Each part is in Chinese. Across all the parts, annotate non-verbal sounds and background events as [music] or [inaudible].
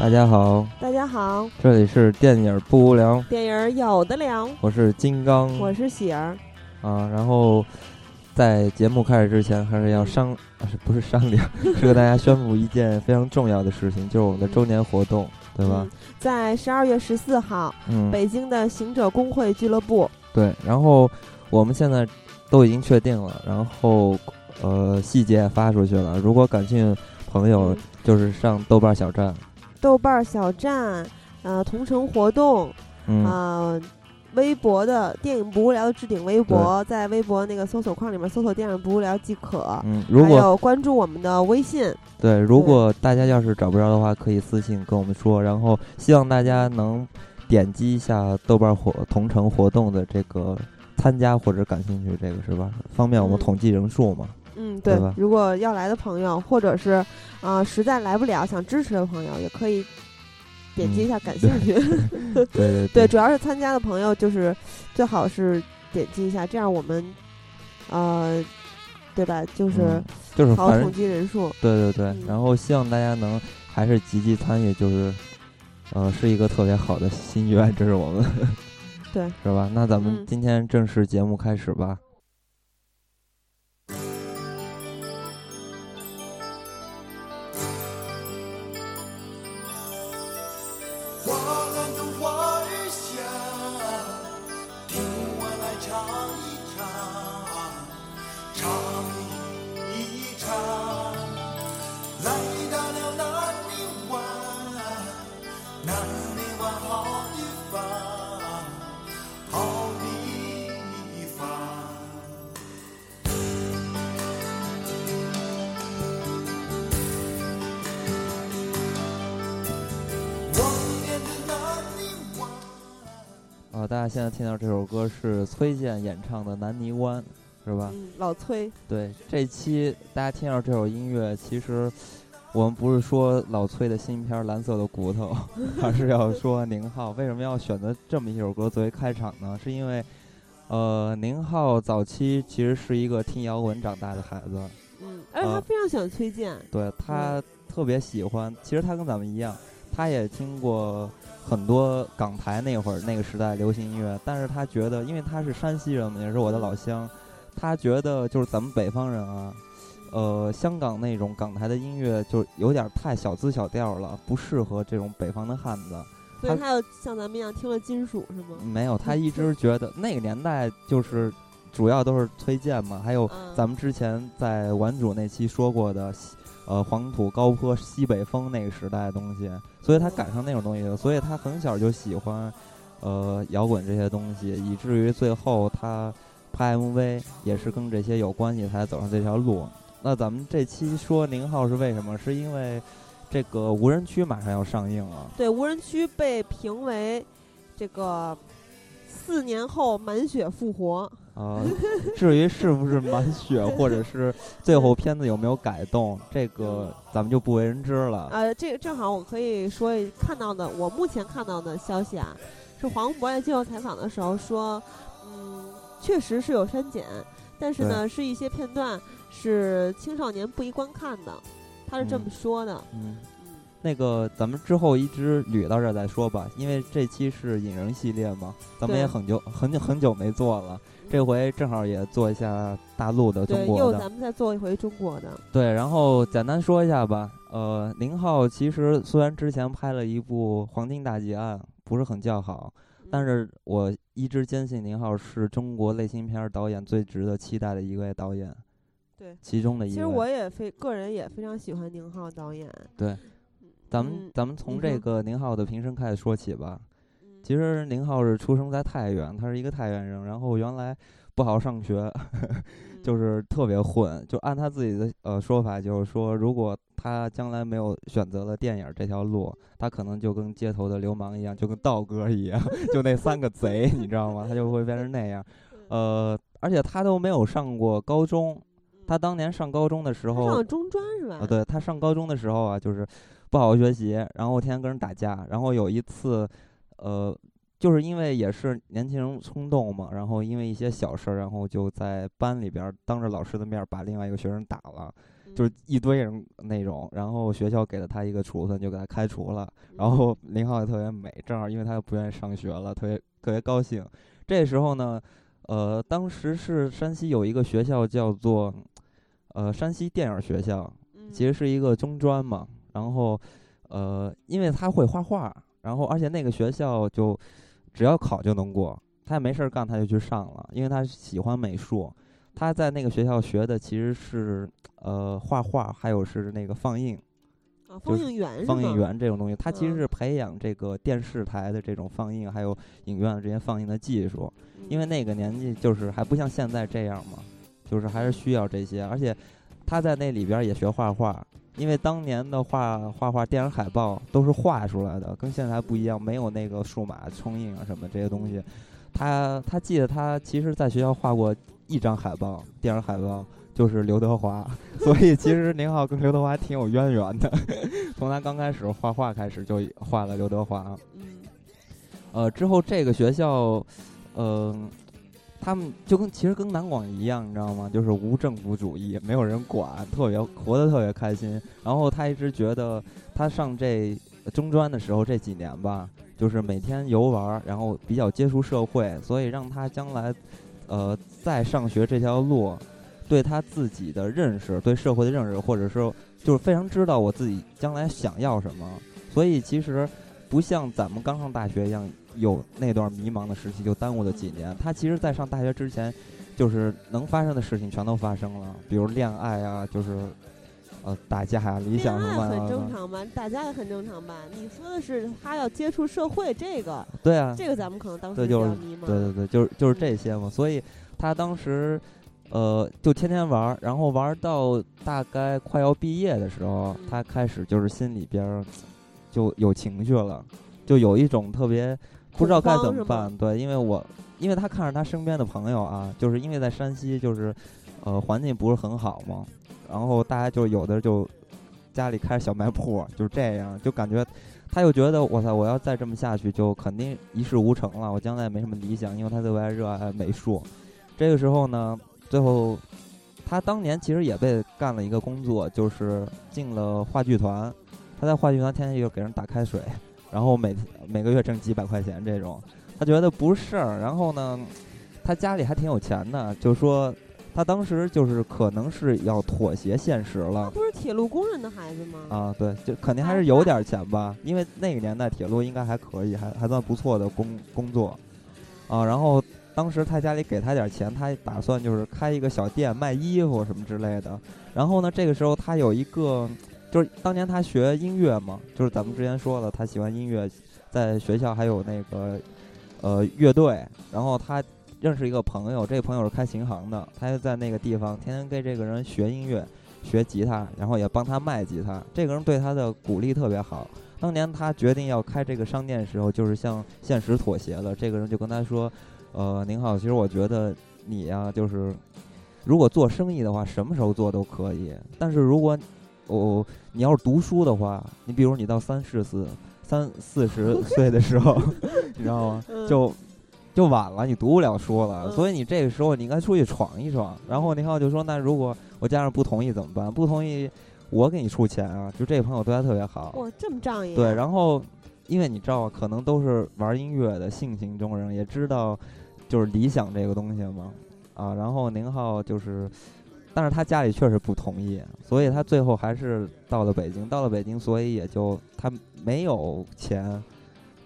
大家好，大家好，这里是电影不无聊，电影有的聊，我是金刚，我是喜儿啊。然后在节目开始之前，还是要商，是不是商量？[laughs] 是给大家宣布一件非常重要的事情，就是我们的周年活动，对吧？在十二月十四号，嗯，北京的行者工会俱乐部。对，然后我们现在都已经确定了，然后呃细节也发出去了。如果感兴趣朋友，就是上豆瓣小站。豆瓣小站，呃，同城活动，嗯，微博的电影不无聊的置顶微博，在微博那个搜索框里面搜索“电影不无聊”即可。嗯，如果还有关注我们的微信。对，如果大家要是找不着的话，可以私信跟我们说。然后希望大家能点击一下豆瓣活同城活动的这个参加或者感兴趣，这个是吧？方便我们统计人数嘛。嗯，对。如果要来的朋友，或者是啊实在来不了想支持的朋友，也可以点击一下感兴趣。对 [laughs] 对对，主要是参加的朋友就是最好是点击一下，这样我们呃，对吧？就是就是好统计人数。对对对，然后希望大家能还是积极参与，就是呃是一个特别好的心愿，这是我们对 [laughs] 是吧？那咱们今天正式节目开始吧。大家现在听到这首歌是崔健演唱的《南泥湾》，是吧？嗯，老崔。对，这期大家听到这首音乐，其实我们不是说老崔的新片《蓝色的骨头》，[laughs] 而是要说宁浩为什么要选择这么一首歌作为开场呢？是因为，呃，宁浩早期其实是一个听摇滚长大的孩子，嗯，而且他非常喜欢崔健，对他特别喜欢。其实他跟咱们一样，他也听过。很多港台那会儿那个时代流行音乐，但是他觉得，因为他是山西人嘛，也是我的老乡，他觉得就是咱们北方人啊，呃，香港那种港台的音乐就有点太小资小调了，不适合这种北方的汉子。所以他又像咱们一样听了金属是吗？没有，他一直觉得那个年代就是主要都是崔健嘛，还有咱们之前在玩主那期说过的。呃，黄土高坡、西北风那个时代的东西，所以他赶上那种东西了，所以他很小就喜欢，呃，摇滚这些东西，以至于最后他拍 MV 也是跟这些有关系，才走上这条路。那咱们这期说宁浩是为什么？是因为这个无人区马上要上映了。对，无人区被评为这个四年后满血复活。啊，至于是不是满血，或者是最后片子有没有改动，这个咱们就不为人知了。呃，这个正好我可以说看到的，我目前看到的消息啊，是黄渤在接受采访的时候说，嗯，确实是有删减，但是呢，是一些片段是青少年不宜观看的，他是这么说的。嗯，那个咱们之后一直捋到这儿再说吧，因为这期是引人系列嘛，咱们也很久很久很久没做了。这回正好也做一下大陆的中国的，又咱们再做一回中国的。对，然后简单说一下吧。呃，宁浩其实虽然之前拍了一部《黄金大劫案》，不是很叫好，但是我一直坚信宁浩是中国类型片导演最值得期待的一位导演。对，其中的一位。其实我也非个人也非常喜欢宁浩导演。对，咱们咱们从这个宁浩的平生开始说起吧。其实宁浩是出生在太原，他是一个太原人。然后原来不好上学，[laughs] 就是特别混。就按他自己的呃说法，就是说，如果他将来没有选择了电影这条路，他可能就跟街头的流氓一样，就跟道哥一样，[laughs] 就那三个贼，你知道吗？他就会变成那样。呃，而且他都没有上过高中。他当年上高中的时候，上中专是吧？啊，对他上高中的时候啊，就是不好好学习，然后天天跟人打架。然后有一次。呃，就是因为也是年轻人冲动嘛，然后因为一些小事儿，然后就在班里边当着老师的面把另外一个学生打了。就是一堆人那种，然后学校给了他一个处分，就给他开除了。然后林浩也特别美，正好因为他不愿意上学了，特别特别高兴。这时候呢，呃，当时是山西有一个学校叫做，呃，山西电影学校，其实是一个中专嘛。然后，呃，因为他会画画，然后而且那个学校就只要考就能过，他也没事儿干，他就去上了，因为他喜欢美术。他在那个学校学的其实是呃画画，还有是那个放映，啊，放映员放映员这种东西，他其实是培养这个电视台的这种放映，还有影院的这些放映的技术。因为那个年纪就是还不像现在这样嘛，就是还是需要这些。而且他在那里边也学画画，因为当年的画画画电影海报都是画出来的，跟现在不一样，没有那个数码冲印啊什么这些东西。他他记得他其实在学校画过。一张海报，电影海报就是刘德华，[laughs] 所以其实宁浩跟刘德华挺有渊源的。[laughs] 从他刚开始画画开始就画了刘德华。嗯。呃，之后这个学校，嗯，他们就跟其实跟南广一样，你知道吗？就是无政府主义，没有人管，特别活得特别开心。然后他一直觉得，他上这中专的时候这几年吧，就是每天游玩，然后比较接触社会，所以让他将来。呃，在上学这条路，对他自己的认识，对社会的认识，或者是就是非常知道我自己将来想要什么，所以其实不像咱们刚上大学一样有那段迷茫的时期就耽误了几年。他其实，在上大学之前，就是能发生的事情全都发生了，比如恋爱啊，就是。呃，打架呀，理想什么的，很正常吧？打架也很正常吧？你说的是他要接触社会，这个对啊，这个咱们可能当时比较迷对对对，就是就是这些嘛。所以他当时呃，就天天玩，然后玩到大概快要毕业的时候，他开始就是心里边就有情绪了，就有一种特别不知道该怎么办。对，因为我因为他看着他身边的朋友啊，就是因为在山西，就是呃环境不是很好嘛。然后大家就有的就家里开小卖铺，就是这样，就感觉他又觉得我操，我要再这么下去就肯定一事无成了，我将来也没什么理想，因为他特别热爱美术。这个时候呢，最后他当年其实也被干了一个工作，就是进了话剧团。他在话剧团天天就给人打开水，然后每每个月挣几百块钱这种，他觉得不是事儿。然后呢，他家里还挺有钱的，就说。他当时就是可能是要妥协现实了。不是铁路工人的孩子吗？啊，对，就肯定还是有点钱吧，因为那个年代铁路应该还可以，还还算不错的工工作。啊，然后当时他家里给他点钱，他打算就是开一个小店卖衣服什么之类的。然后呢，这个时候他有一个，就是当年他学音乐嘛，就是咱们之前说了，他喜欢音乐，在学校还有那个呃乐队，然后他。认识一个朋友，这个朋友是开琴行的，他就在那个地方天天跟这个人学音乐、学吉他，然后也帮他卖吉他。这个人对他的鼓励特别好。当年他决定要开这个商店的时候，就是向现实妥协了。这个人就跟他说：“呃，您好，其实我觉得你呀，就是如果做生意的话，什么时候做都可以。但是如果我你要是读书的话，你比如你到三四十、三四十 [laughs] 岁的时候，[laughs] 你知道吗？就。”就晚了，你读不了书了，所以你这个时候你应该出去闯一闯。然后宁浩就说：“那如果我家人不同意怎么办？不同意，我给你出钱啊！”就这个朋友对他特别好。哇，这么仗义。对，然后因为你知道，可能都是玩音乐的性情中人，也知道就是理想这个东西嘛。啊，然后宁浩就是，但是他家里确实不同意，所以他最后还是到了北京。到了北京，所以也就他没有钱。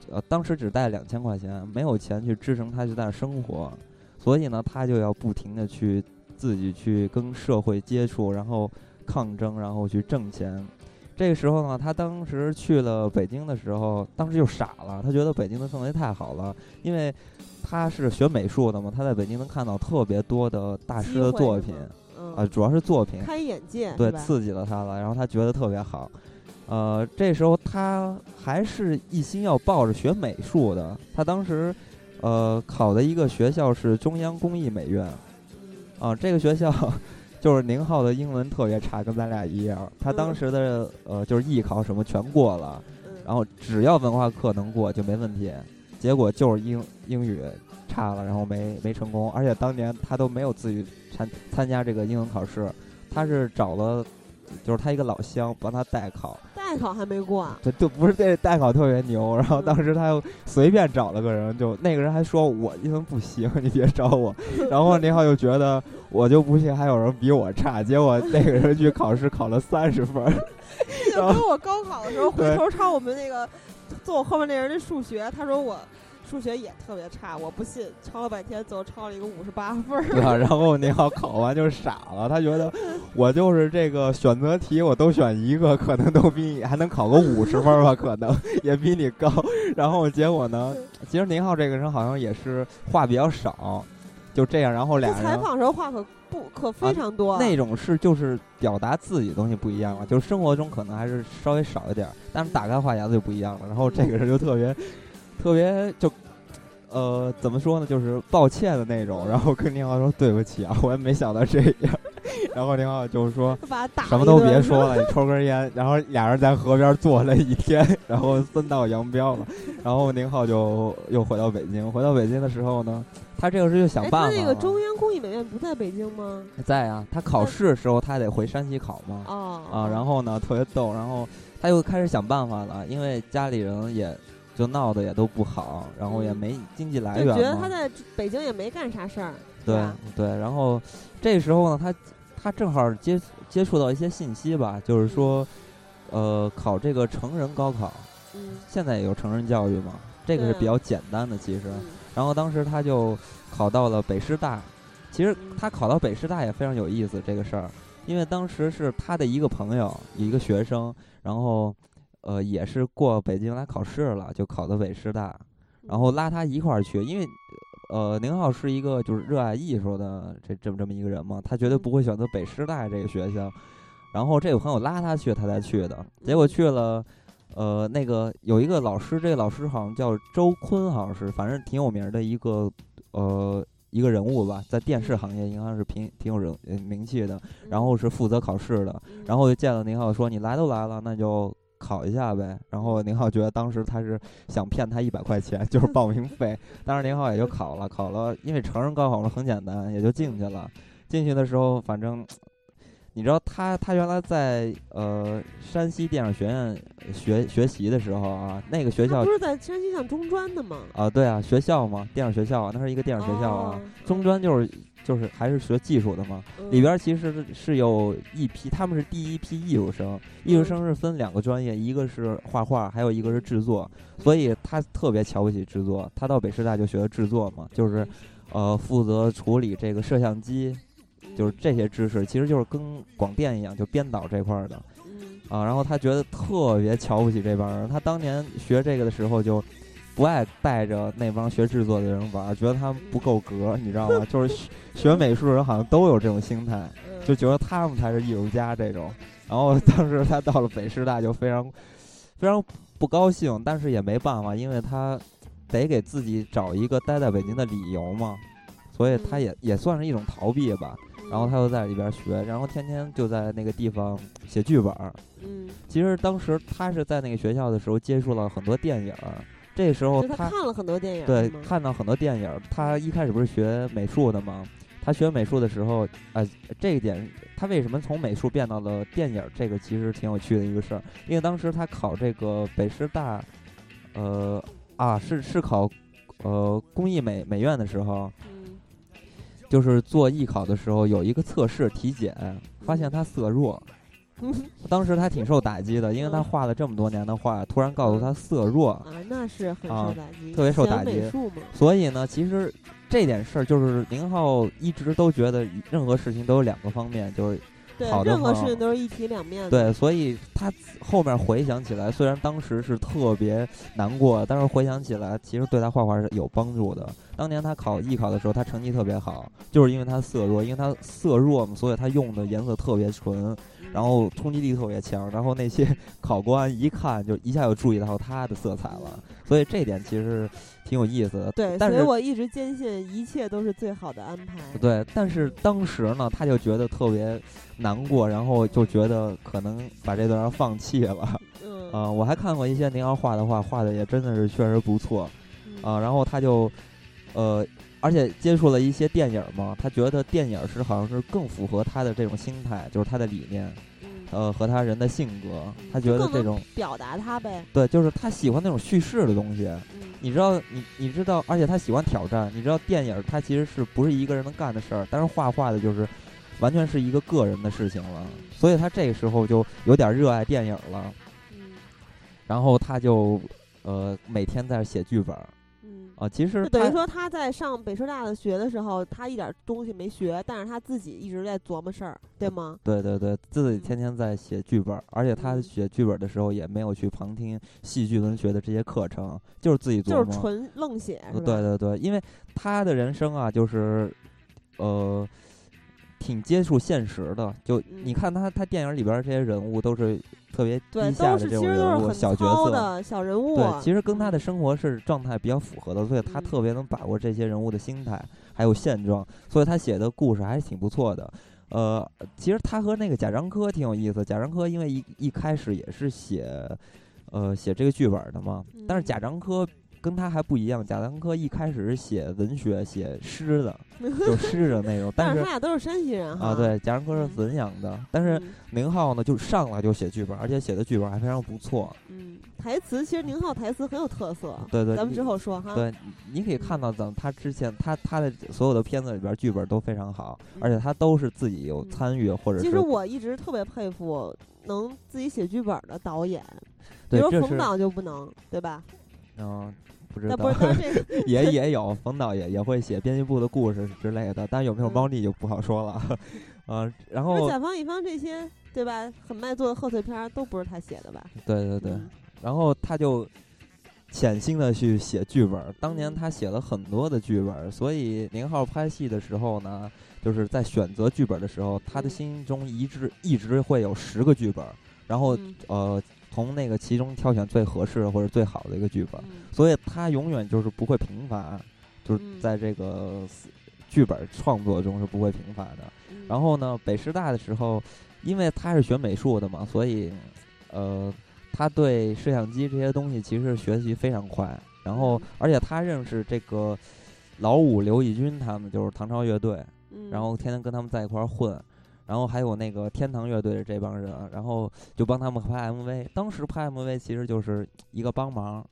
呃，当时只带两千块钱，没有钱去支撑他去在那生活，所以呢，他就要不停的去自己去跟社会接触，然后抗争，然后去挣钱。这个时候呢，他当时去了北京的时候，当时就傻了，他觉得北京的氛围太好了，因为他是学美术的嘛，他在北京能看到特别多的大师的作品，啊，主要是作品，开眼界，对，刺激了他了，然后他觉得特别好。呃，这时候他还是一心要抱着学美术的。他当时，呃，考的一个学校是中央工艺美院，啊，这个学校 [laughs] 就是宁浩的英文特别差，跟咱俩一样。他当时的呃，就是艺考什么全过了，然后只要文化课能过就没问题。结果就是英英语差了，然后没没成功。而且当年他都没有自己参参加这个英文考试，他是找了。就是他一个老乡帮他代考，代考还没过啊？对，就不是这代考特别牛。然后当时他又随便找了个人，就那个人还说我英文不行，你别找我。[laughs] 然后林浩又觉得我就不信还有人比我差，结果那个人去考试考了三十分。就跟我高考的时候回头抄我们那个坐我后面那人的数学，他说我。数学也特别差，我不信，抄了半天，最后抄了一个五十八分儿。对啊，然后宁浩考完就傻了，他觉得 [laughs] 我就是这个选择题我都选一个，可能都比你还能考个五十分吧，可能也比你高。然后结果呢，其实宁浩这个人好像也是话比较少，就这样。然后俩人采访时候话可不可非常多，那种是就是表达自己的东西不一样了，就是生活中可能还是稍微少一点，但是打开话匣子就不一样了。然后这个人就特别。特别就，呃，怎么说呢？就是抱歉的那种。然后跟宁浩说对不起啊，我也没想到这样。然后宁浩就是说，什么都别说了，你抽根烟。然后俩人在河边坐了一天，然后分道扬镳了。然后宁浩就又回到北京。回到北京的时候呢，他这个时候就想办法。他那个中央工艺美院不在北京吗？在啊，他考试的时候他得回山西考嘛。哦。啊，然后呢，特别逗。然后他又开始想办法了，因为家里人也。就闹得也都不好，然后也没经济来源嘛。觉得他在北京也没干啥事儿。对对，然后这时候呢，他他正好接接触到一些信息吧，就是说，呃，考这个成人高考。嗯。现在也有成人教育嘛？这个是比较简单的，其实。然后当时他就考到了北师大。其实他考到北师大也非常有意思这个事儿，因为当时是他的一个朋友，一个学生，然后。呃，也是过北京来考试了，就考的北师大，然后拉他一块儿去，因为，呃，宁浩是一个就是热爱艺术的这这么这么一个人嘛，他绝对不会选择北师大这个学校，然后这个朋友拉他去，他才去的，结果去了，呃，那个有一个老师，这个老师好像叫周坤，好像是，反正挺有名的一个，呃，一个人物吧，在电视行业应该是挺挺有人名气的，然后是负责考试的，然后就见了宁浩，说你来都来了，那就。考一下呗，然后宁浩觉得当时他是想骗他一百块钱，[laughs] 就是报名费。[laughs] 当时宁浩也就考了，考了，因为成人高考嘛很简单，也就进去了。进去的时候，反正你知道他他原来在呃山西电影学院学学习的时候啊，那个学校不是在山西上中专的吗？啊，对啊，学校嘛，电影学校，那是一个电影学校啊，中专就是。就是还是学技术的嘛，里边其实是有一批，他们是第一批艺术生。艺术生是分两个专业，一个是画画，还有一个是制作。所以他特别瞧不起制作，他到北师大就学的制作嘛，就是呃负责处理这个摄像机，就是这些知识，其实就是跟广电一样，就编导这块的。啊，然后他觉得特别瞧不起这帮人。他当年学这个的时候就。不爱带着那帮学制作的人玩，觉得他们不够格，你知道吗？就是 [laughs] 学美术的人好像都有这种心态，就觉得他们才是艺术家这种。然后当时他到了北师大就非常非常不高兴，但是也没办法，因为他得给自己找一个待在北京的理由嘛，所以他也也算是一种逃避吧。然后他又在里边学，然后天天就在那个地方写剧本。嗯，其实当时他是在那个学校的时候接触了很多电影。这时候他看了很多电影，对，看到很多电影。他一开始不是学美术的吗？他学美术的时候，呃，这一点他为什么从美术变到了电影？这个其实挺有趣的一个事儿。因为当时他考这个北师大，呃，啊，是是考，呃，工艺美美院的时候，就是做艺考的时候有一个测试体检，发现他色弱。[laughs] 当时他挺受打击的，因为他画了这么多年的画，突然告诉他色弱啊，那是很受打击，特别受打击。所以呢，其实这点事儿就是宁浩一直都觉得任何事情都有两个方面，就是好的任何事情都是一体两面。对，所以他后面回想起来，虽然当时是特别难过，但是回想起来，其实对他画画是有帮助的。当年他考艺考的时候，他成绩特别好，就是因为他色弱，因为他色弱嘛，所以他用的颜色特别纯。然后冲击力特别强，然后那些 [laughs] 考官一看就一下就注意到他的色彩了，所以这点其实挺有意思的。对，所以我一直坚信一切都是最好的安排。对，但是当时呢，他就觉得特别难过，然后就觉得可能把这段放弃了。嗯。啊，我还看过一些您要画的画，画的也真的是确实不错。啊，然后他就，呃。而且接触了一些电影嘛，他觉得电影是好像是更符合他的这种心态，就是他的理念。呃，和他人的性格，他觉得这种表达他呗。对，就是他喜欢那种叙事的东西。你知道，你你知道，而且他喜欢挑战。你知道，电影他其实是不是一个人能干的事儿？但是画画的就是完全是一个个人的事情了。所以他这个时候就有点热爱电影了。然后他就呃每天在写剧本。啊，其实等于说他在上北师大的学的时候，他一点东西没学，但是他自己一直在琢磨事儿，对吗？对对对，自己天天在写剧本，而且他写剧本的时候也没有去旁听戏剧文学的这些课程，就是自己琢磨，就是纯愣写。对对对，因为他的人生啊，就是呃，挺接触现实的。就你看他，他电影里边这些人物都是。特别低下的这种人物，小角色，小人物。对，其实跟他的生活是状态比较符合的，所以他特别能把握这些人物的心态还有现状，所以他写的故事还是挺不错的。呃，其实他和那个贾樟柯挺有意思。贾樟柯因为一一开始也是写，呃，写这个剧本的嘛，但是贾樟柯。跟他还不一样，贾樟柯一开始是写文学、写诗的，[laughs] 就诗的那种。但是他俩都是山西人啊。对，贾樟柯是汾阳的，但是宁浩呢，就上来就写剧本，而且写的剧本还非常不错。嗯，台词其实宁浩台词很有特色。对对，咱们之后说哈。对，你可以看到，咱他之前他他的所有的片子里边剧本都非常好，而且他都是自己有参与或者。其实我一直特别佩服能自己写剧本的导演，比如冯导就不能，对吧？嗯。不知道，[laughs] 也 [laughs] 也有冯导也也会写编辑部的故事之类的，但有没有猫腻就不好说了。嗯，[laughs] 然后甲方乙方这些对吧，很卖座的贺岁片都不是他写的吧？对对对，然后他就潜心的去写剧本。当年他写了很多的剧本，所以宁浩拍戏的时候呢，就是在选择剧本的时候，他的心中一直一直会有十个剧本，然后呃。从那个其中挑选最合适的或者最好的一个剧本，所以他永远就是不会平凡，就是在这个剧本创作中是不会平凡的。然后呢，北师大的时候，因为他是学美术的嘛，所以呃，他对摄像机这些东西其实学习非常快。然后，而且他认识这个老五刘奕君他们，就是唐朝乐队，然后天天跟他们在一块儿混。然后还有那个天堂乐队的这帮人，然后就帮他们拍 MV。当时拍 MV 其实就是一个帮忙，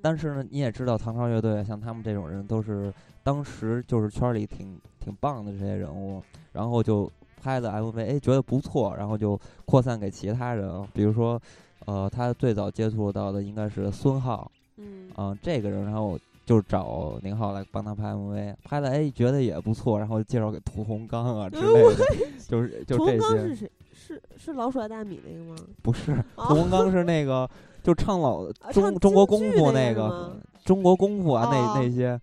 但是呢，你也知道唐朝乐队像他们这种人都是当时就是圈里挺挺棒的这些人物，然后就拍的 MV，哎，觉得不错，然后就扩散给其他人。比如说，呃，他最早接触到的应该是孙浩，嗯，啊，这个人，然后。就找宁浩来帮他拍 MV，拍的哎觉得也不错，然后介绍给屠洪刚啊之类的，就是就这些。屠洪刚是谁？是是老鼠爱大米那个吗？不是，[laughs] 屠洪刚是那个就唱老中中国功夫那个中国功夫啊那那些，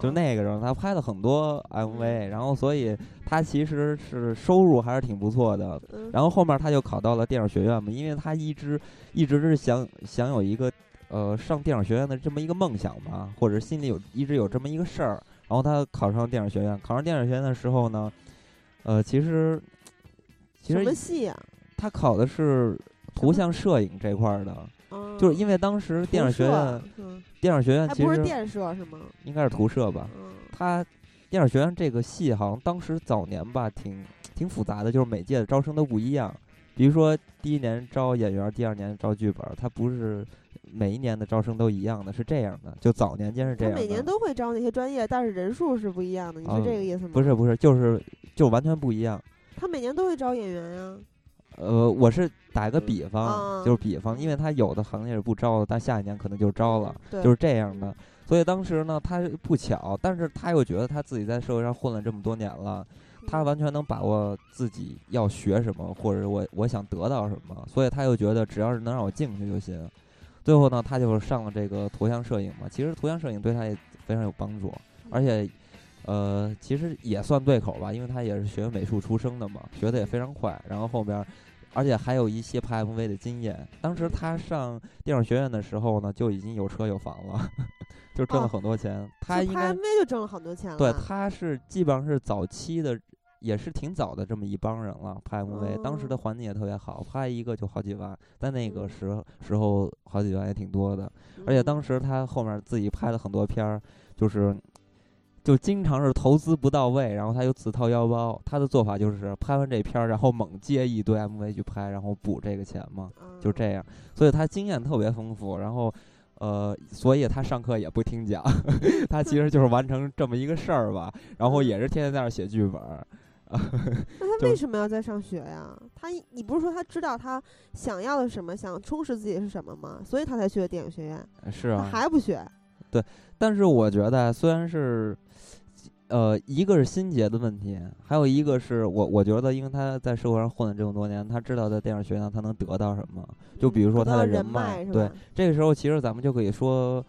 就那个时候他拍了很多 MV，然后所以他其实是收入还是挺不错的。然后后面他就考到了电影学院嘛，因为他一直一直是想想有一个。呃，上电影学院的这么一个梦想吧，或者心里有一直有这么一个事儿，然后他考上电影学院。考上电影学院的时候呢，呃，其实其实什么戏呀？他考的是图像摄影这块儿的，就是因为当时电影学院，电影学院其实不是电摄是吗？应该是图摄吧。他电影学院这个系好像当时早年吧，挺挺复杂的，就是每届的招生都不一样。比如说第一年招演员，第二年招剧本，他不是。每一年的招生都一样的，是这样的，就早年间是这样。每年都会招那些专业，但是人数是不一样的，你是这个意思吗？不是不是，就是就完全不一样。他每年都会招演员呀。呃，我是打一个比方，就是比方，因为他有的行业是不招的，但下一年可能就招了，就是这样的。所以当时呢，他不巧，但是他又觉得他自己在社会上混了这么多年了，他完全能把握自己要学什么，或者我我想得到什么，所以他又觉得只要是能让我进去就行。最后呢，他就是上了这个图像摄影嘛。其实图像摄影对他也非常有帮助，而且，呃，其实也算对口吧，因为他也是学美术出身的嘛，学的也非常快。然后后边，而且还有一些拍 MV 的经验。当时他上电影学院的时候呢，就已经有车有房了，[laughs] 就挣了很多钱。他应该拍 MV 就挣了很多钱了。对，他是基本上是早期的。也是挺早的这么一帮人了，拍 MV，当时的环境也特别好，拍一个就好几万，在那个时时候好几万也挺多的，而且当时他后面自己拍了很多片儿，就是就经常是投资不到位，然后他又自掏腰包。他的做法就是拍完这片儿，然后猛接一堆 MV 去拍，然后补这个钱嘛，就这样。所以他经验特别丰富，然后，呃，所以他上课也不听讲，[laughs] 他其实就是完成这么一个事儿吧。然后也是天天在那儿写剧本。那他为什么要在上学呀？他你不是说他知道他想要的什么，想充实自己是什么吗？所以他才去的电影学院。是啊，还不学？对，但是我觉得虽然是。呃，一个是心结的问题，还有一个是我我觉得，因为他在社会上混了这么多年，他知道在电影学院他能得到什么。就比如说他的人脉，对，这个时候其实咱们就可以说，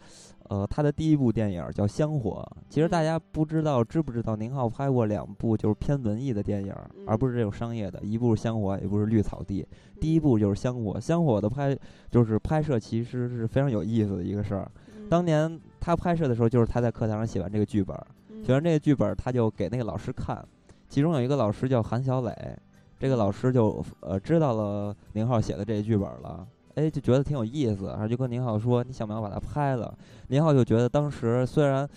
呃，他的第一部电影叫《香火》。其实大家不知道知不知道，宁浩拍过两部就是偏文艺的电影，而不是这种商业的。一部是《香火》，一部是《绿草地》。第一部就是《香火》，《香火》的拍就是拍摄其实是非常有意思的一个事儿。当年他拍摄的时候，就是他在课堂上写完这个剧本。写完这个剧本，他就给那个老师看，其中有一个老师叫韩小磊，这个老师就呃知道了宁浩写的这个剧本了，哎，就觉得挺有意思，然后就跟宁浩说：“你想不想把它拍了？”宁浩就觉得当时虽然，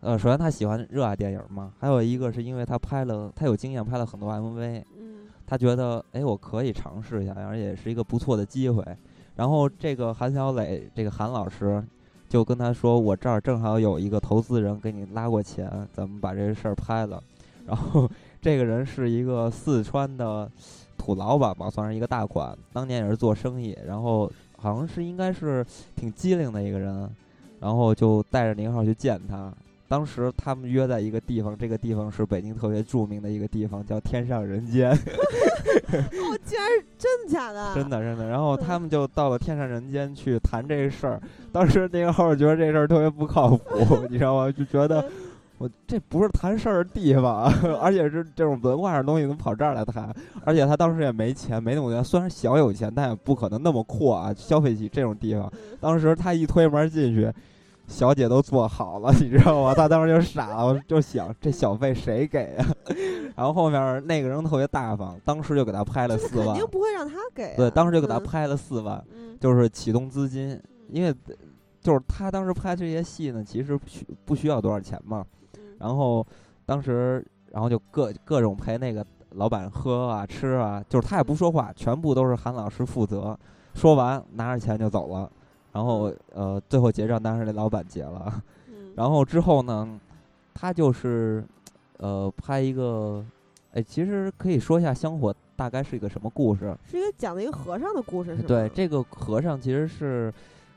呃，首先他喜欢热爱电影嘛，还有一个是因为他拍了，他有经验，拍了很多 MV，他觉得哎，我可以尝试一下，而且是一个不错的机会。然后这个韩小磊，这个韩老师。就跟他说，我这儿正好有一个投资人给你拉过钱，咱们把这事儿拍了。[laughs] 然后这个人是一个四川的土老板吧，算是一个大款，当年也是做生意，然后好像是应该是挺机灵的一个人，然后就带着宁浩去见他。当时他们约在一个地方，这个地方是北京特别著名的一个地方，叫天上人间。[laughs] 哦，竟然是真的假的？[laughs] 真的真的。然后他们就到了天上人间去谈这个事儿。当时那个号觉得这事儿特别不靠谱，你知道吗？就觉得 [laughs] 我这不是谈事儿的地方，[laughs] 而且是这种文化上东西怎么跑这儿来谈？而且他当时也没钱，没那么多钱。虽然小有钱，但也不可能那么阔啊，消费起这种地方。当时他一推门进去。小姐都做好了，[laughs] 你知道吗？他当时就傻了，就想这小费谁给啊？[laughs] 然后后面那个人特别大方，当时就给他拍了四万，肯定不会让他给。对，当时就给他拍了四万，就是启动资金，因为就是他当时拍这些戏呢，其实需不需要多少钱嘛。然后当时，然后就各各种陪那个老板喝啊吃啊，就是他也不说话，全部都是韩老师负责。说完拿着钱就走了。然后呃，最后结账当时那老板结了。[laughs] 然后之后呢，他就是呃拍一个，哎，其实可以说一下香火大概是一个什么故事？是一个讲的一个和尚的故事，是对，这个和尚其实是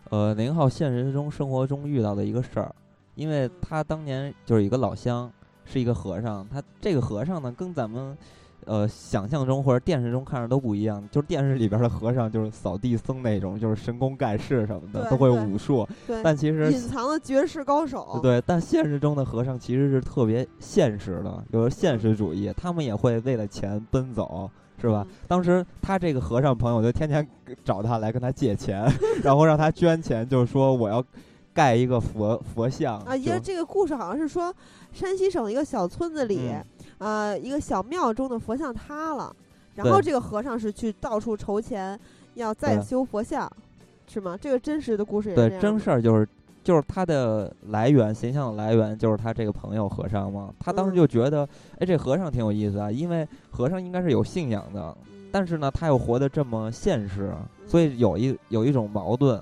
呃宁浩现实中生活中遇到的一个事儿，因为他当年就是一个老乡，是一个和尚。他这个和尚呢，跟咱们。呃，想象中或者电视中看着都不一样，就是电视里边的和尚就是扫地僧那种，就是神功盖世什么的，都会武术。但其实隐藏的绝世高手。对，但现实中的和尚其实是特别现实的，就是现实主义，他们也会为了钱奔走，是吧？当时他这个和尚朋友就天天找他来跟他借钱，[laughs] 然后让他捐钱，就是说我要盖一个佛佛像啊。因为这个故事好像是说山西省一个小村子里。呃，一个小庙中的佛像塌了，然后这个和尚是去到处筹钱，要再修佛像，是吗？这个真实的故事也对，真事儿就是，就是他的来源，形象的来源就是他这个朋友和尚嘛。他当时就觉得，哎，这和尚挺有意思啊，因为和尚应该是有信仰的，但是呢，他又活得这么现实，所以有一有一种矛盾，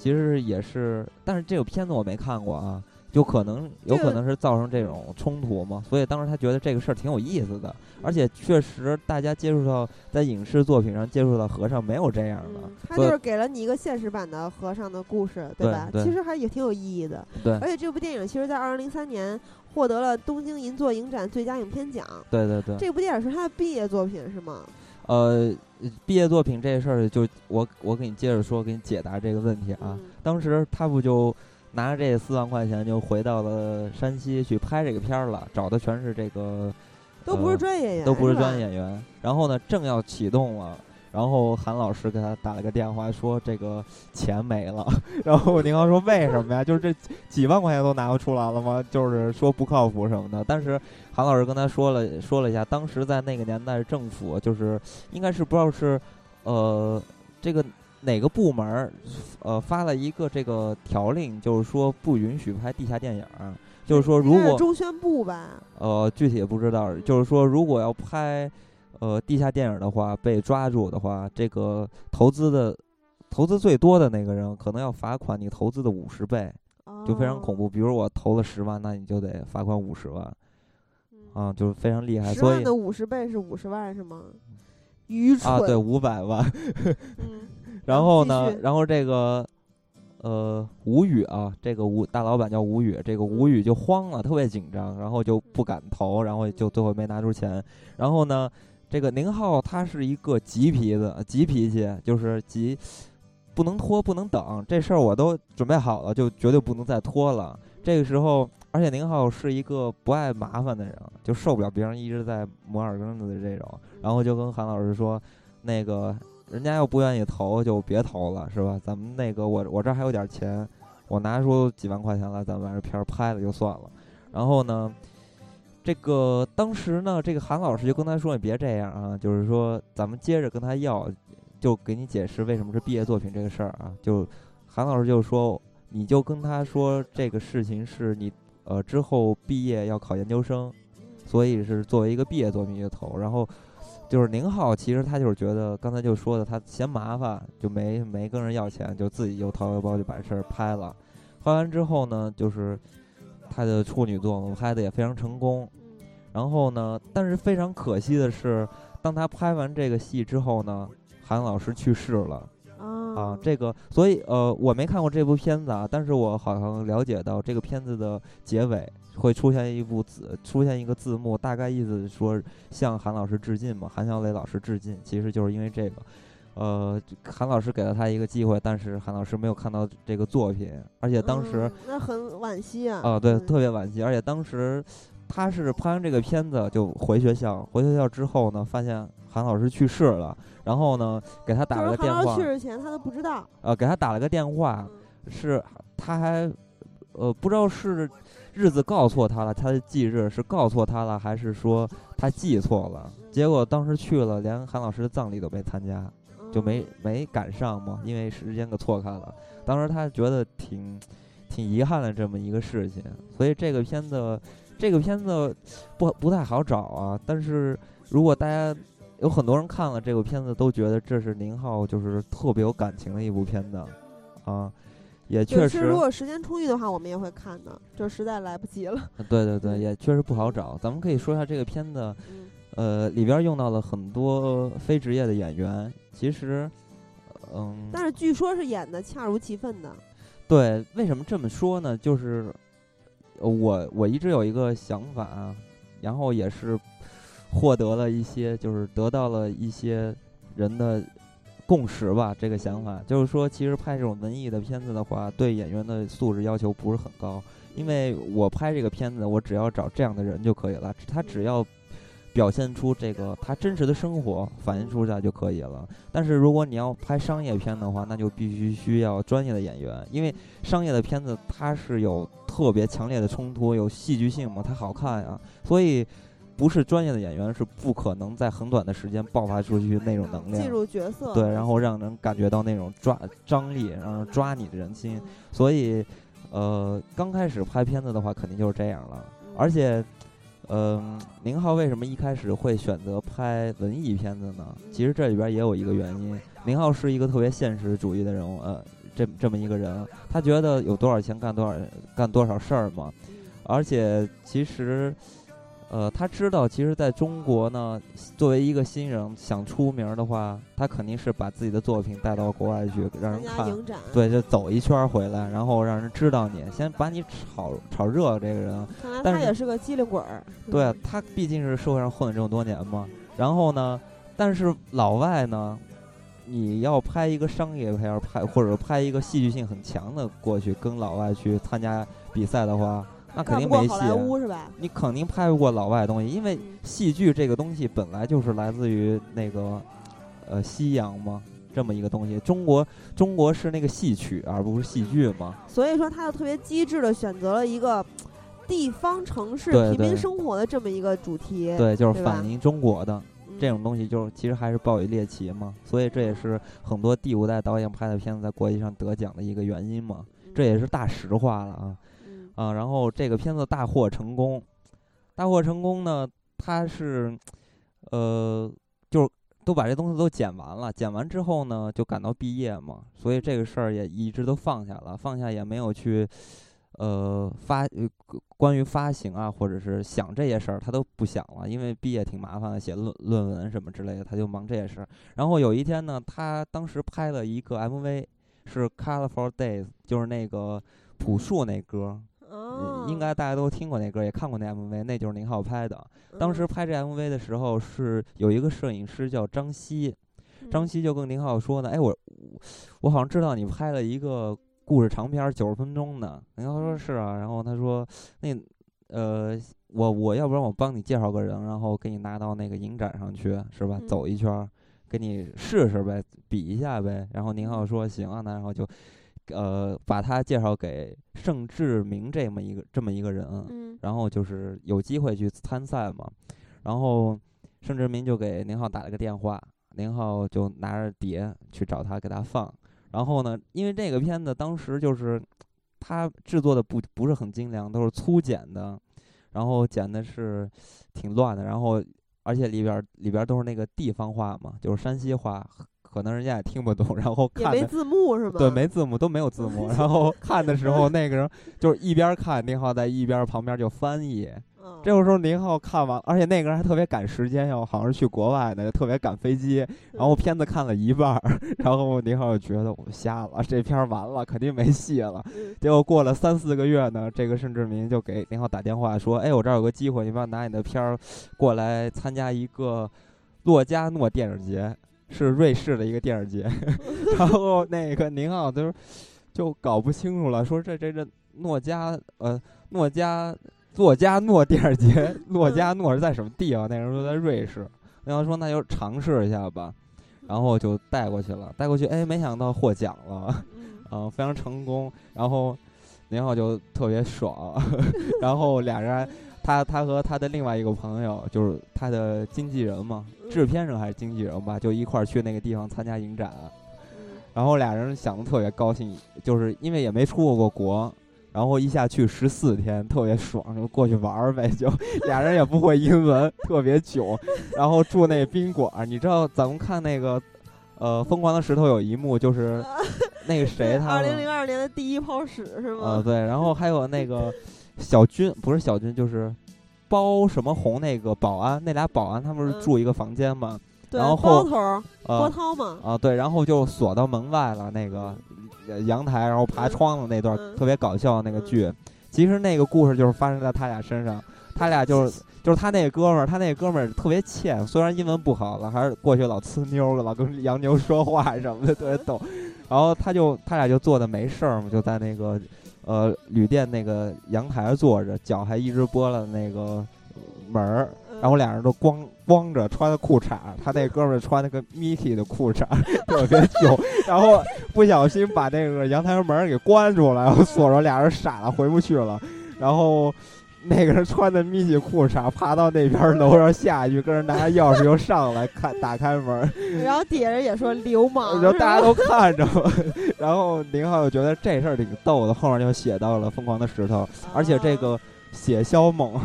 其实也是，但是这个片子我没看过啊。就可能有可能是造成这种冲突嘛，所以当时他觉得这个事儿挺有意思的，而且确实大家接触到在影视作品上接触到和尚没有这样的，他就是给了你一个现实版的和尚的故事，对吧？其实还也挺有意义的。对，而且这部电影其实，在二零零三年获得了东京银座影展最佳影片奖。对对对，这部电影是他的毕业作品是吗？呃，毕业作品这事儿就我我给你接着说，给你解答这个问题啊。当时他不就。拿着这四万块钱就回到了山西去拍这个片儿了，找的全是这个，都不是专业演员，都不是专业演员。然后呢，正要启动了，然后韩老师给他打了个电话，说这个钱没了。[laughs] 然后宁浩说为什么呀？就是这几万块钱都拿不出来了吗？就是说不靠谱什么的。但是韩老师跟他说了说了一下，当时在那个年代，政府就是应该是不知道是呃这个。哪个部门儿，呃，发了一个这个条令，就是说不允许拍地下电影，就是说如果中宣部吧，呃，具体也不知道。就是说，如果要拍呃地下电影的话，被抓住的话，这个投资的投资最多的那个人，可能要罚款你投资的五十倍，就非常恐怖。比如我投了十万，那你就得罚款五十万，啊，就是非常厉害。所以的五十倍是五十万是吗？愚蠢啊！对，五百万。[laughs] 嗯。然后呢？然后这个。呃，吴宇啊，这个吴大老板叫吴宇，这个吴宇就慌了，特别紧张，然后就不敢投，然后就最后没拿出钱。然后呢，这个宁浩他是一个急脾子、急脾气，就是急，不能拖，不能等，这事儿我都准备好了，就绝对不能再拖了。这个时候，而且宁浩是一个不爱麻烦的人，就受不了别人一直在磨耳根子的这种，然后就跟韩老师说，那个。人家要不愿意投，就别投了，是吧？咱们那个，我我这还有点钱，我拿出几万块钱来，咱们把这片儿拍了就算了。然后呢，这个当时呢，这个韩老师就跟他说：“你别这样啊，就是说咱们接着跟他要，就给你解释为什么是毕业作品这个事儿啊。”就韩老师就说：“你就跟他说这个事情是你呃之后毕业要考研究生，所以是作为一个毕业作品去投。”然后。就是宁浩，其实他就是觉得刚才就说的，他嫌麻烦，就没没跟人要钱，就自己又掏腰包就把事儿拍了。拍完之后呢，就是他的处女作拍的也非常成功。然后呢，但是非常可惜的是，当他拍完这个戏之后呢，韩老师去世了。啊，这个，所以呃，我没看过这部片子啊，但是我好像了解到这个片子的结尾会出现一部字，出现一个字幕，大概意思说向韩老师致敬嘛，韩小磊老师致敬，其实就是因为这个，呃，韩老师给了他一个机会，但是韩老师没有看到这个作品，而且当时那很惋惜啊，啊，对，特别惋惜，而且当时他是拍完这个片子就回学校，回学校之后呢，发现韩老师去世了。然后呢，给他打了个电话。去世前他都不知道。呃，给他打了个电话，是他还呃不知道是日子告错他了，他的忌日是告错他了，还是说他记错了？结果当时去了，连韩老师的葬礼都没参加，就没没赶上嘛，因为时间给错开了。当时他觉得挺挺遗憾的这么一个事情，所以这个片子这个片子不不太好找啊。但是如果大家。有很多人看了这个片子，都觉得这是宁浩就是特别有感情的一部片子，啊，也确实。如果时间充裕的话，我们也会看的，就实在来不及了。[laughs] 对对对，也确实不好找。咱们可以说一下这个片子，呃，里边用到了很多非职业的演员，其实，嗯。但是据说是演的恰如其分的。对，为什么这么说呢？就是我我一直有一个想法，然后也是。获得了一些，就是得到了一些人的共识吧。这个想法就是说，其实拍这种文艺的片子的话，对演员的素质要求不是很高。因为我拍这个片子，我只要找这样的人就可以了，他只要表现出这个他真实的生活，反映出来就可以了。但是如果你要拍商业片的话，那就必须需要专业的演员，因为商业的片子它是有特别强烈的冲突，有戏剧性嘛，它好看呀，所以。不是专业的演员是不可能在很短的时间爆发出去那种能量，进入角色，对，然后让人感觉到那种抓张力，然后抓你的人心。所以，呃，刚开始拍片子的话，肯定就是这样了。而且，嗯，宁浩为什么一开始会选择拍文艺片子呢？其实这里边也有一个原因。宁浩是一个特别现实主义的人物，呃，这这么一个人，他觉得有多少钱干多少干多少事儿嘛。而且，其实。呃，他知道，其实在中国呢，作为一个新人想出名的话，他肯定是把自己的作品带到国外去，让人看，对，就走一圈回来，然后让人知道你，先把你炒炒热这个人。看来他也是个机灵鬼儿。对他毕竟是社会上混了这么多年嘛。然后呢，但是老外呢，你要拍一个商业片，拍或者拍一个戏剧性很强的过去跟老外去参加比赛的话。那肯定没戏，你肯定拍不过老外东西，因为戏剧这个东西本来就是来自于那个呃西洋嘛，这么一个东西。中国中国是那个戏曲，而不是戏剧嘛。所以说，他就特别机智的选择了一个地方城市平民生活的这么一个主题，对，就是反映中国的这种东西，就是其实还是抱以猎奇嘛。所以这也是很多第五代导演拍的片子在国际上得奖的一个原因嘛。这也是大实话了啊。啊，然后这个片子大获成功，大获成功呢，他是，呃，就是都把这东西都剪完了，剪完之后呢，就赶到毕业嘛，所以这个事儿也一直都放下了，放下也没有去，呃，发关于发行啊，或者是想这些事儿，他都不想了，因为毕业挺麻烦的，写论论文什么之类的，他就忙这些事儿。然后有一天呢，他当时拍了一个 MV，是《Colorful Days》，就是那个朴树那歌。应该大家都听过那歌，也看过那 MV，那就是宁浩拍的。当时拍这 MV 的时候，是有一个摄影师叫张希，张希就跟宁浩说呢：“哎，我我好像知道你拍了一个故事长片，九十分钟的。”宁浩说：“是啊。”然后他说：“那呃，我我要不然我帮你介绍个人，然后给你拿到那个影展上去，是吧？走一圈，给你试试呗，比一下呗。”然后宁浩说：“行啊。”那然后就。呃，把他介绍给盛志明这么一个这么一个人，嗯，然后就是有机会去参赛嘛，然后盛志明就给宁浩打了个电话，宁浩就拿着碟去找他给他放，然后呢，因为这个片子当时就是他制作的不不是很精良，都是粗剪的，然后剪的是挺乱的，然后而且里边里边都是那个地方话嘛，就是山西话。可能人家也听不懂，[laughs] 然后看没字幕是吧？对，没字幕都没有字幕。[laughs] 然后看的时候，[laughs] 那个人就是一边看，宁浩在一边旁边就翻译。这个时候宁浩看完，而且那个人还特别赶时间，要好像是去国外的，特别赶飞机。然后片子看了一半，然后宁浩就觉得我瞎了，这片完了，肯定没戏了。结果过了三四个月呢，这个盛志明就给宁浩打电话说：“哎，我这儿有个机会，你帮我拿你的片儿过来参加一个洛迦诺电影节。”是瑞士的一个电影节，[laughs] 然后那个宁浩就就搞不清楚了，说这这这诺加呃诺加诺加诺电影节，诺加诺是在什么地方？那人说在瑞士，宁浩说那就尝试一下吧，然后就带过去了，带过去哎，没想到获奖了，[laughs] 啊，非常成功，然后宁浩就特别爽，[laughs] 然后俩人。他他和他的另外一个朋友，就是他的经纪人嘛，制片人还是经纪人吧，就一块儿去那个地方参加影展。然后俩人想的特别高兴，就是因为也没出过过国，然后一下去十四天，特别爽，就过去玩儿呗。就 [laughs] 俩人也不会英文，特别囧。[laughs] 然后住那宾馆，你知道咱们看那个呃《疯狂的石头》有一幕，就是那个谁 [laughs] 他二零零二年的第一泡屎是吗？呃，对，然后还有那个。小军不是小军，就是包什么红那个保安，那俩保安他们是住一个房间嘛？然后包头波涛嘛？啊，对，然后就锁到门外了，那个阳台，然后爬窗子那段特别搞笑那个剧。其实那个故事就是发生在他俩身上，他俩就是 [laughs] 就是他那个哥们儿，他那个哥们儿特别欠，虽然英文不好了，还是过去老呲妞了，老跟洋妞说话什么的，特别逗。然后他就他俩就坐的没事儿嘛，就在那个。呃，旅店那个阳台坐着，脚还一直拨了那个门儿，然后俩人都光光着，穿的裤衩他那哥们儿穿那个 Mickey 的裤衩 [laughs] 特别囧，然后不小心把那个阳台门给关住了，然后 [laughs] 锁着，俩人傻了，回不去了，然后。[laughs] 那个人穿的密集裤衩，爬到那边楼上下去，跟人拿着钥匙又上来，看打开门。[laughs] 然后底下人也说流氓，[laughs] 然后大家都看着。然后林浩又觉得这事儿挺逗的，后面就写到了《疯狂的石头》，而且这个写肖猛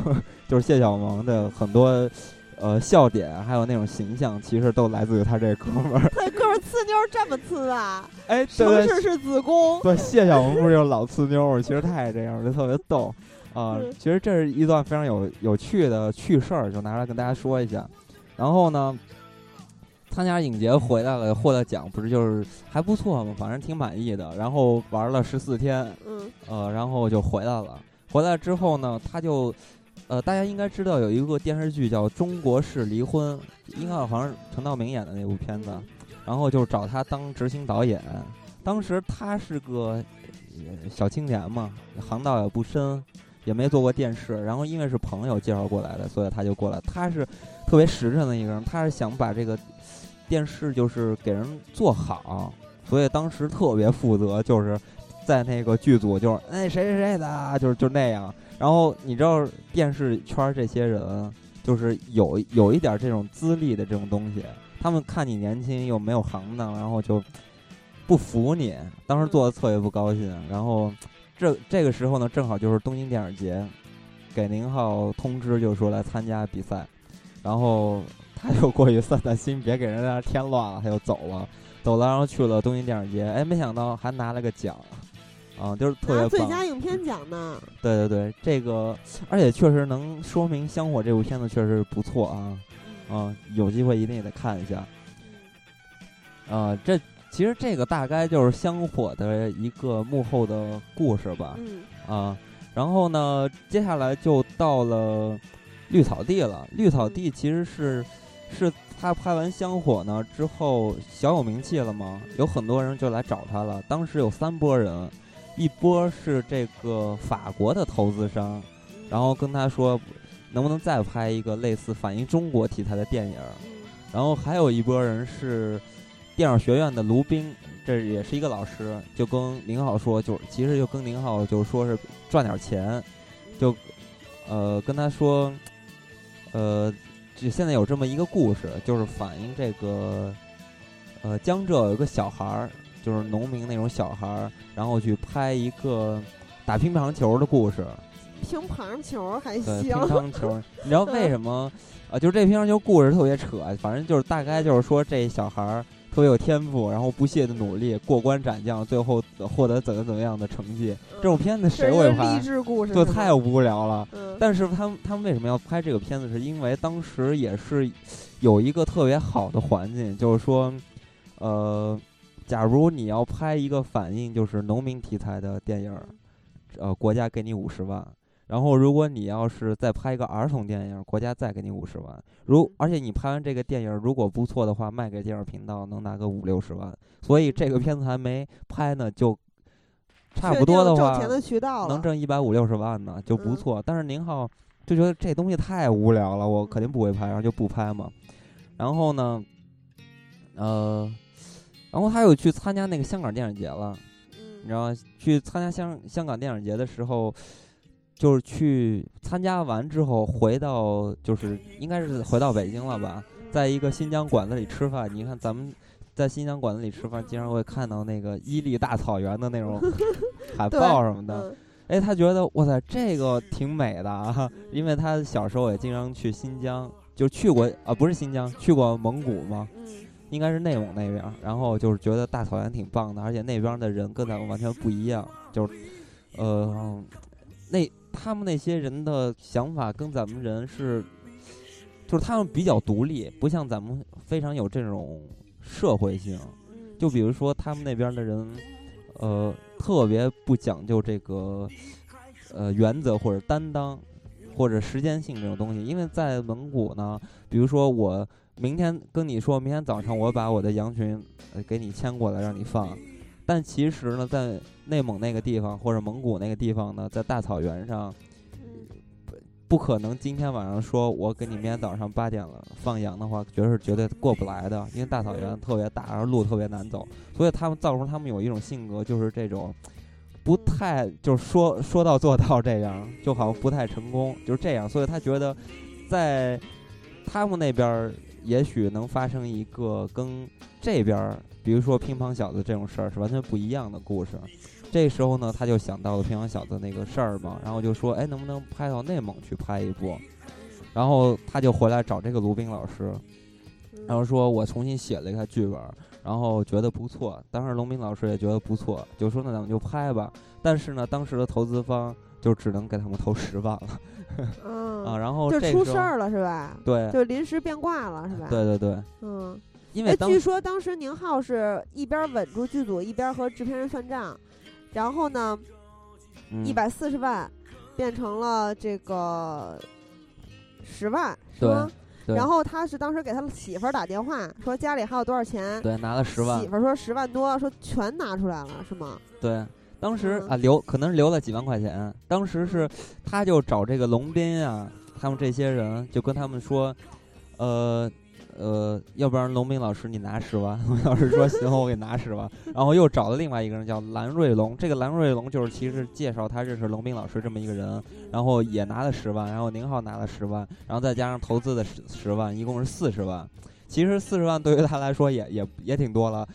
就是谢小萌的很多呃笑点，还有那种形象，其实都来自于他这哥们儿。他哥们儿呲妞这么呲啊？哎，城市是子宫。对，谢小萌不是就老呲妞？其实他也这样，就特别逗。啊，其实这是一段非常有有趣的趣事儿，就拿出来跟大家说一下。然后呢，参加影节回来了，获得奖，不是就是还不错嘛，反正挺满意的。然后玩了十四天，嗯，呃，然后就回来了。回来之后呢，他就，呃，大家应该知道有一个电视剧叫《中国式离婚》，应该好像是陈道明演的那部片子。然后就找他当执行导演。当时他是个小青年嘛，行道也不深。也没做过电视，然后因为是朋友介绍过来的，所以他就过来。他是特别实诚的一个人，他是想把这个电视就是给人做好，所以当时特别负责，就是在那个剧组就是哎谁谁谁的，就是就那样。然后你知道电视圈这些人就是有有一点这种资历的这种东西，他们看你年轻又没有行当，然后就不服你。当时做的特别不高兴，然后。这这个时候呢，正好就是东京电影节，给宁浩通知，就说来参加比赛，然后他就过去散散心，别给人家添乱了，他就走了，走了，然后去了东京电影节，哎，没想到还拿了个奖，啊，就是特别最佳影片奖呢。对对对，这个而且确实能说明《香火》这部片子确实不错啊，啊，有机会一定也得看一下。啊，这其实这个大概就是《香火》的一个幕后的故事吧。嗯。啊，然后呢，接下来就到了绿草地了。绿草地其实是是他拍完《香火》呢之后小有名气了嘛，有很多人就来找他了。当时有三波人，一波是这个法国的投资商，然后跟他说能不能再拍一个类似反映中国题材的电影。然后还有一波人是。电影学院的卢冰，这也是一个老师，就跟宁浩说，就其实就跟宁浩就说是赚点钱，就呃跟他说，呃，就现在有这么一个故事，就是反映这个呃江浙有一个小孩儿，就是农民那种小孩儿，然后去拍一个打乒乓球的故事。乒乓球还行。乒乓球，你知道为什么啊？[laughs] 就是这乒乓球故事特别扯，反正就是大概就是说这小孩儿。特别有天赋，然后不懈的努力，过关斩将，最后获得怎么怎么样的成绩。这种片子谁会拍？励志故事，就太无聊了。但是他们他们为什么要拍这个片子？是因为当时也是有一个特别好的环境，就是说，呃，假如你要拍一个反映就是农民题材的电影，呃，国家给你五十万。然后，如果你要是再拍一个儿童电影，国家再给你五十万。如而且你拍完这个电影如果不错的话，卖给电影频道能拿个五六十万。所以这个片子还没拍呢，就差不多的话能挣一百五六十万呢，就不错。但是宁浩就觉得这东西太无聊了，我肯定不会拍，然后就不拍嘛。然后呢，呃，然后他又去参加那个香港电影节了，你知道？去参加香香港电影节的时候。就是去参加完之后回到，就是应该是回到北京了吧，在一个新疆馆子里吃饭。你看咱们在新疆馆子里吃饭，经常会看到那个伊犁大草原的那种 [laughs] 海报什么的。哎，他觉得哇塞，这个挺美的啊，因为他小时候也经常去新疆，就去过啊，不是新疆，去过蒙古吗？应该是内蒙那边。然后就是觉得大草原挺棒的，而且那边的人跟咱们完全不一样，就是呃，那。他们那些人的想法跟咱们人是，就是他们比较独立，不像咱们非常有这种社会性。就比如说他们那边的人，呃，特别不讲究这个呃原则或者担当或者时间性这种东西。因为在蒙古呢，比如说我明天跟你说明天早上我把我的羊群呃给你牵过来让你放。但其实呢，在内蒙那个地方或者蒙古那个地方呢，在大草原上，不不可能今天晚上说我给你明天早上八点了放羊的话，绝对是绝对过不来的，因为大草原特别大，然后路特别难走，所以他们造成他们有一种性格，就是这种不太就是说说到做到这样，就好像不太成功，就是这样，所以他觉得在他们那边也许能发生一个跟这边。比如说乒乓小子这种事儿是完全不一样的故事，这时候呢，他就想到了乒乓小子那个事儿嘛，然后就说，哎，能不能拍到内蒙去拍一部？然后他就回来找这个卢冰老师，然后说我重新写了一下剧本，然后觉得不错，当时卢冰老师也觉得不错，就说那咱们就拍吧。但是呢，当时的投资方就只能给他们投十万了，啊，然后就出事儿了是吧？对，就临时变卦了是吧？对对对，嗯。因为据说当时宁浩是一边稳住剧组，一边和制片人算账，然后呢，一百四十万变成了这个十万，是吗？然后他是当时给他媳妇儿打电话，说家里还有多少钱？对，拿了十万。媳妇儿说十万多，说全拿出来了，是吗？对，当时啊留可能是留了几万块钱。当时是他就找这个龙斌啊，他们这些人就跟他们说，呃。呃，要不然龙斌老师你拿十万，龙斌老师说行，我给你拿十万。然后又找了另外一个人叫蓝瑞龙，这个蓝瑞龙就是其实介绍他认识龙斌老师这么一个人，然后也拿了十万，然后宁浩拿了十万，然后再加上投资的十十万，一共是四十万。其实四十万对于他来说也也也挺多了，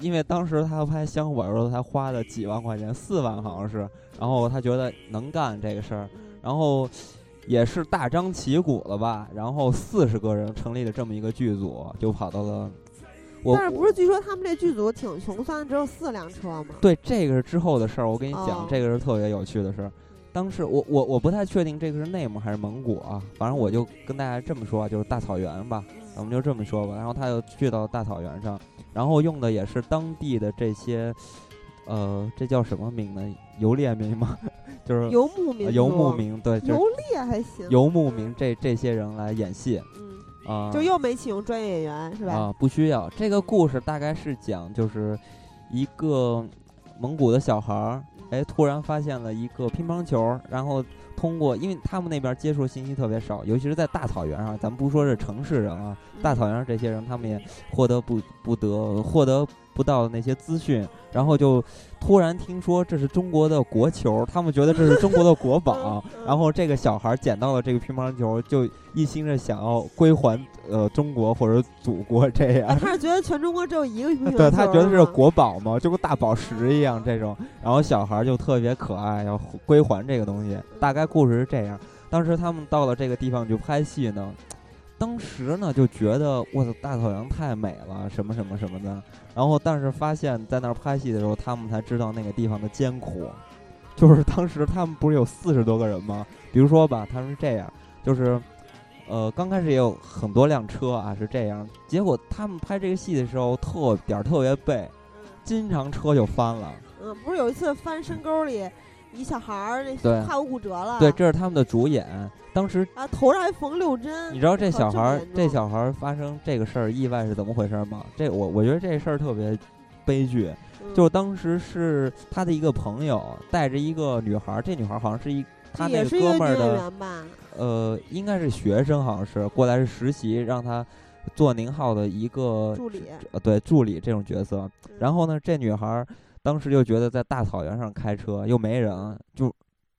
因为当时他拍香火的时候，他花了几万块钱，四万好像是，然后他觉得能干这个事儿，然后也是大张旗鼓了吧，然后四十个人成立了这么一个剧组，就跑到了。但是不是据说他们这剧组挺穷酸，只有四辆车吗？对，这个是之后的事儿。我跟你讲，这个是特别有趣的事儿。当时我我我不太确定这个是内蒙还是蒙古啊，反正我就跟大家这么说，就是大草原吧，我们就这么说吧。然后他就去到大草原上，然后用的也是当地的这些，呃，这叫什么名呢？游猎 [laughs] 民吗？就是游牧民。游牧民对。游猎还行。游牧民这这些人来演戏。啊，就又没启用专业演员是吧？啊，不需要。这个故事大概是讲，就是一个蒙古的小孩儿，哎，突然发现了一个乒乓球，然后通过，因为他们那边接触信息特别少，尤其是在大草原上，咱们不说是城市人啊，大草原上这些人，他们也获得不不得获得。不到的那些资讯，然后就突然听说这是中国的国球，他们觉得这是中国的国宝，[laughs] 然后这个小孩捡到了这个乒乓球，就一心着想要归还呃中国或者祖国这样。他是觉得全中国只有一个乒乓球，对他觉得是国宝嘛，就跟大宝石一样这种。然后小孩就特别可爱，要归还这个东西。大概故事是这样。当时他们到了这个地方就拍戏呢。当时呢就觉得我操大草原太美了，什么什么什么的。然后但是发现，在那儿拍戏的时候，他们才知道那个地方的艰苦。就是当时他们不是有四十多个人吗？比如说吧，他们是这样，就是，呃，刚开始也有很多辆车啊，是这样。结果他们拍这个戏的时候，特点特别背，经常车就翻了。嗯，不是有一次翻深沟里。一小孩儿那胯骨骨折了，对，这是他们的主演。当时啊，头上还缝六针。你知道这小孩儿，这小孩儿发生这个事儿意外是怎么回事吗？这我我觉得这事儿特别悲剧。就当时是他的一个朋友带着一个女孩儿，这女孩儿好像是一他那个哥们儿的，呃，应该是学生，好像是过来是实习，让他做宁浩的一个助理，呃，对，助理这种角色。然后呢，这女孩儿。当时就觉得在大草原上开车又没人，就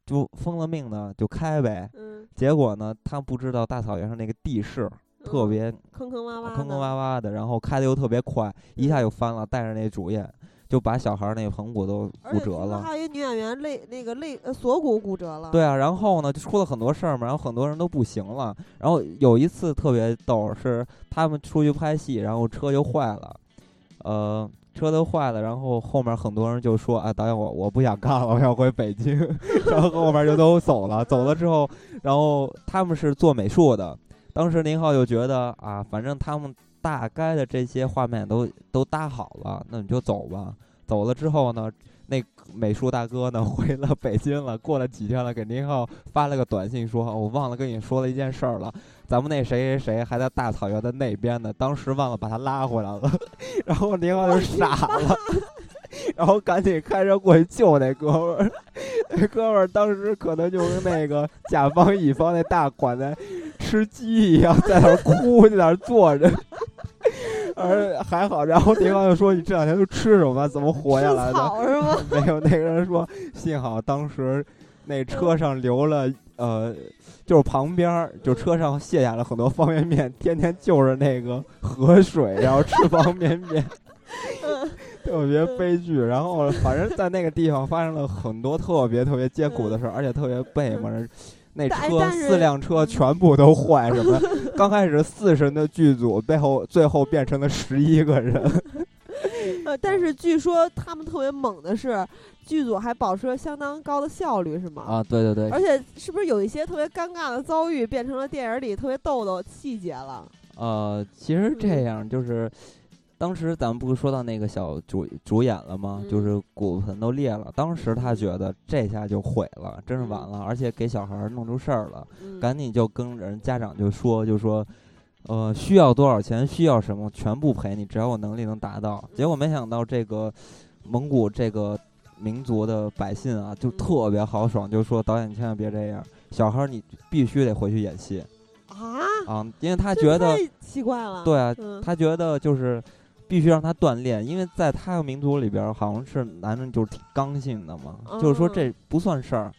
就疯了命的就开呗。嗯。结果呢，他不知道大草原上那个地势特别坑坑洼洼，坑坑洼洼的，然后开的又特别快，一下就翻了，带着那主演就把小孩那个盆骨都骨折了。还有一女演员肋那个肋呃锁骨骨折了。对啊，然后呢就出了很多事儿嘛，然后很多人都不行了。然后有一次特别逗，是他们出去拍戏，然后车就坏了，呃。车都坏了，然后后面很多人就说：“啊，导演，我我不想干了，我要回北京。[laughs] ”然后后面就都走了。走了之后，然后他们是做美术的。当时林浩就觉得啊，反正他们大概的这些画面都都搭好了，那你就走吧。走了之后呢？那美术大哥呢？[laughs] 回了北京了。过了几天了，给林浩发了个短信，说：“我忘了跟你说了一件事儿了。咱们那谁谁谁还在大草原的那边呢，当时忘了把他拉回来了。[laughs] ”然后林浩就傻了，[laughs] 然后赶紧开车过去救那哥们儿。那哥们儿当时可能就跟那个甲方乙方那大款在吃鸡一样，在那儿哭，在那儿坐着。而还好，然后对方就说：“你这两天都吃什么？怎么活下来的？”是吗？没有，那个人说：“幸好当时那车上留了，呃，就是旁边就车上卸下了很多方便面，天天就着那个河水，然后吃方便面，[laughs] 特别悲剧。然后反正在那个地方发生了很多特别特别艰苦的事儿，而且特别背嘛。”那车四辆车全部都坏，什么？刚开始四十人的剧组，背后最后变成了十一个人。[laughs] 呃，但是据说他们特别猛的是，剧组还保持了相当高的效率，是吗？啊，对对对。而且是不是有一些特别尴尬的遭遇，变成了电影里特别逗的细节了？呃，其实这样就是。当时咱们不是说到那个小主主演了吗？就是骨盆都裂了。当时他觉得这下就毁了，真是完了，而且给小孩弄出事儿了，赶紧就跟人家长就说，就说，呃，需要多少钱，需要什么，全部赔你，只要我能力能达到。结果没想到这个蒙古这个民族的百姓啊，就特别豪爽，就说导演千万别这样，小孩你必须得回去演戏啊？啊，因为他觉得奇怪了，对啊，他觉得就是。必须让他锻炼，因为在他的民族里边，好像是男人就是挺刚性的嘛，就是说这不算事儿，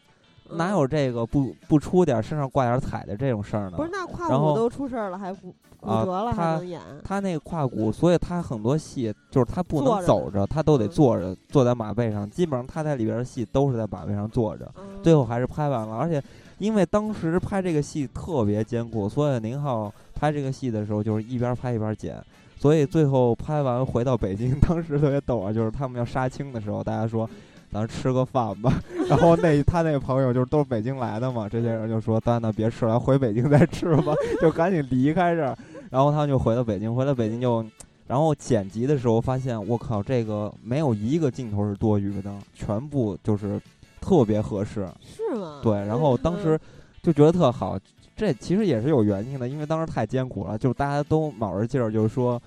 哪有这个不不出点身上挂点彩的这种事儿呢？不是，那胯骨都出事儿了，还骨骨折了还能演？他那个胯骨，所以他很多戏就是他不能走着，他都得坐着，坐在马背上。基本上他在里边的戏都是在马背上坐着，最后还是拍完了。而且因为当时拍这个戏特别艰苦，所以宁浩拍这个戏的时候就是一边拍一边剪。所以最后拍完回到北京，[laughs] 当时特别逗啊，就是他们要杀青的时候，大家说。咱吃个饭吧，然后那他那个朋友就是都是北京来的嘛，这些人就说：“丹丹别吃了，回北京再吃吧。[laughs] ”就赶紧离开这儿，然后他们就回到北京，回到北京就，然后剪辑的时候发现，我靠，这个没有一个镜头是多余的，全部就是特别合适。是吗？对，然后当时就觉得特好，这其实也是有原因的，因为当时太艰苦了，就大家都卯着劲儿，就是说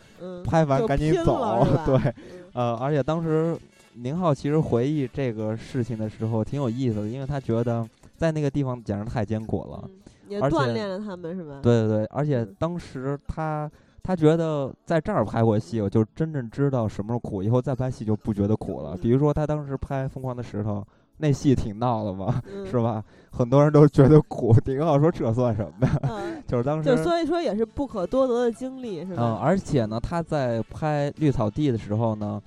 拍完赶紧走。[laughs] 对，呃，而且当时。宁浩其实回忆这个事情的时候挺有意思的，因为他觉得在那个地方简直太艰苦了，也锻炼了他们是吧？对对对，而且当时他他觉得在这儿拍过戏，我就真正知道什么是苦，以后再拍戏就不觉得苦了。比如说他当时拍《疯狂的石头》，那戏挺闹的嘛，是吧？很多人都觉得苦，宁浩说这算什么呀？就是当时，就所以说也是不可多得的经历，是吧？嗯，而且呢，他在拍《绿草地》的时候呢。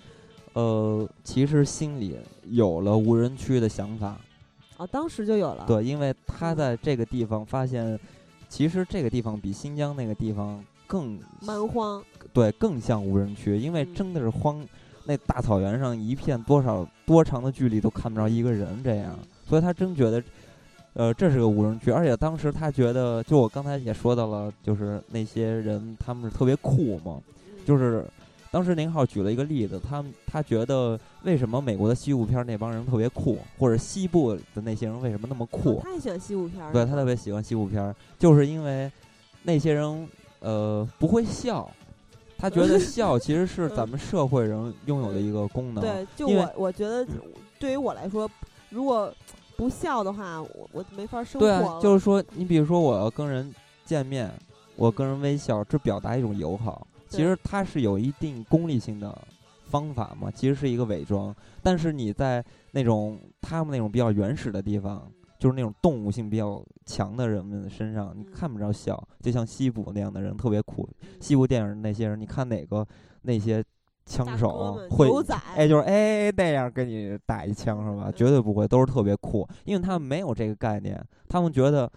呃，其实心里有了无人区的想法，哦，当时就有了。对，因为他在这个地方发现，其实这个地方比新疆那个地方更蛮荒，对，更像无人区，因为真的是荒，那大草原上一片多少多长的距离都看不着一个人这样，所以他真觉得，呃，这是个无人区，而且当时他觉得，就我刚才也说到了，就是那些人他们是特别酷嘛，就是。当时宁浩举了一个例子，他他觉得为什么美国的西部片那帮人特别酷，或者西部的那些人为什么那么酷？他也喜欢西部片。对他特别喜欢西部片，就是因为那些人呃不会笑，他觉得 [laughs] 笑其实是咱们社会人拥有的一个功能。对，就我我觉得对于我来说，如果不笑的话，我我没法生活。对啊，就是说，你比如说我要跟人见面，我跟人微笑，这表达一种友好。其实它是有一定功利性的方法嘛，其实是一个伪装。但是你在那种他们那种比较原始的地方，就是那种动物性比较强的人们身上，你看不着笑。就像西部那样的人特别苦，西部电影那些人，你看哪个那些枪手会哎，就是哎那样给你打一枪是吧？绝对不会，都是特别酷，因为他们没有这个概念，他们觉得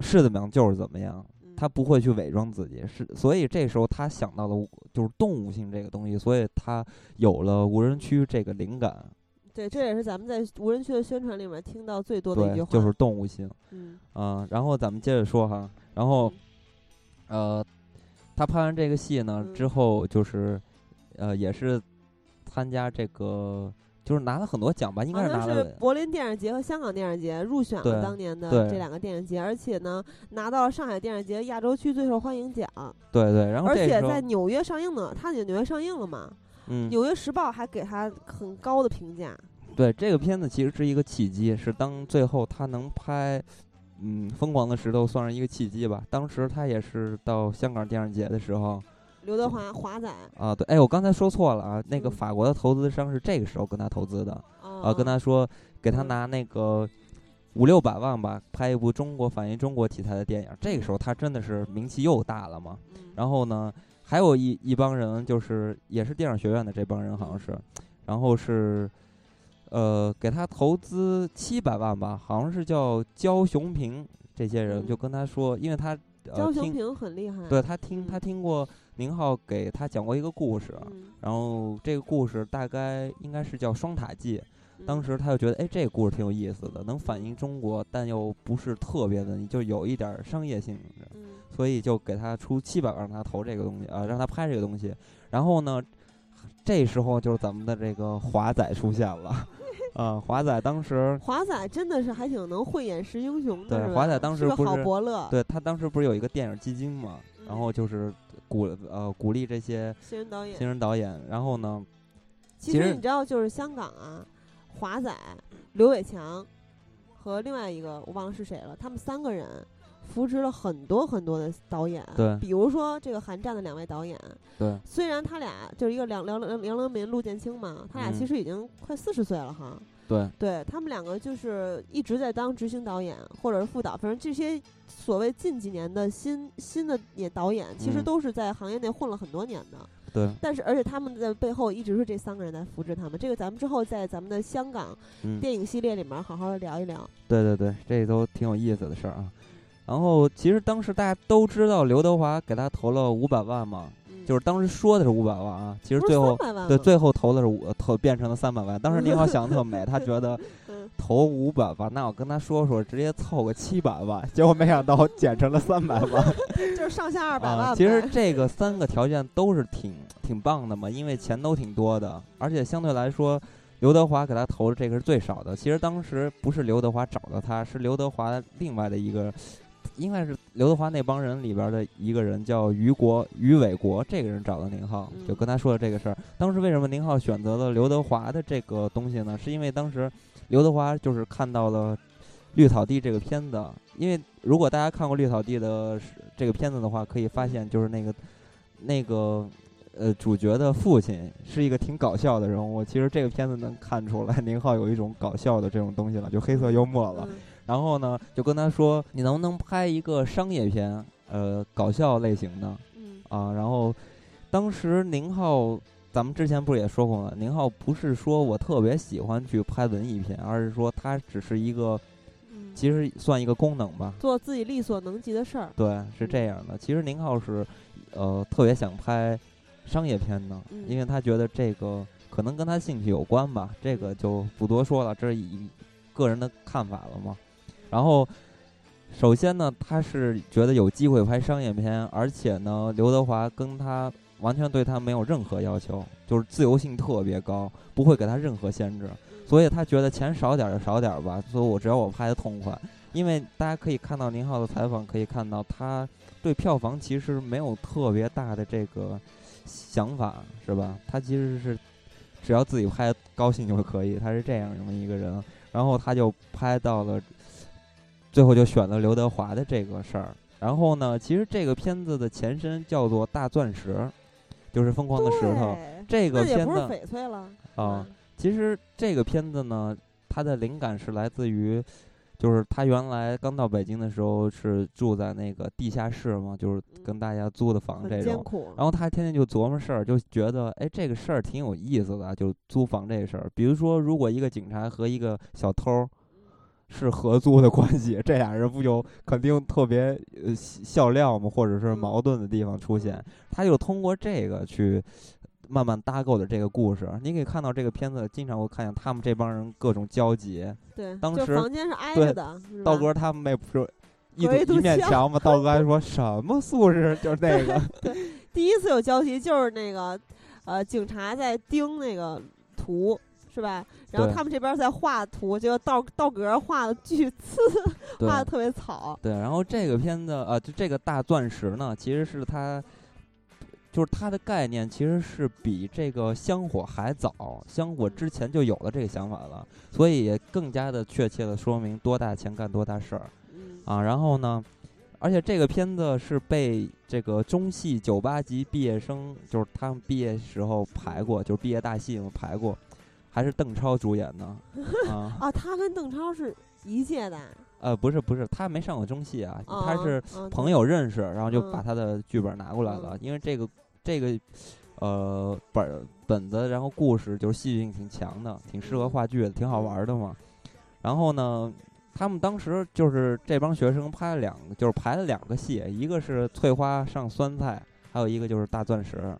是怎么样就是怎么样。他不会去伪装自己，是所以这时候他想到了就是动物性这个东西，所以他有了无人区这个灵感。对，这也是咱们在无人区的宣传里面听到最多的一句话，就是动物性。嗯，啊，然后咱们接着说哈，然后，呃，他拍完这个戏呢之后，就是，呃，也是参加这个。就是拿了很多奖吧，应该是拿了柏林电影节和香港电影节入选了当年的这两个电影节，而且呢拿到了上海电影节亚洲区最受欢迎奖。对对，然后而且在纽约上映呢，他纽约上映了嘛？嗯，纽约时报还给他很高的评价。对，这个片子其实是一个契机，是当最后他能拍，嗯，《疯狂的石头》算是一个契机吧。当时他也是到香港电影节的时候。刘德华华仔。啊，对，哎，我刚才说错了啊，那个法国的投资商是这个时候跟他投资的，啊，跟他说给他拿那个五六百万吧，拍一部中国反映中国题材的电影，这个时候他真的是名气又大了嘛。然后呢，还有一一帮人，就是也是电影学院的这帮人，好像是，然后是，呃，给他投资七百万吧，好像是叫焦雄平这些人就跟他说，因为他焦雄平很厉害，对他听他听过。宁浩给他讲过一个故事，然后这个故事大概应该是叫《双塔记》。当时他就觉得，哎，这个故事挺有意思的，能反映中国，但又不是特别的，就有一点商业性质，所以就给他出七百万让他投这个东西啊，让他拍这个东西。然后呢，这时候就是咱们的这个华仔出现了，[laughs] 啊，华仔当时华仔真的是还挺能慧眼识英雄的，对，华仔当时不是伯乐，对他当时不是有一个电影基金嘛，然后就是。鼓呃鼓励这些新人导演，新人导演。然后呢，其实你知道，就是香港啊，华仔、刘伟强和另外一个我忘了是谁了，他们三个人扶持了很多很多的导演。对，比如说这个韩战的两位导演。对，虽然他俩就是一个梁梁梁梁良民、陆建清嘛，他俩其实已经快四十岁了哈。对，对他们两个就是一直在当执行导演或者是副导，反正这些所谓近几年的新新的也导演，其实都是在行业内混了很多年的。对，但是而且他们的背后一直是这三个人在扶持他们。这个咱们之后在咱们的香港电影系列里面好好聊一聊。对对对，这都挺有意思的事儿啊。然后其实当时大家都知道刘德华给他投了五百万嘛，就是当时说的是五百万啊，其实最后对最后投的是五投变成了三百万。当时宁浩想的特美，[laughs] 他觉得投五百万，那我跟他说说，直接凑个七百万，结果没想到减成了三百万，[laughs] 就是上下二百万。其实这个三个条件都是挺挺棒的嘛，因为钱都挺多的，而且相对来说，刘德华给他投的这个是最少的。其实当时不是刘德华找的他，是刘德华另外的一个。应该是刘德华那帮人里边的一个人，叫于国于伟国，这个人找的宁浩，就跟他说了这个事儿。当时为什么宁浩选择了刘德华的这个东西呢？是因为当时刘德华就是看到了《绿草地》这个片子。因为如果大家看过《绿草地》的这个片子的话，可以发现就是那个那个呃主角的父亲是一个挺搞笑的人物。其实这个片子能看出来，宁浩有一种搞笑的这种东西了，就黑色幽默了。然后呢，就跟他说：“你能不能拍一个商业片，呃，搞笑类型的？”嗯啊，然后当时宁浩，咱们之前不是也说过吗？宁浩不是说我特别喜欢去拍文艺片，而是说他只是一个，其实算一个功能吧，做自己力所能及的事儿。对，是这样的。其实宁浩是，呃，特别想拍商业片的，因为他觉得这个可能跟他兴趣有关吧。这个就不多说了，这是以个人的看法了嘛。然后，首先呢，他是觉得有机会拍商业片，而且呢，刘德华跟他完全对他没有任何要求，就是自由性特别高，不会给他任何限制，所以他觉得钱少点就少点吧，所以我只要我拍的痛快。因为大家可以看到宁浩的采访，可以看到他对票房其实没有特别大的这个想法，是吧？他其实是只要自己拍高兴就可以，他是这样这么一个人。然后他就拍到了。最后就选了刘德华的这个事儿，然后呢，其实这个片子的前身叫做《大钻石》，就是《疯狂的石头》。这个片子翡翠了啊。其实这个片子呢，它的灵感是来自于，就是他原来刚到北京的时候是住在那个地下室嘛，就是跟大家租的房这种。然后他天天就琢磨事儿，就觉得哎，这个事儿挺有意思的，就租房这个事儿。比如说，如果一个警察和一个小偷。是合租的关系，这俩人不就肯定特别呃笑料吗？或者是矛盾的地方出现，他就通过这个去慢慢搭构的这个故事。你可以看到这个片子，经常会看见他们这帮人各种交集。对，当时房间是挨着的。道哥他们那不是一一面墙吗？道哥还说 [laughs] 什么素质？就是那个。[laughs] 对，第一次有交集就是那个呃，警察在盯那个图。是吧？然后他们这边在画图，就道道格画的巨次，[laughs] 画的特别草。对，然后这个片子啊，就这个大钻石呢，其实是它，就是它的概念其实是比这个香火还早，香火之前就有了这个想法了，所以也更加的确切的说明多大钱干多大事儿。啊，然后呢，而且这个片子是被这个中戏九八级毕业生，就是他们毕业时候排过，就是毕业大戏嘛排过。还是邓超主演的 [laughs] 啊啊！他跟邓超是一届的？呃，不是不是，他没上过中戏啊，他是朋友认识，然后就把他的剧本拿过来了。因为这个这个呃本本子，然后故事就是戏剧性挺强的，挺适合话剧的，挺好玩的嘛。然后呢，他们当时就是这帮学生拍了两，就是排了两个戏，一个是翠花上酸菜，还有一个就是大钻石。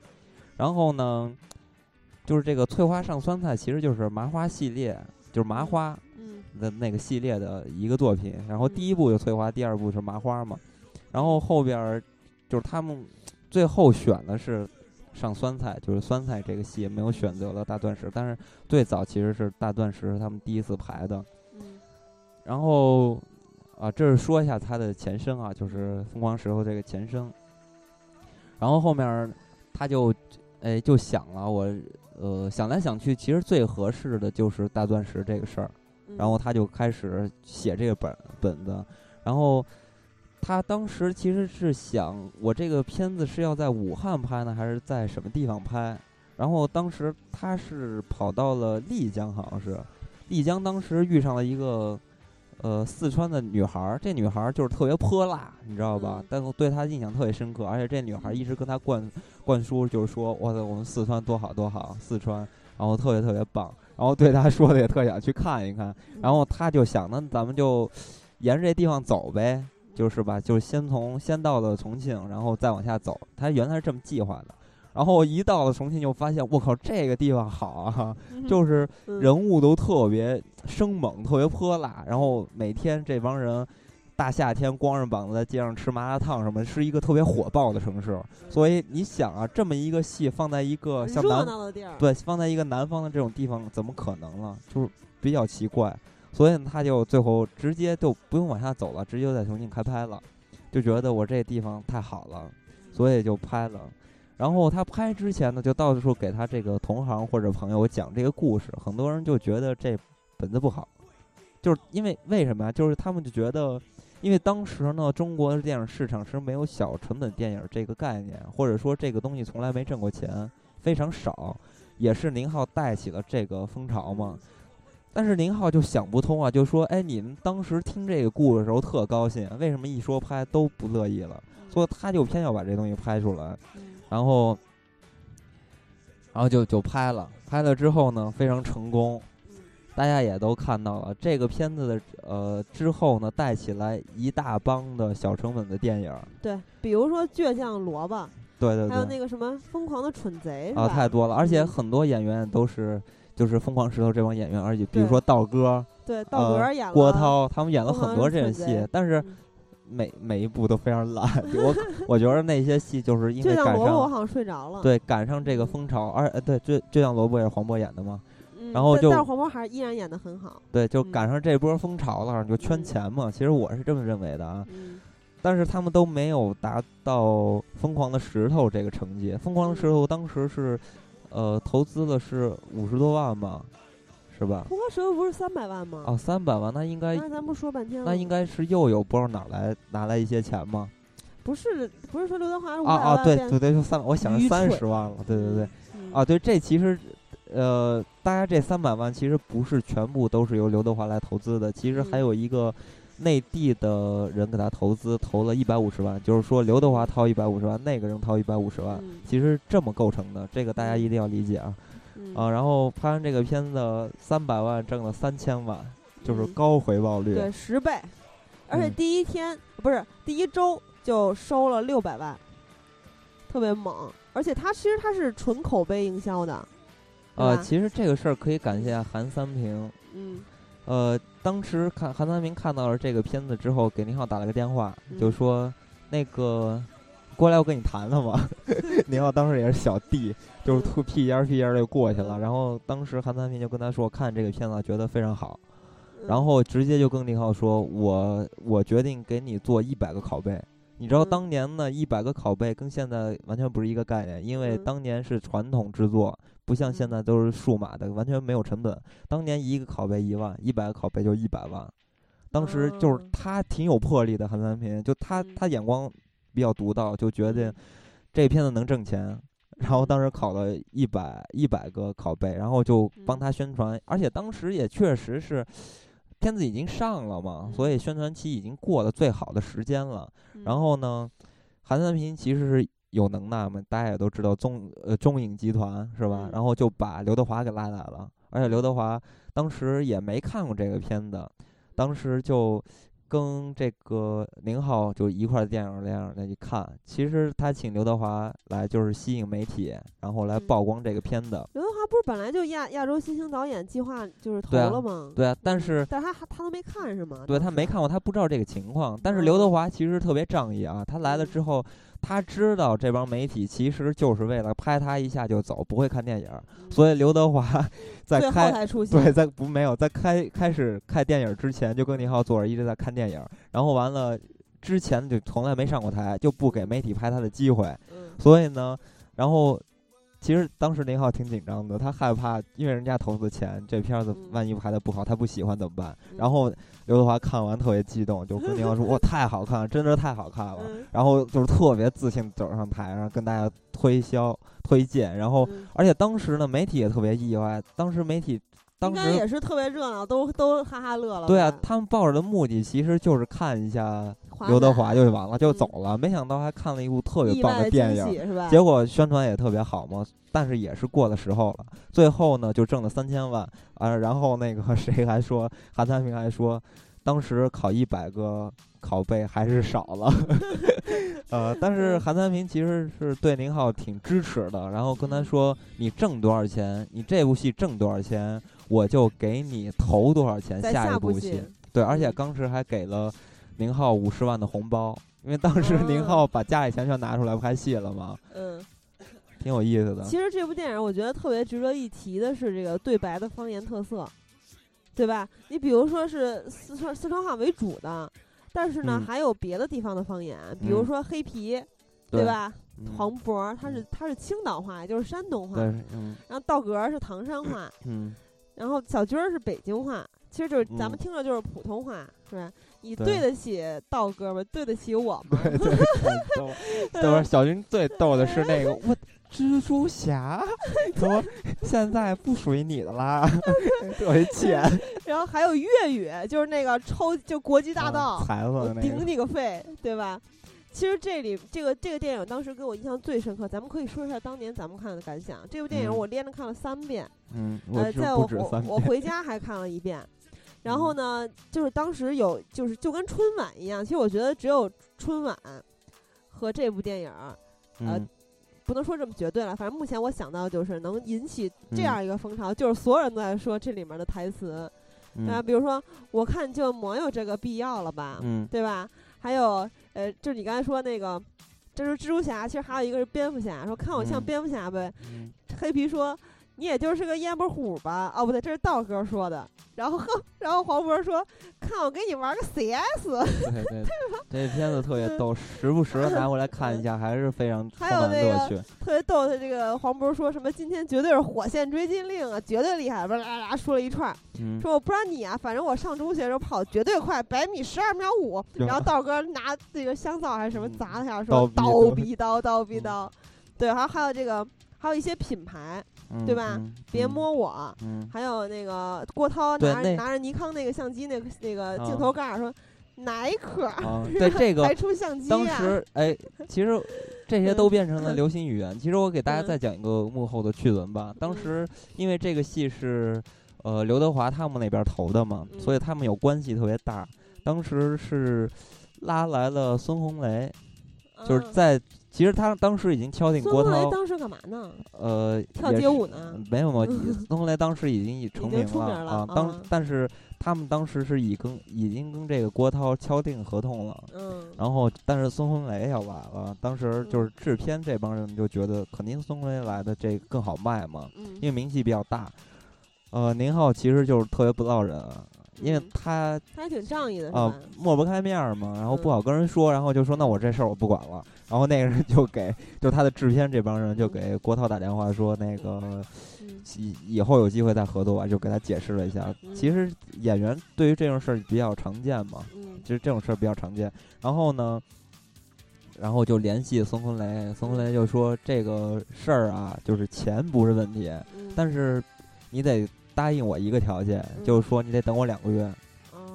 然后呢。就是这个翠花上酸菜，其实就是麻花系列，就是麻花的那个系列的一个作品。然后第一部就翠花，第二部是麻花嘛。然后后边就是他们最后选的是上酸菜，就是酸菜这个戏没有选择了大钻石，但是最早其实是大钻石他们第一次排的。然后啊，这是说一下它的前身啊，就是疯狂石头这个前身。然后后面他就哎就想了我。呃，想来想去，其实最合适的就是大钻石这个事儿，然后他就开始写这个本本子，然后他当时其实是想，我这个片子是要在武汉拍呢，还是在什么地方拍？然后当时他是跑到了丽江，好像是丽江当时遇上了一个。呃，四川的女孩儿，这女孩儿就是特别泼辣，你知道吧？但我对她印象特别深刻，而且这女孩儿一直跟她灌灌输，就是说，哇塞，我们四川多好多好，四川，然后特别特别棒，然后对他说的也特想去看一看，然后他就想，那咱们就沿着这地方走呗，就是吧，就是先从先到了重庆，然后再往下走，他原来是这么计划的。然后一到了重庆，就发现我靠，这个地方好啊，就是人物都特别生猛，特别泼辣。然后每天这帮人大夏天光着膀子在街上吃麻辣烫什么，是一个特别火爆的城市。所以你想啊，这么一个戏放在一个像南对放在一个南方的这种地方，怎么可能呢？就是比较奇怪。所以他就最后直接就不用往下走了，直接就在重庆开拍了，就觉得我这地方太好了，所以就拍了。然后他拍之前呢，就到处给他这个同行或者朋友讲这个故事，很多人就觉得这本子不好，就是因为为什么呀？就是他们就觉得，因为当时呢，中国的电影市场是没有小成本电影这个概念，或者说这个东西从来没挣过钱，非常少，也是宁浩带起了这个风潮嘛。但是宁浩就想不通啊，就说：“哎，你们当时听这个故事的时候特高兴，为什么一说拍都不乐意了？”所以他就偏要把这东西拍出来。然后，然后就就拍了，拍了之后呢，非常成功，大家也都看到了这个片子的呃之后呢，带起来一大帮的小成本的电影。对，比如说《倔强萝卜》，对对对，还有那个什么《疯狂的蠢贼》啊，太多了，而且很多演员都是就是《疯狂石头》这帮演员，而且比如说道哥，对，道哥演了，郭涛他们演了很多这种戏，但是。每每一部都非常烂，我 [laughs] 我觉得那些戏就是因为赶上我好像睡着了，对，赶上这个风潮，而呃对，就就像萝卜也是黄渤演的嘛，然后就但是黄渤还是依然演的很好，对，就赶上这波风潮了，就圈钱嘛，其实我是这么认为的啊，但是他们都没有达到疯狂的石头这个成绩，疯狂的石头当时是呃投资的是五十多万吧。是吧？疯狂石头不是三百万吗？哦，三百万，那应该。那咱不说半天了。那应该是又有不知道哪来拿来一些钱吗？不是，不是说刘德华啊啊，对对对，就三，我想三十万了，对对对，啊对，这其实，呃，大家这三百万其实不是全部都是由刘德华来投资的，其实还有一个内地的人给他投资，投了一百五十万，就是说刘德华掏一百五十万，那个人掏一百五十万，其实这么构成的，这个大家一定要理解啊。啊，然后拍完这个片子，三百万挣了三千万，就是高回报率，对，十倍，而且第一天不是第一周就收了六百万，特别猛。而且他其实他是纯口碑营销的，呃，其实这个事儿可以感谢韩三平，嗯，呃，当时看韩三平看到了这个片子之后，给宁浩打了个电话，就说那个。过来，我跟你谈谈吧。[laughs] 宁浩当时也是小弟，就是吐屁颠儿屁颠儿就过去了。然后当时韩三平就跟他说：“看这个片子觉得非常好。”然后直接就跟宁浩说：“我我决定给你做一百个拷贝。你知道当年呢，一百个拷贝跟现在完全不是一个概念，因为当年是传统制作，不像现在都是数码的，完全没有成本。当年一个拷贝一万，一百个拷贝就一百万。当时就是他挺有魄力的，韩三平就他他眼光。”比较独到，就觉得这片子能挣钱，然后当时考了一百一百个拷贝，然后就帮他宣传，而且当时也确实是片子已经上了嘛，所以宣传期已经过了最好的时间了。然后呢，韩三平其实是有能耐嘛，大家也都知道中呃中影集团是吧？然后就把刘德华给拉来了，而且刘德华当时也没看过这个片子，当时就。跟这个宁浩就一块电影院那去看，其实他请刘德华来就是吸引媒体，然后来曝光这个片子。刘德华不是本来就亚亚洲新星导演计划就是投了吗？对啊，但是但他他都没看是吗？对他没看过，他不知道这个情况。但是刘德华其实特别仗义啊，他来了之后。他知道这帮媒体其实就是为了拍他一下就走，不会看电影，所以刘德华 [laughs] 在开对在不没有在开开始看电影之前就跟宁浩坐着一直在看电影，然后完了之前就从来没上过台，就不给媒体拍他的机会，所以呢，然后。其实当时林浩挺紧张的，他害怕，因为人家投资钱，这片子万一拍的不好，他不喜欢怎么办？然后刘德华看完特别激动，就跟林浩说：“哇，太好看了，真的太好看了。”然后就是特别自信走上台然后跟大家推销推荐，然后而且当时呢，媒体也特别意外，当时媒体当时也是特别热闹，都都哈哈乐了。对啊，他们抱着的目的其实就是看一下刘德华就完了，就走了。没想到还看了一部特别棒的电影？结果宣传也特别好嘛，但是也是过了时候了。最后呢，就挣了三千万啊。然后那个 [laughs] 谁还说，韩三平还说，当时考一百个拷贝还是少了。[laughs] 呃，但是韩三平其实是对宁浩挺支持的，然后跟他说：“你挣多少钱，你这部戏挣多少钱。”我就给你投多少钱下一部戏，对，而且当时还给了宁浩五十万的红包，因为当时宁浩把家里钱全拿出来拍戏了嘛，嗯，挺有意思的。其实这部电影我觉得特别值得一提的是这个对白的方言特色，对吧？你比如说是四川四川话为主的，但是呢还有别的地方的方言，比如说黑皮，对吧？黄渤他是他是青岛话，就是山东话，嗯，然后道格是唐山话，嗯。然后小军儿是北京话，其实就是咱们听着就是普通话，是吧？你对得起道哥吗？对得起我吗？对 [laughs] 对对，都是小军最逗的是那个我蜘蛛侠，怎么现在不属于你的啦，[laughs] 特别欠。[laughs] 然后还有粤语，就是那个抽就国际大道，我顶你个肺，对吧？其实这里这个这个电影当时给我印象最深刻，咱们可以说一下当年咱们看的感想。这部电影我连着看了三遍，嗯，呃，在我我我回家还看了一遍。[laughs] 然后呢，就是当时有就是就跟春晚一样，其实我觉得只有春晚和这部电影，呃，不能说这么绝对了，反正目前我想到就是能引起这样一个风潮，就是所有人都在说这里面的台词，啊，比如说我看就没有这个必要了吧，嗯，对吧？还有，呃，就是你刚才说那个，这是蜘蛛侠，其实还有一个是蝙蝠侠，说看我像蝙蝠侠呗。黑皮说。你也就是个烟波虎吧？哦，不对，这是道哥说的。然后，[laughs] 然后黄渤说：“看我给你玩个 CS。”对对，这片子特别逗，时不时拿过来看一下，还是非常充满乐趣。特别逗的这个黄渤说什么：“今天绝对是火线追击令啊，绝对厉害！”吧啦啦说了一串，说我不知道你啊，反正我上中学的时候跑绝对快，百米十二秒五。然后道哥拿那个香皂还是什么砸他一下，说：“刀逼刀，刀逼刀。”对，还还有这个，还有一些品牌。对吧？别摸我！还有那个郭涛拿着拿着尼康那个相机，那个那个镜头盖说耐克。[laughs] 对这个还出相机当时哎，其实这些都变成了 [laughs] 流行语言。其实我给大家再讲一个幕后的趣闻吧。当时因为这个戏是呃刘德华他们那边投的嘛，所以他们有关系特别大。当时是拉来了孙红雷，就是在。其实他当时已经敲定郭涛。孙红雷当时干嘛呢？呃，跳街舞呢？没有没有，[laughs] 孙红雷当时已经已成名了啊。当但是他们当时是已跟已经跟这个郭涛敲定合同了。嗯。然后，但是孙红雷要来了，当时就是制片这帮人就觉得肯定孙红雷来的这更好卖嘛，因为名气比较大。呃，宁浩其实就是特别不落人。因为他他还挺仗义的啊，抹不开面儿嘛，然后不好跟人说，然后就说那我这事儿我不管了。然后那个人就给就他的制片这帮人就给郭涛打电话说那个以以后有机会再合作吧，就给他解释了一下。其实演员对于这种事儿比较常见嘛，其实这种事儿比较常见。然后呢，然后就联系孙红雷，孙红雷就说这个事儿啊，就是钱不是问题，但是你得。答应我一个条件，就是说你得等我两个月，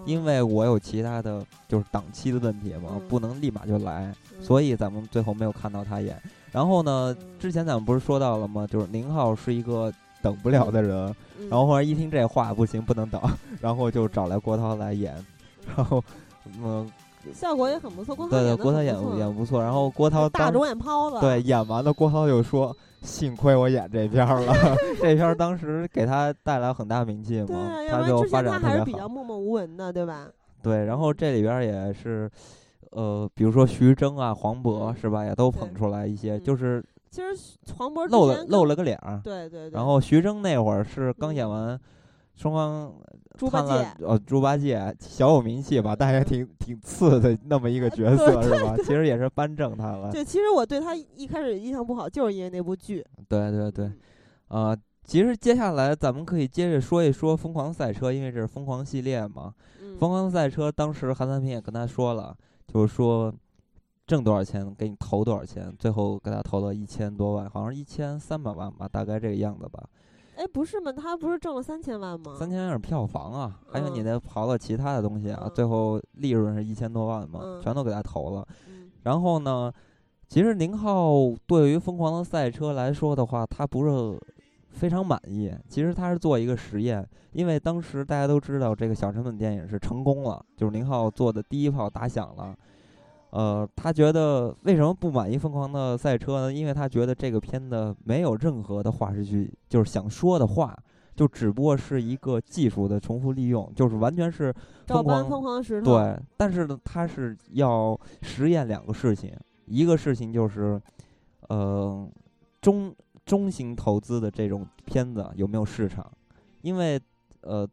因为我有其他的就是档期的问题嘛，不能立马就来，所以咱们最后没有看到他演。然后呢，之前咱们不是说到了吗？就是宁浩是一个等不了的人，然后后来一听这话不行，不能等，[laughs] 然后就找来郭涛来演，然后嗯，效果也很不错。对对，郭涛演演不错，然后郭涛大肿眼泡子，对，演完了郭涛就说。幸亏我演这片了，[laughs] 这片当时给他带来很大名气嘛，他就发展特别好。还是比较默默无闻的，对吧？[laughs] 对，然后这里边也是，呃，比如说徐峥啊、黄渤是吧，也都捧出来一些，就是其实黄渤露了露了个脸对对对。然后徐峥那会儿是刚演完双方。猪八戒，呃，猪八戒小有名气吧，但也挺挺次的那么一个 [laughs] 角色是吧？其实也是颁证他了。对，其实我对他一开始印象不好，就是因为那部剧。对对对，呃，其实接下来咱们可以接着说一说《疯狂赛车》，因为这是疯狂系列嘛。疯狂赛车当时韩三平也跟他说了，就是说挣多少钱给你投多少钱，最后给他投了一千多万，好像一千三百万吧，大概这个样子吧。哎，不是吗？他不是挣了三千万吗？三千万是票房啊，还有你那刨了其他的东西啊，嗯最后利润是一千多万嘛，嗯全都给他投了。嗯然后呢，其实宁浩对于《疯狂的赛车》来说的话，他不是非常满意。其实他是做一个实验，因为当时大家都知道这个小成本电影是成功了，就是宁浩做的第一炮打响了。呃，他觉得为什么不满意《疯狂的赛车》呢？因为他觉得这个片子没有任何的话是去，就是想说的话，就只不过是一个技术的重复利用，就是完全是照搬疯狂疯狂石头。对，但是呢，他是要实验两个事情，一个事情就是，呃，中中型投资的这种片子有没有市场，因为呃，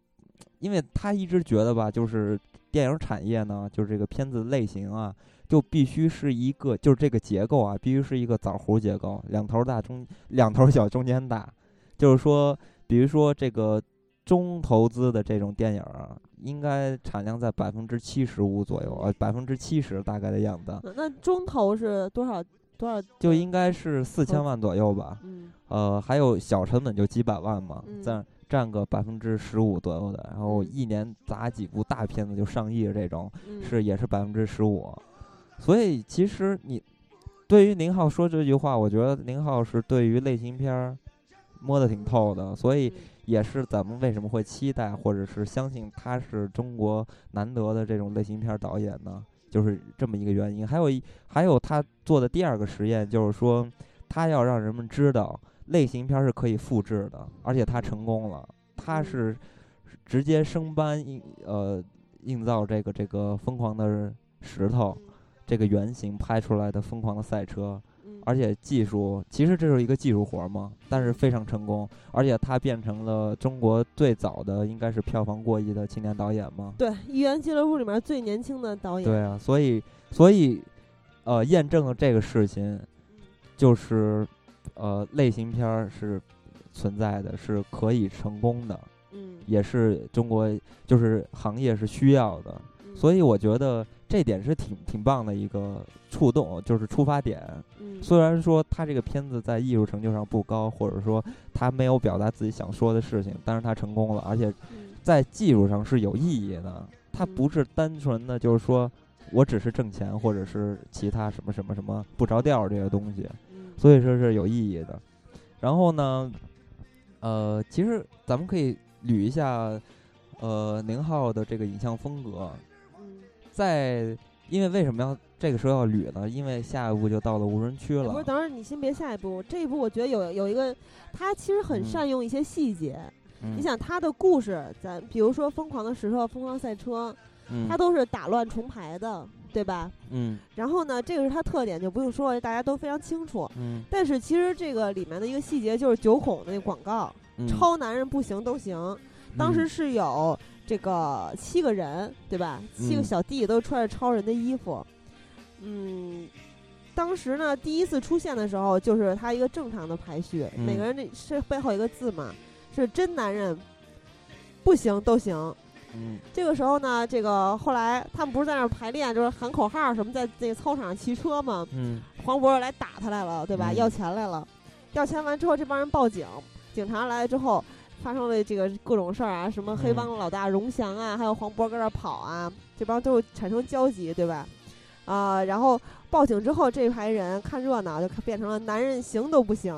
因为他一直觉得吧，就是电影产业呢，就是这个片子类型啊，就必须是一个，就是这个结构啊，必须是一个枣核结构，两头大中两头小中间大，就是说，比如说这个中投资的这种电影啊，应该产量在百分之七十五左右啊，百分之七十大概的样子，那那中投是多少多少？就应该是四千万左右吧。嗯呃，还有小成本就几百万嘛，嗯占占个百分之十五左右的，然后嗯一年砸几部大片子就上亿这种，嗯是也是百分之十五。所以其实你对于宁浩说这句话，我觉得宁浩是对于类型片儿摸得挺透的，所以嗯也是咱们为什么会期待或者是相信他是中国难得的这种类型片儿导演呢？就是这么一个原因。还有一还有他做的第二个实验，就是说他要让人们知道类型片儿是可以复制的，而且他成功了。他嗯是直接生搬印呃映造这个这个疯狂的石头这个原型拍出来的疯狂的赛车，嗯而且技术其实这是一个技术活儿嘛，但是非常成功，而且他变成了中国最早的应该是票房过亿的青年导演嘛。对《一元俱乐部》里面最年轻的导演。对啊，所以所以呃验证了这个事情，就是呃类型片儿是存在的，是可以成功的，嗯，也是中国就是行业是需要的。嗯所以我觉得这点是挺挺棒的一个触动，就是出发点。嗯虽然说他这个片子在艺术成就上不高，或者说他没有表达自己想说的事情，但是他成功了，而且嗯在技术上是有意义的。他嗯不是单纯的就是说我只是挣钱，或者是其他什么什么什么不着调儿这些东西，嗯所以说是有意义的。然后呢，呃，其实咱们可以捋一下，呃，宁浩的这个影像风格，嗯，在因为为什么要这个时候要捋呢？因为下一步就到了无人区了。哎不是，等会儿你先别下一步，这一步我觉得有有一个，他其实很嗯善用一些细节。嗯你想他的故事，咱比如说《疯狂的石头》《疯狂赛车》，嗯它都是打乱重排的，对吧？嗯然后呢，这个是它特点，就不用说了，大家都非常清楚。嗯但是其实这个里面的一个细节就是九孔的那个广告，嗯超男人不行都行。当时是有这个七个人，对吧？七个嗯小弟都穿着超人的衣服。嗯，当时呢，第一次出现的时候，就是他一个正常的排序，嗯每个人这是背后一个字嘛，是真男人不行都行。嗯这个时候呢，这个后来他们不是在那儿排练，就是喊口号什么，在那个操场上骑车嘛？嗯黄渤来打他来了，对吧？嗯要钱来了，要钱完之后，这帮人报警，警察来了之后，发生了这个各种事儿啊，什么黑帮老大荣祥啊，还有黄渤搁那儿跑啊，这帮都产生交集，对吧？啊、然后报警之后，这排人看热闹，就变成了男人行都不行。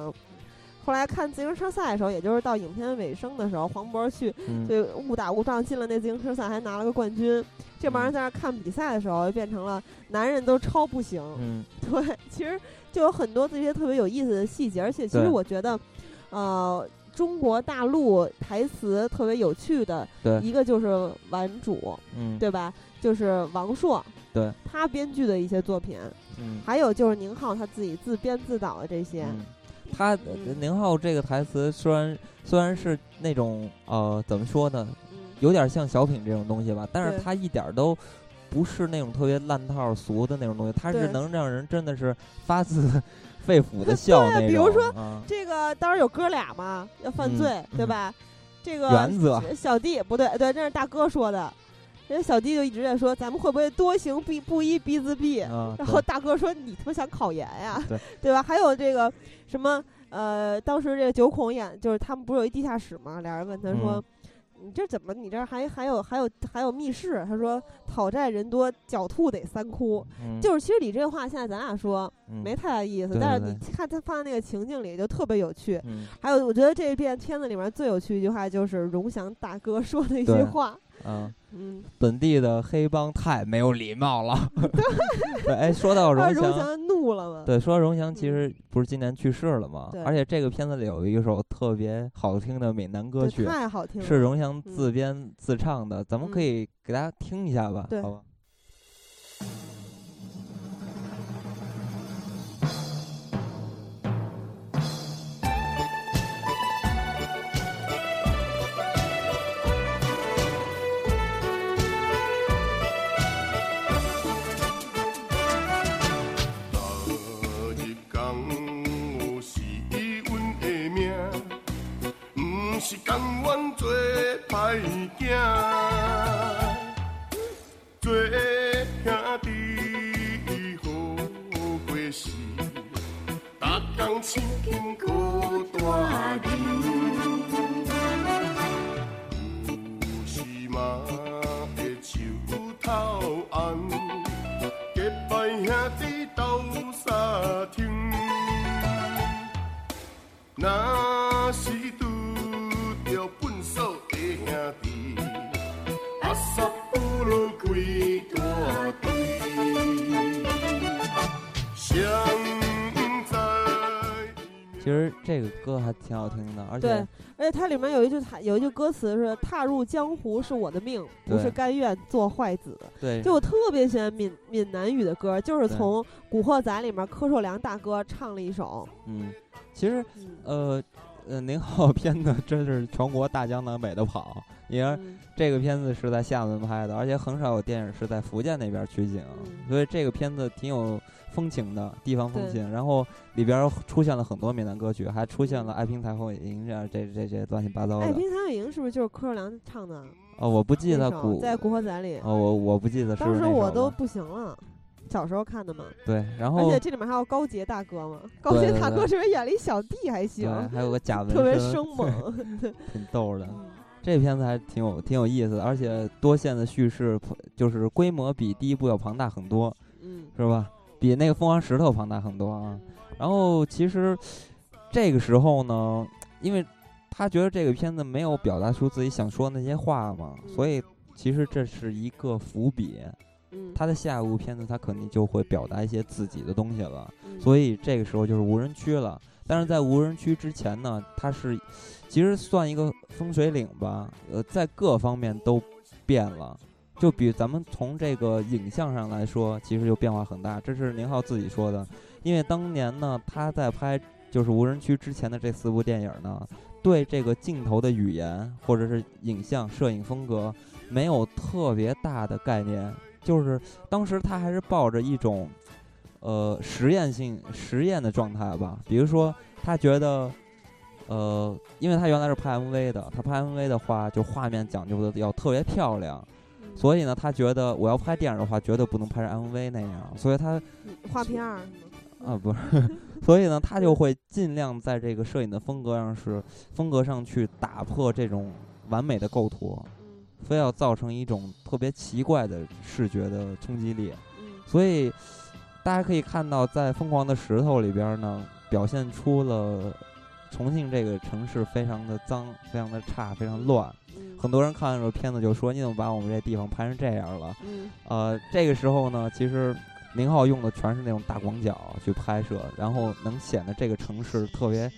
后来看自行车赛的时候，也就是到影片尾声的时候，黄渤去嗯就误打误撞进了那自行车赛，还拿了个冠军。这帮人在那儿看比赛的时候，就变成了男人都超不行。嗯 [laughs] 对，其实就有很多这些特别有意思的细节，而且其实我觉得，呃，中国大陆台词特别有趣的一个就是顽主，嗯。对吧？就是王朔，对，他编剧的一些作品，嗯。还有就是宁浩他自己自编自导的这些，嗯，他嗯。宁浩这个台词虽然虽然是那种呃怎么说呢，嗯，有点像小品这种东西吧，但是他一点儿都不是那种特别烂套俗的那种东西，他是能让人真的是发自肺腑的笑 [laughs] 那种。比如说啊，这个当时有哥俩嘛，要犯嗯罪，对嗯吧？这个原则小弟不对，对，那是大哥说的。人家小弟就一直在说，咱们会不会多行必不一必自毙？然后大哥说，你他妈想考研呀？对 [laughs] 对吧？还有这个什么呃，当时这个九孔演，就是他们不是有一地下室吗？俩人问他说。你这怎么？你这还还有还有还有密室？他说讨债人多，狡兔得三窟。就是其实你这话现在咱俩说没太大意思，但是你看他放在那个情境里就特别有趣。还有我觉得这一片片子里面最有趣一句话就是荣祥大哥说的一句话。嗯嗯，本地的黑帮太没有礼貌了。[laughs] [laughs] 对，哎，说到 [laughs] 荣祥怒了吗？对，说到荣祥，其实不是今年去世了吗？而且这个片子里有一首特别好听的闽南歌曲，太好听了，是荣祥自编自唱的，咱们可以给大家听一下吧？好吧。是甘愿做歹仔，做兄弟好过世，逐天亲金孤单人，有时头，拜兄弟，若是。这个歌还挺好听的，而且对而且它里面有一句它有一句歌词是“踏入江湖是我的命，不是甘愿做坏子”。对，就我特别喜欢闽闽南语的歌，就是从《古惑仔》里面柯受良大哥唱了一首。嗯，其实呃呃，您好片子真是全国大江南北的跑。你看这个片子是在厦门拍的，而且很少有电影是在福建那边取景，所以这个片子挺有。风情的地方风情，然后里边出现了很多闽南歌曲，还出现了《爱拼才会赢》这样这这些乱七八糟的。《爱拼才会赢》是不是就是柯受良唱的？哦，我不记得古在《古惑仔》里。哦，我我不记得。当时我都不行了，小时候看的嘛。对，然后而且这里面还有高杰大哥嘛？高杰大哥是不是演了一小弟还行？还有个 [laughs] 贾文特别生猛，[laughs] 挺逗的。这片子还挺有挺有意思的，而且多线的叙事，就是规模比第一部要庞大很多，嗯，是吧？比那个凤凰石头庞大很多啊，然后其实这个时候呢，因为他觉得这个片子没有表达出自己想说那些话嘛，所以其实这是一个伏笔。他的下一部片子他肯定就会表达一些自己的东西了，所以这个时候就是无人区了。但是在无人区之前呢，它是其实算一个风水岭吧，呃，在各方面都变了。就比咱们从这个影像上来说，其实就变化很大。这是宁浩自己说的，因为当年呢，他在拍就是无人区之前的这四部电影呢，对这个镜头的语言或者是影像摄影风格没有特别大的概念，就是当时他还是抱着一种呃实验性实验的状态吧。比如说，他觉得呃，因为他原来是拍 MV 的，他拍 MV 的话，就画面讲究的要特别漂亮。所以呢，他觉得我要拍电影的话，绝对不能拍成 MV 那样。所以他画片儿啊，不是。[laughs] 所以呢，他就会尽量在这个摄影的风格上是风格上去打破这种完美的构图，非要造成一种特别奇怪的视觉的冲击力。所以大家可以看到，在《疯狂的石头》里边呢，表现出了重庆这个城市非常的脏、非常的差、非常乱。很多人看完这片子就说：“你怎么把我们这地方拍成这样了？”呃，这个时候呢，其实宁浩用的全是那种大广角去拍摄，然后能显得这个城市特别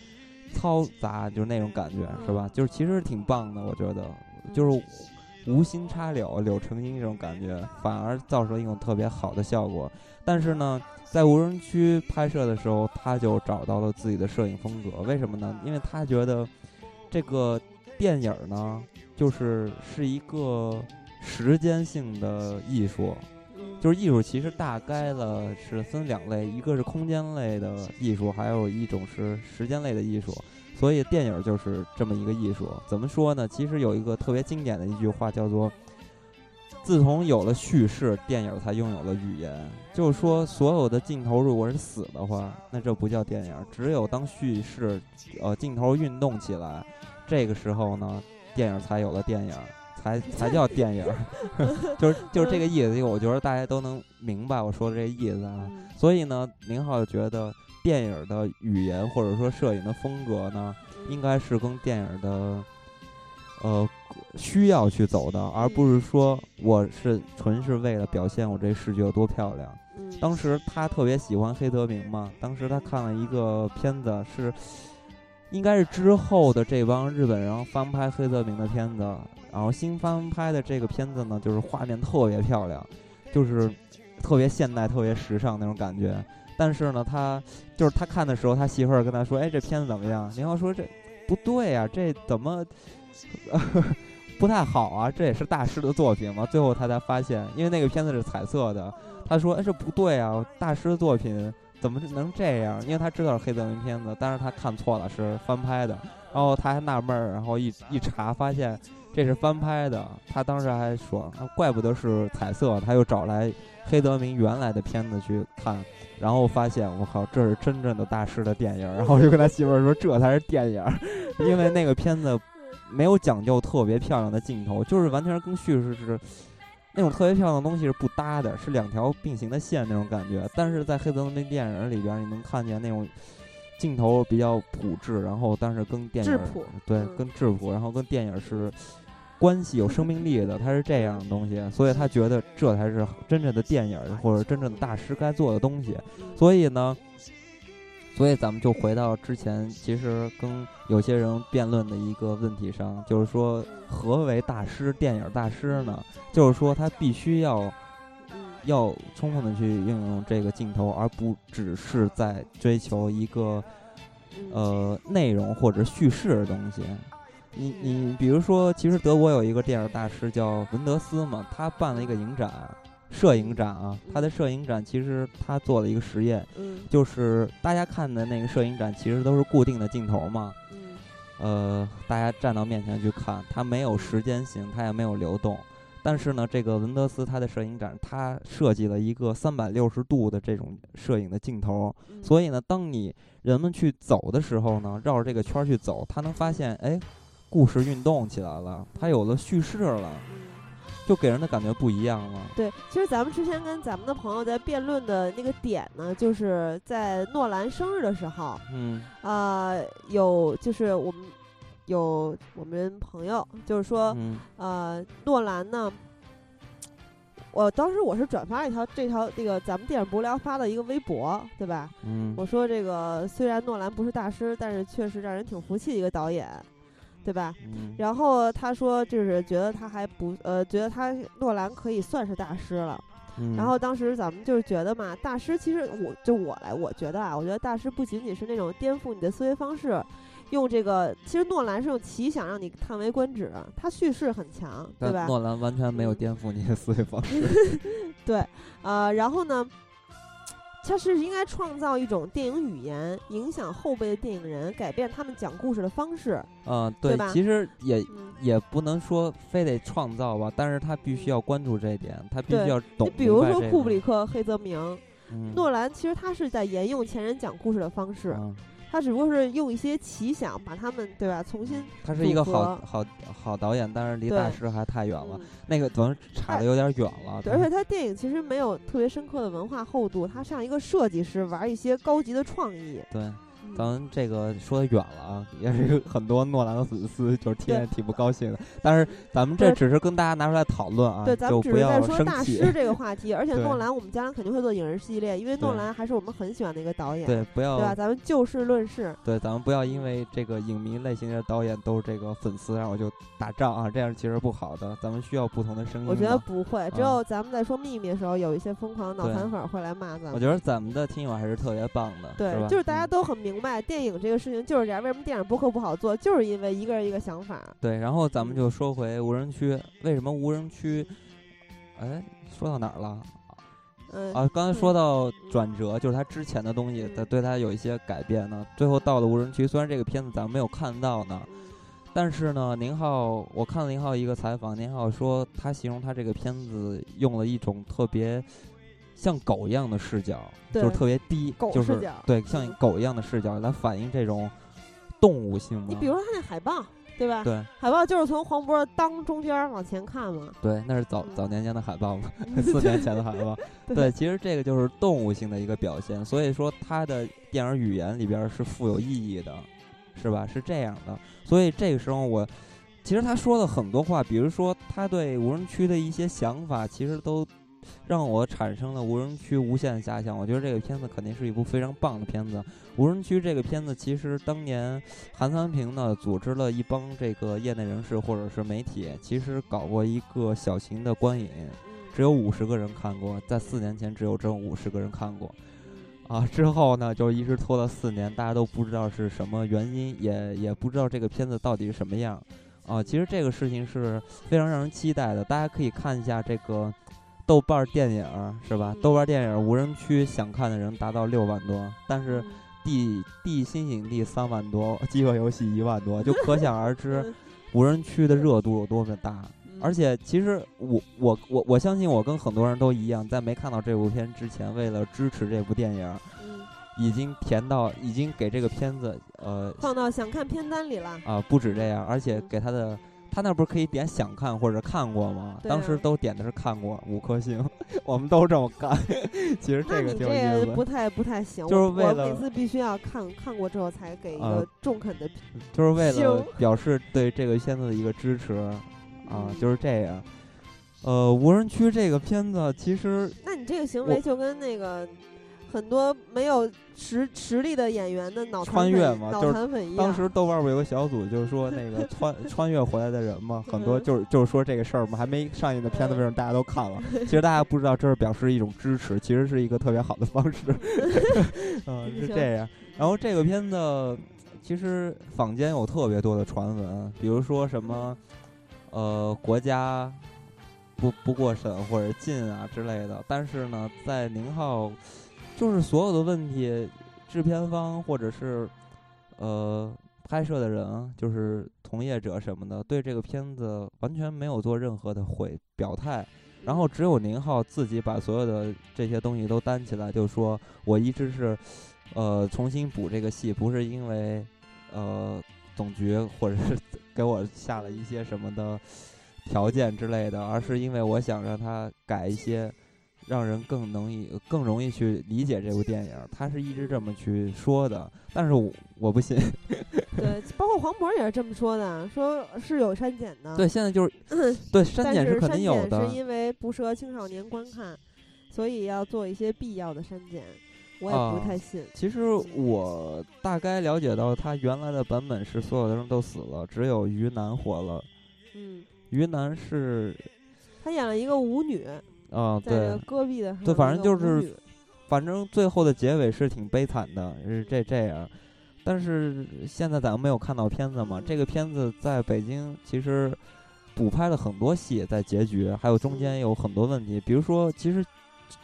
嘈杂，就是那种感觉，是吧？就是其实挺棒的，我觉得，就是无心插柳柳成荫这种感觉，反而造成一种特别好的效果。但是呢，在无人区拍摄的时候，他就找到了自己的摄影风格。为什么呢？因为他觉得这个电影呢。就是是一个时间性的艺术，就是艺术其实大概了是分两类，一个是空间类的艺术，还有一种是时间类的艺术。所以电影就是这么一个艺术。怎么说呢？其实有一个特别经典的一句话叫做：“自从有了叙事，电影才拥有了语言。就是说，所有的镜头如果是死的话，那这不叫电影。只有当叙事，呃，镜头运动起来，这个时候呢，电影才有了电影，才 [laughs] 才叫电影。就是 [laughs] 就是这个意思。我觉得大家都能明白我说的这意思啊。所以呢，宁浩觉得电影的语言或者说摄影的风格呢，应该是跟电影的。呃，需要去走的，而不是说我是纯是为了表现我这视觉有多漂亮。当时他特别喜欢黑泽明嘛，当时他看了一个片子，是应该是之后的这帮日本人翻拍黑泽明的片子，然后新翻拍的这个片子呢，就是画面特别漂亮，就是特别现代、特别时尚那种感觉。但是呢，他就是他看的时候，他媳妇儿跟他说：“哎，这片子怎么样？”然后说：“这不对呀，这怎么？[laughs] ”不太好啊，这也是大师的作品嘛。最后他才发现，因为那个片子是彩色的，他说：“哎，这不对啊，大师的作品怎么能这样？”因为他知道是黑泽明片子，但是他看错了，是翻拍的。然后他还纳闷儿，然后一一查发现这是翻拍的。他当时还说：“怪不得是彩色。”他又找来黑泽明原来的片子去看，然后发现我靠，这是真正的大师的电影。[laughs] 然后就跟他媳妇儿说：“这才是电影，[laughs] 因为那个片子。”没有讲究特别漂亮的镜头，就是完全跟叙事是那种特别漂亮的东西是不搭的，是两条并行的线那种感觉。但是在黑泽明电影里边，你能看见那种镜头比较朴质，然后但是跟电影对跟质朴，然后跟电影是关系有生命力的，它是这样的东西，所以他觉得这才是真正的电影或者真正的大师该做的东西。所以呢。所以咱们就回到之前，其实跟有些人辩论的一个问题上，就是说何为大师、电影大师呢？就是说他必须要要充分的去运用这个镜头，而不只是在追求一个呃内容或者叙事的东西。你你比如说，其实德国有一个电影大师叫文德斯嘛，他办了一个影展。摄影展啊，他的摄影展其实他做了一个实验，就是大家看的那个摄影展其实都是固定的镜头嘛，呃，大家站到面前去看，它没有时间性，它也没有流动。但是呢，这个文德斯他的摄影展，他设计了一个三百六十度的这种摄影的镜头，所以呢，当你人们去走的时候呢，绕着这个圈去走，他能发现，哎，故事运动起来了，他有了叙事了。就给人的感觉不一样了。对，其实咱们之前跟咱们的朋友在辩论的那个点呢，就是在诺兰生日的时候，嗯，啊，有就是我们有我们朋友就是说，呃，诺兰呢，我当时我是转发了一条这条这个咱们电影不聊发的一个微博，对吧？嗯，我说这个虽然诺兰不是大师，但是确实让人挺服气的一个导演。对吧？然后他说，就是觉得他还不呃，觉得他诺兰可以算是大师了。然后当时咱们就是觉得嘛，大师其实我就我来，我觉得啊，我觉得大师不仅仅是那种颠覆你的思维方式，用这个其实诺兰是用奇想让你叹为观止，他叙事很强，对吧？诺兰完全没有颠覆你的思维方式。[laughs] 对，呃，然后呢？他是应该创造一种电影语言，影响后辈的电影人，改变他们讲故事的方式。嗯，对，其实也也不能说非得创造吧，但是他必须要关注这一点，他必须要懂。比如说库布里克、黑泽明、诺兰，其实他是在沿用前人讲故事的方式。他只不过是用一些奇想把他们对吧重新。他是一个好好好导演，但是离大师还太远了。那个可能差的有点远了。对，而且他电影其实没有特别深刻的文化厚度，他像一个设计师玩一些高级的创意。对。咱这个说的远了啊，也是很多诺兰的粉丝就是天挺不高兴的。但是咱们这只是跟大家拿出来讨论啊，对，咱们只是在说大师这个话题。而且诺兰，我们将来肯定会做影人系列，因为诺兰还是我们很喜欢的一个导演。对，不要对吧？咱们就事论事。对，咱们不要因为这个影迷类型的导演都是这个粉丝，然后就打仗啊，这样其实不好的。咱们需要不同的声音。我觉得不会，只有咱们在说秘密的时候，有一些疯狂脑残粉会来骂咱们。我觉得咱们的听友还是特别棒的，对，就是大家都很明白电影这个。事情就是这样，为什么电影播客不好做？就是因为一个人一个想法。对，然后咱们就说回无人区，为什么无人区？哎，说到哪儿了？嗯啊，刚才说到转折，就是他之前的东西，他对他有一些改变呢。最后到了无人区，虽然这个片子咱们没有看到呢，但是呢，宁浩，我看了宁浩一个采访，宁浩说他形容他这个片子用了一种特别像狗一样的视角，就是特别低，就是对像狗一样的视角来反映这种动物性。你比如说他那海报。对吧？对，海报就是从黄渤当中间往前看嘛。对，那是早早年间的海报嘛，四年前的海报。[laughs] 对，其实这个就是动物性的一个表现，所以说他的电影语言里边是富有意义的，是吧？是这样的。所以这个时候我，其实他说的很多话，比如说他对无人区的一些想法，其实都。让我产生了无人区无限遐想。我觉得这个片子肯定是一部非常棒的片子。无人区这个片子，其实当年韩三平呢组织了一帮这个业内人士或者是媒体，其实搞过一个小型的观影，只有五十个人看过，在四年前只有这五十个人看过。啊，之后呢就一直拖了四年，大家都不知道是什么原因，也也不知道这个片子到底是什么样。啊，其实这个事情是非常让人期待的，大家可以看一下这个。豆瓣电影是吧？豆瓣电影无人区想看的人达到六万多，但是地地心引力三万多，[laughs] 饥饿游戏一万多，就可想而知无人区的热度有多么大。而且其实我我我我相信我跟很多人都一样，在没看到这部片之前，为了支持这部电影，已经填到已经给这个片子呃放到想看片单里了啊！不止这样，而且给他的。他那不是可以点想看或者看过吗？当时都点的是看过五颗星，[laughs] 我们都这么干。[laughs] 其实这个挺有意思。不太不太行，就是为了每次必须要看看过之后才给一个中肯的。就是为了表示对这个片子的一个支持啊，就是这样。呃，无人区这个片子其实，那你这个行为就跟那个。很多没有实实力的演员的脑穿越嘛，就是当时豆瓣不有个小组，就是说那个穿 [laughs] 穿越回来的人嘛，很多就是就是说这个事儿嘛，还没上映的片子为什么大家都看了？[laughs] 其实大家不知道，这是表示一种支持，其实是一个特别好的方式。[laughs] 嗯，是这样。然后这个片子其实坊间有特别多的传闻，比如说什么呃国家不不过审或者禁啊之类的，但是呢，在宁浩。就是所有的问题，制片方或者是呃拍摄的人，就是从业者什么的，对这个片子完全没有做任何的回表态。然后只有宁浩自己把所有的这些东西都担起来，就说我一直是呃重新补这个戏，不是因为呃总局或者是给我下了一些什么的条件之类的，而是因为我想让他改一些。让人更能以更容易去理解这部电影，他是一直这么去说的，但是我我不信。[laughs] 对，包括黄渤也是这么说的，说是有删减的。对，现在就是 [laughs] 对删减是肯定有的，是因为不适合青少年观看，所以要做一些必要的删减。我也不太信。其实我大概了解到，他原来的版本是所有的人都死了，只有于南活了。嗯，于南是，他演了一个舞女。啊，对，戈壁的，对，反正就是，反正最后的结尾是挺悲惨的，是这这样。但是现在咱们没有看到片子嘛？这个片子在北京其实补拍了很多戏，在结局还有中间有很多问题。比如说，其实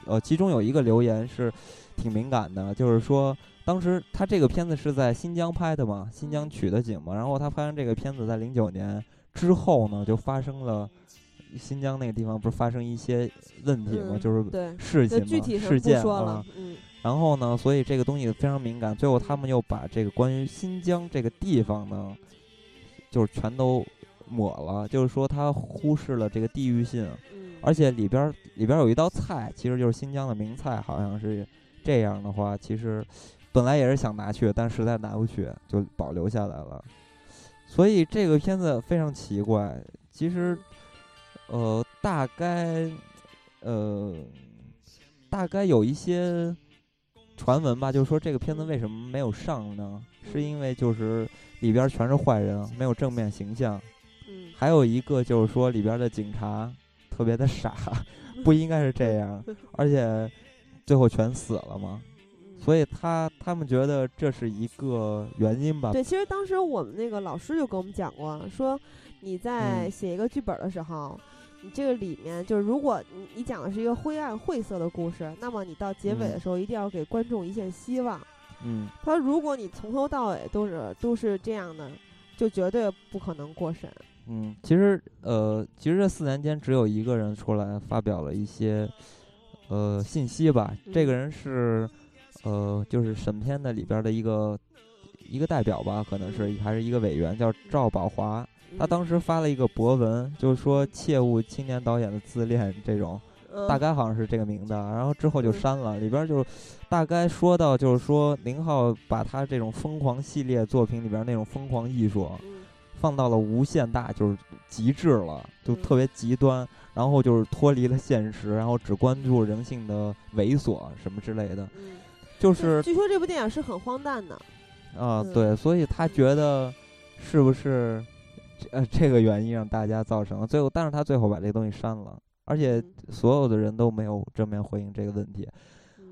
呃，其中有一个留言是挺敏感的，就是说当时他这个片子是在新疆拍的嘛，新疆取的景嘛，然后他拍完这个片子在零九年之后呢，就发生了。新疆那个地方不是发生一些问题吗？就是事情嘛，事件啊。然后呢，所以这个东西非常敏感。最后他们又把这个关于新疆这个地方呢，就是全都抹了，就是说他忽视了这个地域性。而且里边里边有一道菜，其实就是新疆的名菜，好像是这样的话，其实本来也是想拿去，但实在拿不去，就保留下来了。所以这个片子非常奇怪，其实。呃，大概，呃，大概有一些传闻吧，就是说这个片子为什么没有上呢？是因为就是里边全是坏人，没有正面形象。嗯。还有一个就是说里边的警察特别的傻，不应该是这样，[laughs] 而且最后全死了嘛。所以他他们觉得这是一个原因吧？对，其实当时我们那个老师就跟我们讲过，说你在写一个剧本的时候。你这个里面就是，如果你你讲的是一个灰暗晦涩的故事，那么你到结尾的时候一定要给观众一线希望。嗯，他说，如果你从头到尾都是都是这样的，就绝对不可能过审。嗯，其实呃，其实这四年间只有一个人出来发表了一些呃信息吧。这个人是呃，就是审片的里边的一个一个代表吧，可能是还是一个委员，叫赵宝华。他当时发了一个博文，就是说切勿青年导演的自恋这种。大概好像是这个名字，然后之后就删了。里边就大概说到，就是说宁浩把他这种疯狂系列作品里边那种疯狂艺术，放到了无限大，就是极致了，就特别极端。然后就是脱离了现实，然后只关注人性的猥琐什么之类的。就是据说这部电影是很荒诞的。啊，对，所以他觉得是不是呃这个原因让大家造成了最后，但是他最后把这个东西删了。而且所有的人都没有正面回应这个问题，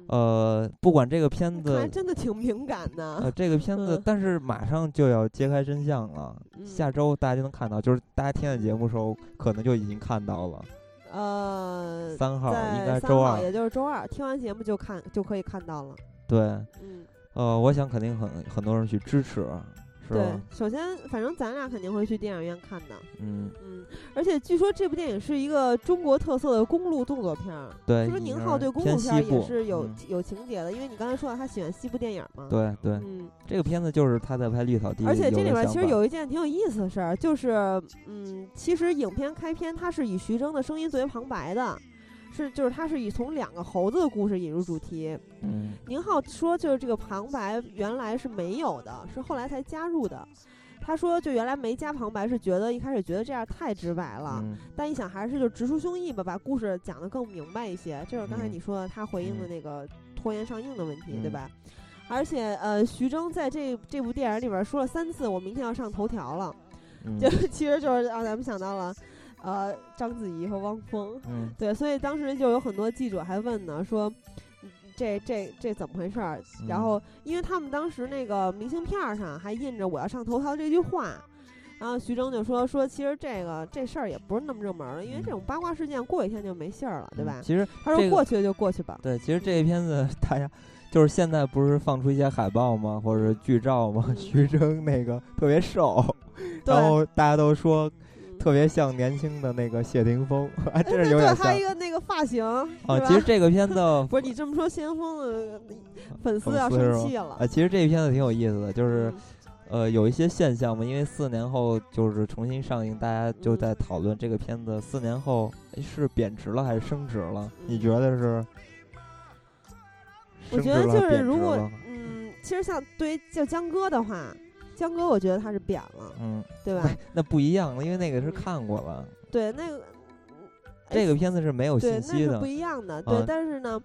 呃，不管这个片子，还真的挺敏感的。呃，这个片子，但是马上就要揭开真相了，下周大家就能看到，就是大家听的节目时候，可能就已经看到了。呃，三号应该周二，也就是周二，听完节目就看就可以看到了。对，嗯，呃，我想肯定很很多人去支持。对，首先，反正咱俩肯定会去电影院看的。嗯嗯，而且据说这部电影是一个中国特色的公路动作片儿。对，是不是宁浩对公路片也是有有情节的？因为你刚才说了，他喜欢西部电影嘛。对对，嗯，这个片子就是他在拍《绿草地》。而且这里边其实有一件挺有意思的事儿，就是嗯，其实影片开篇它是以徐峥的声音作为旁白的。是，就是他是以从两个猴子的故事引入主题。嗯，宁浩说，就是这个旁白原来是没有的，是后来才加入的。他说，就原来没加旁白，是觉得一开始觉得这样太直白了，但一想还是就直抒胸臆吧，把故事讲得更明白一些。就是刚才你说的，他回应的那个拖延上映的问题，对吧？而且，呃，徐峥在这这部电影里边说了三次，我明天要上头条了，[laughs] 就其实就是让咱们想到了。呃，章子怡和汪峰，嗯，对，所以当时就有很多记者还问呢，说这这这怎么回事儿？然后，因为他们当时那个明信片上还印着“我要上头条”这句话，然后徐峥就说说，其实这个这事儿也不是那么热门儿，因为这种八卦事件过一天就没信儿了，对吧？其实他说过去了就过去吧。对，其实这一片子大家就是现在不是放出一些海报吗，或者是剧照吗？[laughs] 徐峥那个特别瘦，然后大家都说。特别像年轻的那个谢霆锋，[laughs] 还真是有点像。他一个那个发型啊，其实这个片子 [laughs] 不是你这么说，谢霆锋的 [laughs] 粉丝要生气了。啊，其实这片子挺有意思的，就是呃有一些现象嘛，因为四年后就是重新上映，大家就在讨论这个片子四年后是贬值了还是升值了？你觉得是？我觉得就是如果嗯，其实像对于就江歌的话。江哥，我觉得他是扁了，嗯，对吧？那不一样了，因为那个是看过了。对，那个这个片子是没有信息的，不一样的。对，但是呢，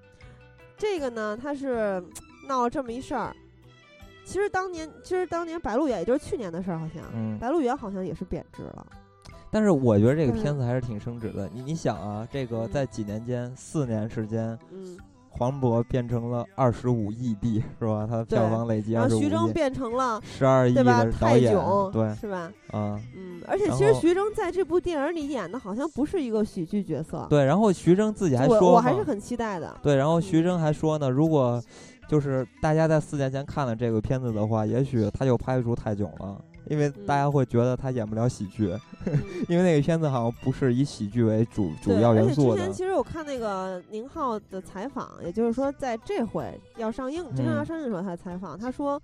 这个呢，他是闹了这么一事儿。其实当年，其实当年《白鹿原》也就是去年的事儿，好像，嗯，《白鹿原》好像也是贬值了。但是我觉得这个片子还是挺升值的。你你想啊，这个在几年间，四年时间，嗯。黄渤变成了二十五亿地，是吧？他的票房累计二十五亿。徐峥变成了十二亿的导演，对，是吧？啊，嗯，而且其实徐峥在这部电影里演的好像不是一个喜剧角色。对，然后徐峥自己还说，我还是很期待的。对，然后徐峥还说呢，如果就是大家在四年前看了这个片子的话，也许他就拍不出泰囧了。因为大家会觉得他演不了喜剧，[laughs] 因为那个片子好像不是以喜剧为主主要元素的。之前其实我看那个宁浩的采访，也就是说在这回要上映，真正要上映的时候，他采访他说，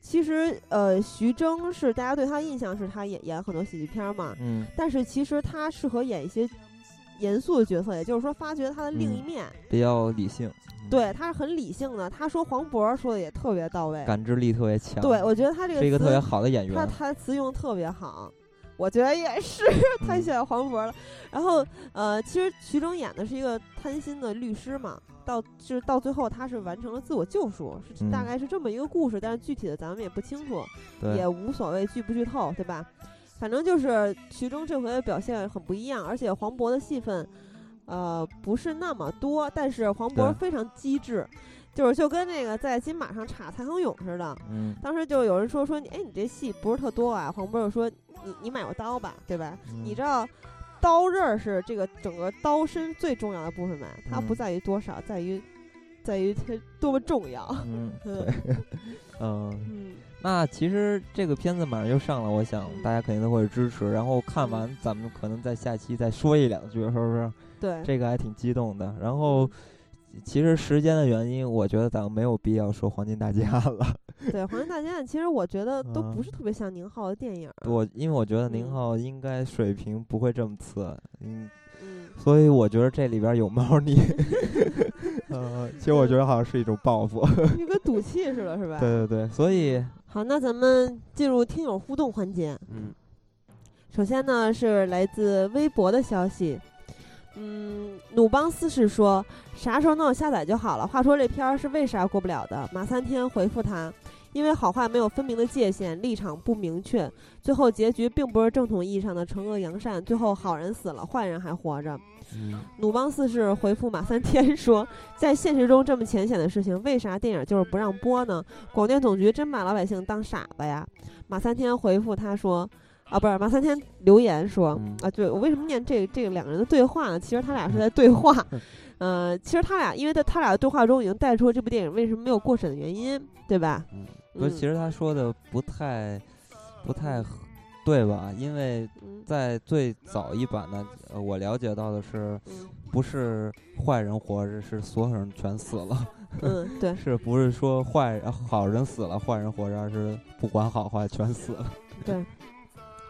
其实呃，徐峥是大家对他印象是他演演很多喜剧片嘛，嗯，但是其实他适合演一些严肃的角色，也就是说发掘他的另一面，比较理性。对，他是很理性的。他说黄渤说的也特别到位，感知力特别强。对，我觉得他这个是一个特别好的演员。他他词用特别好，我觉得也是太喜欢黄渤了。然后呃，其实徐峥演的是一个贪心的律师嘛，到就是到最后他是完成了自我救赎，是大概是这么一个故事。但是具体的咱们也不清楚，也无所谓剧不剧透，对吧？反正就是徐峥这回的表现很不一样，而且黄渤的戏份。呃，不是那么多，但是黄渤非常机智，就是就跟那个在金马上插蔡康永似的。嗯，当时就有人说说你，哎，你这戏不是特多啊？黄渤就说，你你买过刀吧，对吧？你知道刀刃是这个整个刀身最重要的部分吗？它不在于多少，在于在于它多么重要。[laughs] [laughs] 嗯，对，嗯。那其实这个片子马上就上了，我想大家肯定都会支持。然后看完，咱们可能在下期再说一两句，是不是？对，这个还挺激动的。然后，其实时间的原因，我觉得咱们没有必要说《黄金大劫案》了。[laughs] 对，《黄金大劫案》其实我觉得都不是特别像宁浩的电影。我因为我觉得宁浩应该水平不会这么次，嗯，所以我觉得这里边有猫腻。[laughs] 呃，其实我觉得好像是一种报复，就跟赌气似的，是吧？对对对，所以。好，那咱们进入听友互动环节。嗯，首先呢是来自微博的消息。嗯，鲁邦斯是说啥时候能有下载就好了。话说这片儿是为啥过不了的？马三天回复他，因为好坏没有分明的界限，立场不明确，最后结局并不是正统意义上的惩恶扬善，最后好人死了，坏人还活着。努邦四世回复马三天说：“在现实中这么浅显的事情，为啥电影就是不让播呢？广电总局真把老百姓当傻子呀？”马三天回复他说：“啊，不是马三天留言说啊，对我为什么念这这两个人的对话呢？其实他俩是在对话，[laughs] 呃，其实他俩因为在他俩的对话中已经带出了这部电影为什么没有过审的原因，对吧？嗯，不，其实他说的不太不太。”对吧？因为在最早一版呢，呃，我了解到的是，不是坏人活着，是所有人全死了。嗯，对，[laughs] 是不是说坏好人死了，坏人活着，而是不管好坏全死了？对，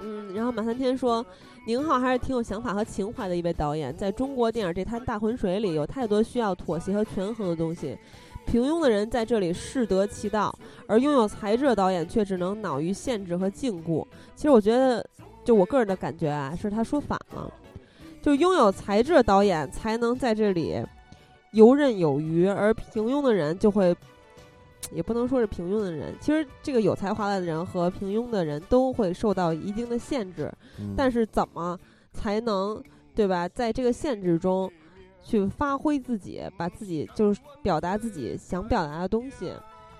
嗯，然后马三天说，宁浩还是挺有想法和情怀的一位导演，在中国电影这滩大浑水里，有太多需要妥协和权衡的东西。平庸的人在这里适得其道，而拥有才智的导演却只能恼于限制和禁锢。其实我觉得，就我个人的感觉啊，是他说反了。就拥有才智的导演才能在这里游刃有余，而平庸的人就会，也不能说是平庸的人。其实这个有才华的人和平庸的人都会受到一定的限制，但是怎么才能对吧？在这个限制中。去发挥自己，把自己就是表达自己想表达的东西，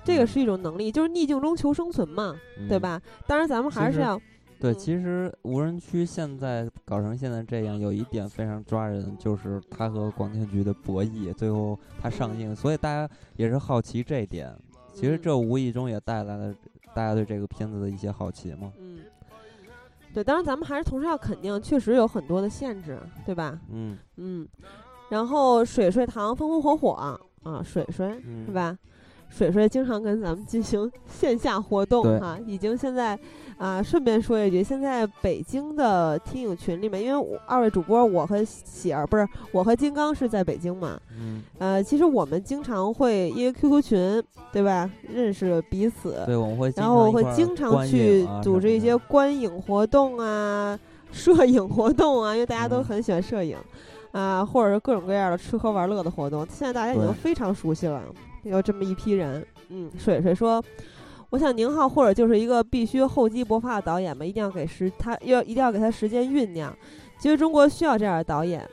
这个是一种能力，就是逆境中求生存嘛，对吧？当然，咱们还是要对。其实无人区现在搞成现在这样，有一点非常抓人，就是它和广电局的博弈，最后它上映，所以大家也是好奇这一点。其实这无意中也带来了大家对这个片子的一些好奇嘛。嗯，对，当然咱们还是同时要肯定，确实有很多的限制，对吧？嗯嗯。然后水水堂风风火火啊，水水是吧？水水经常跟咱们进行线下活动哈，已经现在啊，顺便说一句，现在北京的听友群里面，因为二位主播我和喜儿不是我和金刚是在北京嘛，嗯，呃，其实我们经常会因为 QQ 群对吧，认识彼此，对，我们会，然后我会经常去组织一些观影活动啊、摄影活动啊，因为大家都很喜欢摄影。啊，或者是各种各样的吃喝玩乐的活动，现在大家已经非常熟悉了。有这么一批人，嗯，水水说，我想宁浩或者就是一个必须厚积薄发的导演吧，一定要给时他要一定要给他时间酝酿。其实中国需要这样的导演。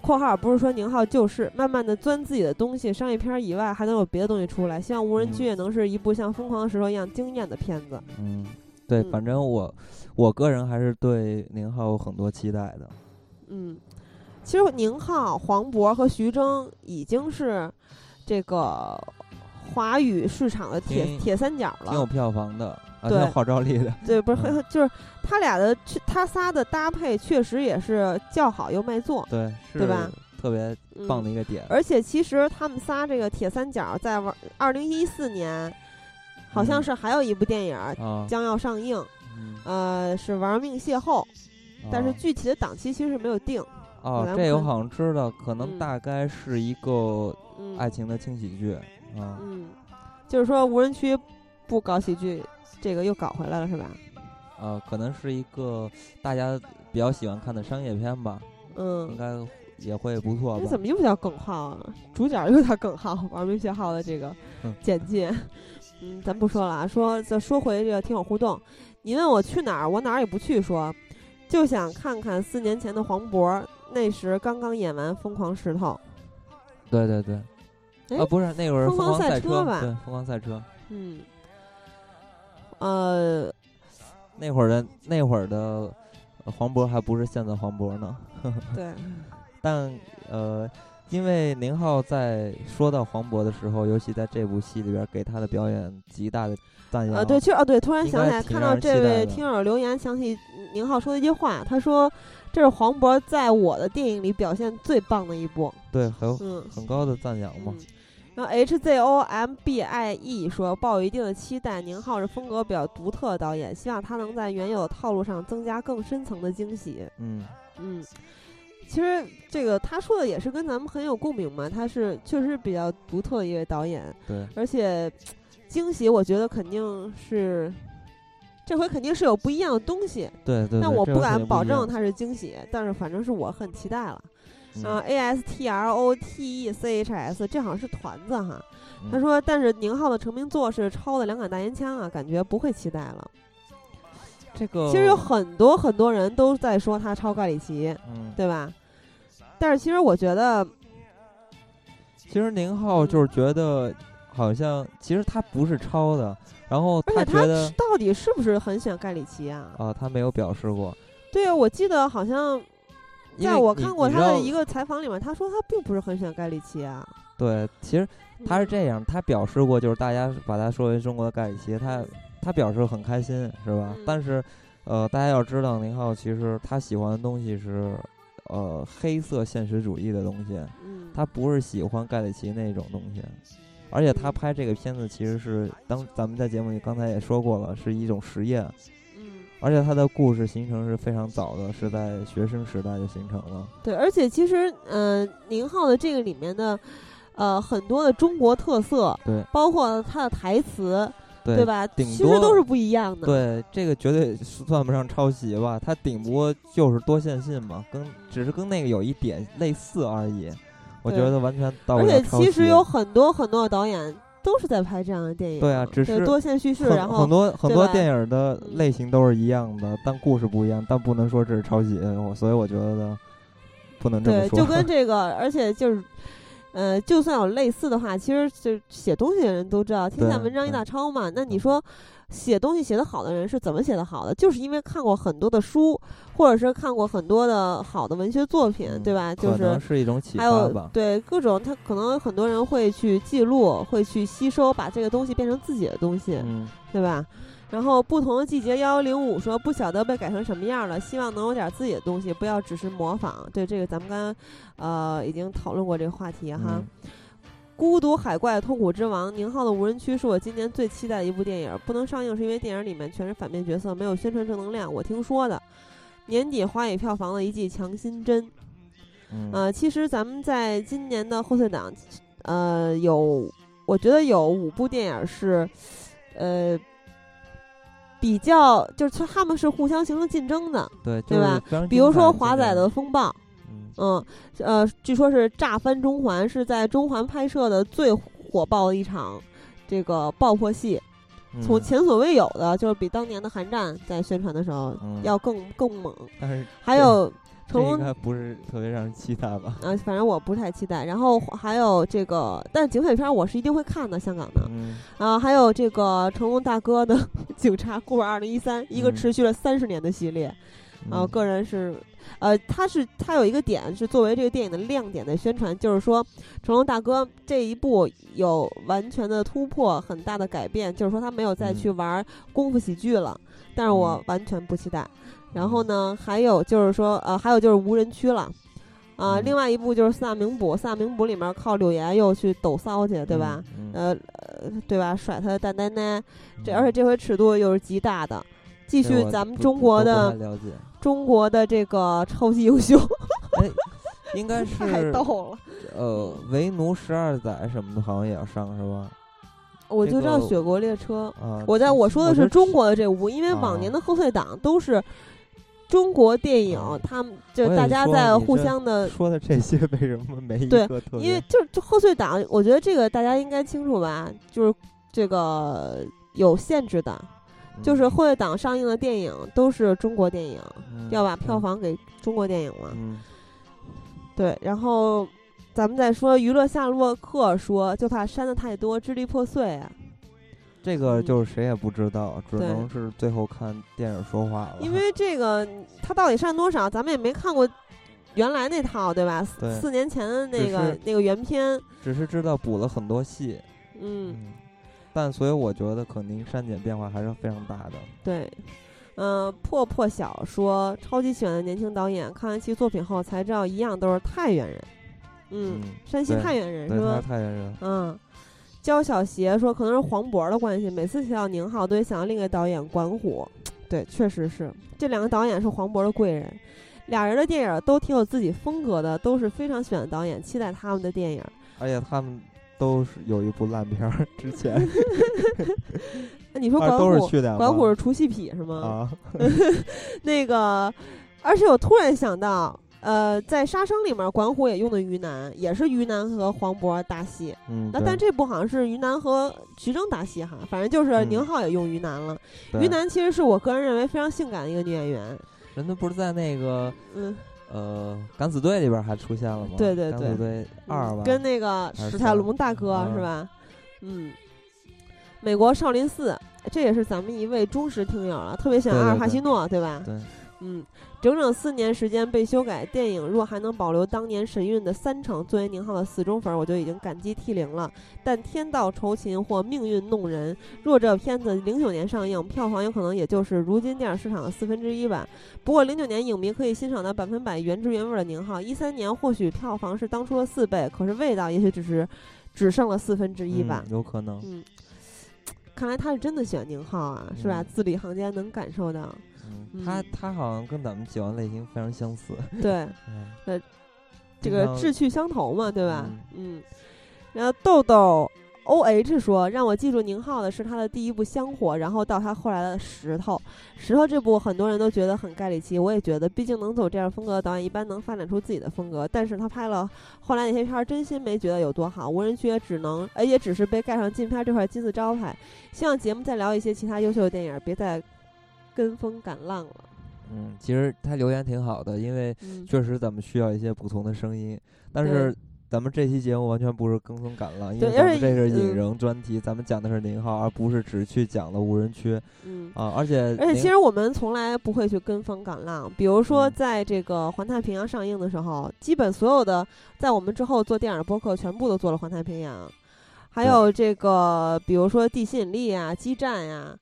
括号不是说宁浩就是慢慢的钻自己的东西，商业片以外还能有别的东西出来。希望无人区也能是一部像疯狂的石头一样惊艳的片子。嗯，对，反正我我个人还是对宁浩有很多期待的。嗯。其实宁浩、黄渤和徐峥已经是这个华语市场的铁铁三角了，挺有票房的，对，号召力的。[laughs] 对，不是，就是他俩的，他仨的搭配确实也是叫好又卖座，对，对吧？特别棒的一个点。而且其实他们仨这个铁三角在玩，二零一四年好像是还有一部电影将要上映，呃，是《玩命邂逅》，但是具体的档期其实是没有定。哦，这我好像知道，可能大概是一个爱情的轻喜剧，啊，嗯，就是说无人区不搞喜剧，这个又搞回来了是吧？呃，可能是一个大家比较喜欢看的商业片吧，嗯，应该也会不错。你怎么又叫耿浩啊？主角又叫耿浩，玩命邂逅的这个简介，嗯，咱不说了啊，说再说回这个听友互动，你问我去哪儿，我哪儿也不去，说就想看看四年前的黄渤。那时刚刚演完《疯狂石头》，对对对，啊不是那会儿《疯狂赛车》吧？对，《疯狂赛车》。嗯，呃，那会儿的那会儿的黄渤还不是现在黄渤呢。对。[laughs] 但呃，因为宁浩在说到黄渤的时候，尤其在这部戏里边，给他的表演极大的赞扬。呃，对，其实哦，对，突然想起来，看到这位听友留言，想起宁浩说的一句话，他说：“这是黄渤在我的电影里表现最棒的一部。”对，很很高的赞扬嘛。然后 H Z O M B I E 说抱有一定的期待，宁浩是风格比较独特的导演，希望他能在原有的套路上增加更深层的惊喜。嗯嗯，其实这个他说的也是跟咱们很有共鸣嘛，他是确实比较独特的一位导演。对，而且惊喜，我觉得肯定是这回肯定是有不一样的东西。对对。但我不敢保证它是惊喜，但是反正是我很期待了。嗯，A S T R O T E C H S，这好像是团子哈。他说，但是宁浩的成名作是抄的《两杆大烟枪》啊，感觉不会期待了。这个其实有很多很多人都在说他抄盖里奇，嗯，对吧？但是其实我觉得，其实宁浩就是觉得好像其实他不是抄的，然后他觉得到底是不是很喜欢盖里奇啊？啊，他没有表示过。对啊，我记得好像。在我看过他的一个采访里面，他说他并不是很喜欢盖里奇啊。对，其实他是这样，他表示过，就是大家把他说为中国的盖里奇，他他表示很开心，是吧？但是，呃，大家要知道，宁浩其实他喜欢的东西是，呃，黑色现实主义的东西，他不是喜欢盖里奇那种东西。而且他拍这个片子其实是当咱们在节目里刚才也说过了，是一种实验。嗯而且他的故事形成是非常早的，是在学生时代就形成了。对，而且其实，嗯，宁浩的这个里面的，呃，很多的中国特色，对，包括他的台词，对吧？其实都是不一样的。对，这个绝对算不上抄袭吧？他顶多就是多线性嘛，跟只是跟那个有一点类似而已。我觉得完全到不了而且其实有很多很多的导演。都是在拍这样的电影，对啊，只是多线叙事，然后很多很多电影的类型都是一样的，但故事不一样，但不能说这是抄袭，所以我觉得不能这么说。对，就跟 [laughs] 这个，而且就是，呃，就算有类似的话，其实就写东西的人都知道，天下文章一大抄嘛。那你说？写东西写得好的人是怎么写得好的？就是因为看过很多的书，或者是看过很多的好的文学作品，对吧？就是是一种启发还有对各种，他可能很多人会去记录，会去吸收，把这个东西变成自己的东西，对吧？然后不同的季节幺幺零五说不晓得被改成什么样了，希望能有点自己的东西，不要只是模仿。对这个咱们刚呃已经讨论过这个话题哈。孤独海怪痛苦之王宁浩的无人区是我今年最期待的一部电影，不能上映是因为电影里面全是反面角色，没有宣传正能量。我听说的，年底华语票房的一剂强心针。呃，其实咱们在今年的贺岁档，呃，有我觉得有五部电影是，呃，比较就是他们是互相形成竞争的，对对吧？比如说华仔的风暴。嗯，呃，据说是炸翻中环，是在中环拍摄的最火爆的一场这个爆破戏，从前所未有的，就是比当年的寒战在宣传的时候要更更猛。但是还有成龙应该不是特别让人期待吧？啊，反正我不太期待。然后还有这个，但是警匪片我是一定会看的，香港的。啊，还有这个成龙大哥的《警察故事二零一三》，一个持续了三十年的系列。啊，个人是。呃，他是他有一个点是作为这个电影的亮点的宣传，就是说成龙大哥这一部有完全的突破，很大的改变，就是说他没有再去玩功夫喜剧了。但是我完全不期待。然后呢，还有就是说，呃，还有就是无人区了，啊，另外一部就是四大名捕，四大名捕里面靠柳岩又去抖骚去，对吧？呃呃，对吧？甩他的蛋蛋奶，这而且这回尺度又是极大的。继续咱们中国的中国的这个超级英雄，哎，应该 [laughs] 是太逗了。呃，为奴十二载什么的，好像也要上是吧？我就知道《雪国列车》。啊，我在我说的是中国的这部，因为往年的贺岁档都是中国电影，他们就大家在互相的说的这些为什么没一个因为就就贺岁档，我觉得这个大家应该清楚吧？就是这个有限制的。就是贺岁档上映的电影都是中国电影，要把票房给中国电影嘛。对，然后咱们再说娱乐夏洛克说，就怕删的太多，支离破碎啊。这个就是谁也不知道，只能是最后看电影说话了。因为这个他到底删多少，咱们也没看过原来那套对吧？四年前的那个那个原片，只是知道补了很多戏，嗯，但所以我觉得肯定删减变化还是非常大的。对，嗯，破破小说超级喜欢的年轻导演，看完其作品后才知道一样都是太原人，嗯，山西太原人是吧？太原人，嗯。焦小邪说：“可能是黄渤的关系，每次提到宁浩，都会想到另一个导演管虎。对，确实是这两个导演是黄渤的贵人。俩人的电影都挺有自己风格的，都是非常喜欢的导演，期待他们的电影。而且他们都是有一部烂片儿，之前。[laughs] 那你说管虎？管虎是除戏痞是吗？啊，[laughs] 那个，而且我突然想到。”呃，在《杀生》里面，管虎也用的于南，也是于南和黄渤搭戏。嗯，那但这部好像是于南和徐峥搭戏哈，反正就是宁浩也用于南了。于南其实是我个人认为非常性感的一个女演员。人家不是在那个嗯呃《敢死队》里边还出现了吗？对对对，《敢死队二》吧，跟那个史泰龙大哥是吧？嗯，美国少林寺，这也是咱们一位忠实听友了，特别喜欢阿尔帕西诺，对吧？对。嗯，整整四年时间被修改，电影若还能保留当年神韵的三成，作为宁浩的死忠粉，我就已经感激涕零了。但天道酬勤或命运弄人，若这片子零九年上映，票房有可能也就是如今电影市场的四分之一吧。不过零九年影迷可以欣赏到百分百原汁原味的宁浩，一三年或许票房是当初的四倍，可是味道也许只是只剩了四分之一吧。有可能。嗯，看来他是真的喜欢宁浩啊，是吧？字里行间能感受到。他他好像跟咱们喜欢类型非常相似，对，呃，这个志趣相投嘛，对吧？嗯，然后豆豆 O H 说，让我记住宁浩的是他的第一部《香火》，然后到他后来的《石头》。石头这部很多人都觉得很盖里奇，我也觉得，毕竟能走这样风格的导演一般能发展出自己的风格。但是他拍了后来那些片儿，真心没觉得有多好，无人区也只能，呃，也只是被盖上禁片这块金字招牌。希望节目再聊一些其他优秀的电影，别再。跟风赶浪了，嗯，其实他留言挺好的，因为确实咱们需要一些不同的声音。但是咱们这期节目完全不是跟风赶浪，因为咱们这是引人专题，咱们讲的是宁浩，而不是只去讲了无人区。嗯啊，而且而且其实我们从来不会去跟风赶浪。比如说，在这个《环太平洋》上映的时候，基本所有的在我们之后做电影播客，全部都做了《环太平洋》，还有这个比如说《地心引力》啊，《激战》呀。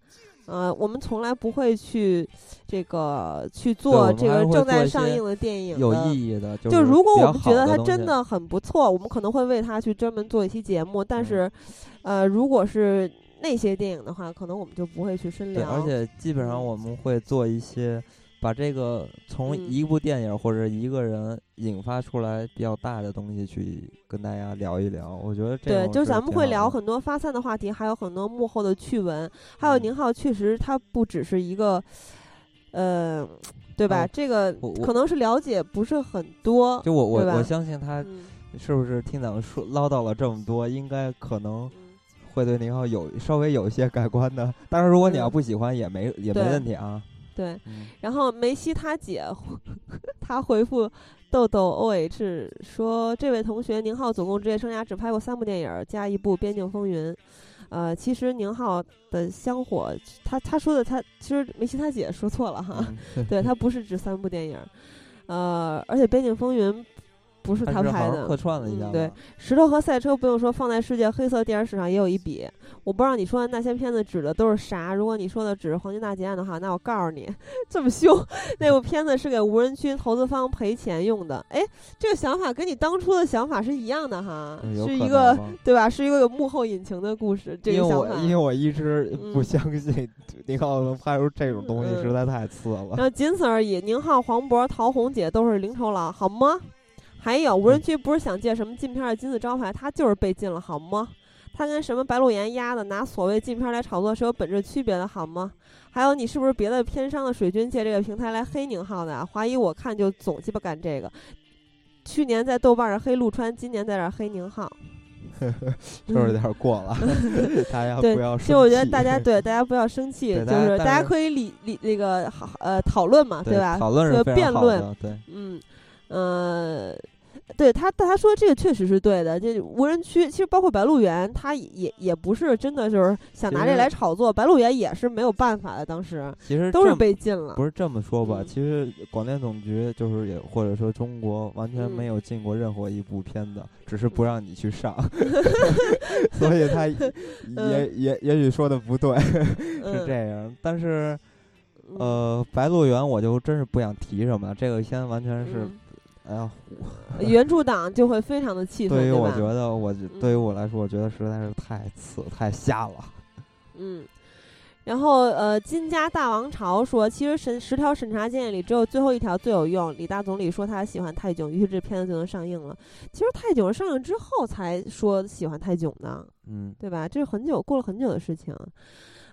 呃，我们从来不会去这个去做这个正在上映的电影有意义的。就如果我们觉得它真的很不错，我们可能会为它去专门做一期节目。但是，呃，如果是那些电影的话，可能我们就不会去深聊。而且基本上我们会做一些。把这个从一部电影或者一个人引发出来比较大的东西去跟大家聊一聊，我觉得这对，就是咱们会聊很多发散的话题，还有很多幕后的趣闻，还有宁浩确实他不只是一个，呃，对吧？这个可能是了解不是很多，就我我我相信他？是不是听咱们说唠叨了这么多，应该可能会对宁浩有稍微有一些改观的。但是如果你要不喜欢，也没也没问题啊。对，然后梅西他姐，他回复豆豆 O H 说：“这位同学宁浩总共职业生涯只拍过三部电影，加一部《边境风云》。呃，其实宁浩的香火，他他说的他其实梅西他姐说错了哈，[laughs] 对他不是指三部电影，呃，而且《边境风云》。”不是他拍的，客串了一下。对，石头和赛车不用说，放在世界黑色电影史上也有一笔。我不知道你说的那些片子指的都是啥。如果你说的只是黄金大劫案的话，那我告诉你，[laughs] 这么凶，那部片子是给无人区投资方赔钱用的。哎，这个想法跟你当初的想法是一样的哈，是一个对吧？是一个有幕后隐情的故事。这个想法，因为我因为我一直不相信宁浩能拍出这种东西，实在太次了。然后仅此而已。宁浩、黄渤、陶虹姐都是零酬劳，好吗？还有无人区不是想借什么禁片的金字招牌，它就是被禁了，好吗？它跟什么白鹿原压的拿所谓禁片来炒作是有本质区别的，好吗？还有你是不是别的片商的水军借这个平台来黑宁浩的啊？怀疑我看就总鸡巴干这个。去年在豆瓣上黑陆川，今年在这黑宁浩，[laughs] 就是有点过了。[laughs] [laughs] 大家不要生气。就我觉得大家对大家不要生气，就是大家可以理理那个好呃讨论嘛，对吧？讨论是辩论，对，嗯呃。对他，但他说这个确实是对的。这无人区其实包括白鹿原，他也也不是真的就是想拿这来炒作。白鹿原也是没有办法的，当时其实都是被禁了。不是这么说吧？嗯其实广电总局就是也或者说中国完全嗯没有禁过任何一部片子，只是不让你去上，[laughs] 所以他也也也许说的不对，[laughs] 是这样。但是嗯呃，白鹿原我就真是不想提什么，这个先完全是。嗯哎呀，原著党就会非常的气愤，对于我觉得，我对于我来说，我觉得实在是太次太瞎了。嗯，然后呃，金家大王朝说，其实审十条审查建议里只有最后一条最有用。李大总理说他喜欢泰囧，于是这片子就能上映了。其实泰囧上映之后才说喜欢泰囧的，嗯，对吧？这是很久过了很久的事情。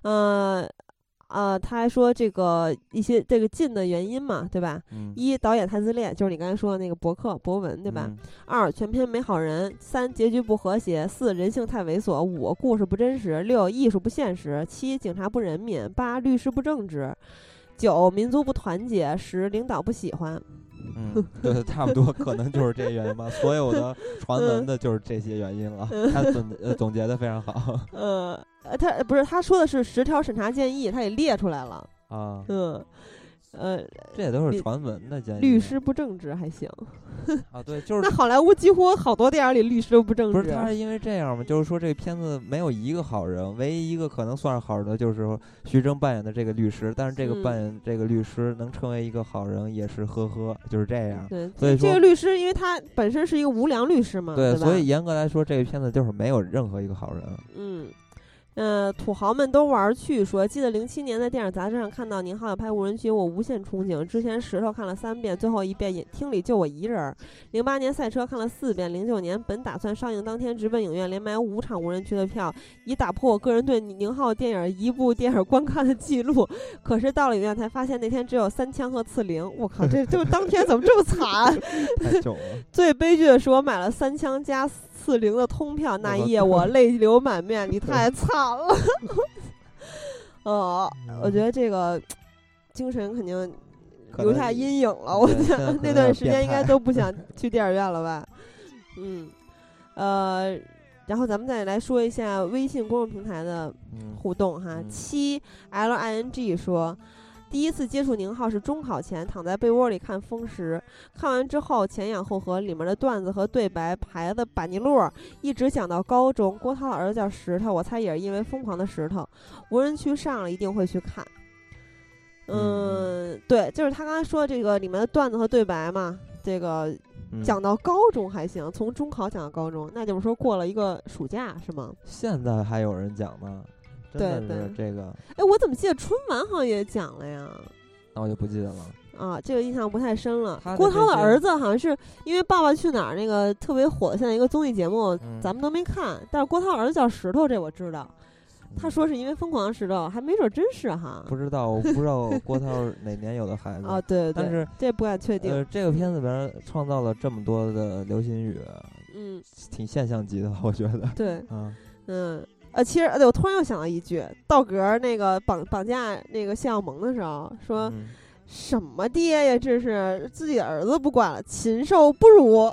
呃。呃，他还说这个一些这个禁的原因嘛，对吧？嗯，一导演太自恋，就是你刚才说的那个博客博文，对吧？嗯二全片没好人，三结局不和谐，四人性太猥琐，五故事不真实，六艺术不现实，七警察不人民，八律师不正直，九民族不团结，十领导不喜欢。嗯，对，[laughs] 差不多，可能就是这原因吧。所有的传嗯闻的就是这些原因了。他总呃总结的非常好 [laughs] 呃，呃他不是他说的是十条审查建议，他也列出来了。啊，嗯，呃，这也都是传闻的建议。律师不正直还行。[laughs] 啊，对，就是那好莱坞几乎好多电影里律师都不正直。不是他是因为这样嘛？就是说这个片子没有一个好人，唯一一个可能算是好人的就是徐峥扮演的这个律师，但是这个嗯扮演这个律师能成为一个好人也是呵呵，就是这样。对，所以说这个律师，因为他本身是一个无良律师嘛，对，吧？所以严格来说，这个片子就是没有任何一个好人。嗯，呃，土豪们都玩儿去说，记得零七年在电影杂志上看到宁浩要拍无人区，我无限憧憬。之前石头看了三遍，最后一遍也厅里就我一人儿。零八年赛车看了四遍，零九年本打算上映当天直奔影院，连买五场无人区的票，以打破我个人对宁浩电影一部电影观看的记录。可是到了影院才发现那天只有三枪和刺陵，我靠，这就当天怎么这么惨？[laughs] 最悲剧的是，我买了三枪加四零的通票，那一夜我泪流满面，你太惨了。[laughs] 呃，我觉得这个精神肯定留下阴影了。我觉得那段时间应该都不想 [laughs] 去电影院了吧？嗯，呃，然后咱们再来说一下微信公众平台的嗯互动哈。嗯七 L I N G 说，第一次接触宁浩是中考前躺在被窝里看《风时》，看完之后前仰后合，里面的段子和对白排的板尼路，一直讲到高中。郭涛的儿子叫石头，我猜也是因为《疯狂的石头》，无人区上了一定会去看。嗯，对，就是他刚才说的这个里面的段子和对白嘛，这个嗯讲到高中还行，从中考讲到高中，那就是说过了一个暑假是吗？现在还有人讲吗？对是这个，哎，我怎么记得春晚好像也讲了呀？那我就不记得了。啊，这个印象不太深了郭涛的儿子好像是因为《爸爸去哪儿》那个特别火，现在一个综艺节目，嗯咱们都没看。但是郭涛儿子叫石头，这我知道。他嗯说是因为疯狂的石头，还没准真是哈。不知道，我不知道郭涛哪年有的孩子啊，对对对，但是这不敢确定。呃，这个片子里边创造了这么多的流行语，嗯，挺现象级的，我觉得。对，嗯，嗯。呃，其实，呃，我突然又想到一句，道格儿那个绑绑架那个谢耀萌的时候，说、嗯什么爹呀，这是自己的儿子不管了，禽兽不如。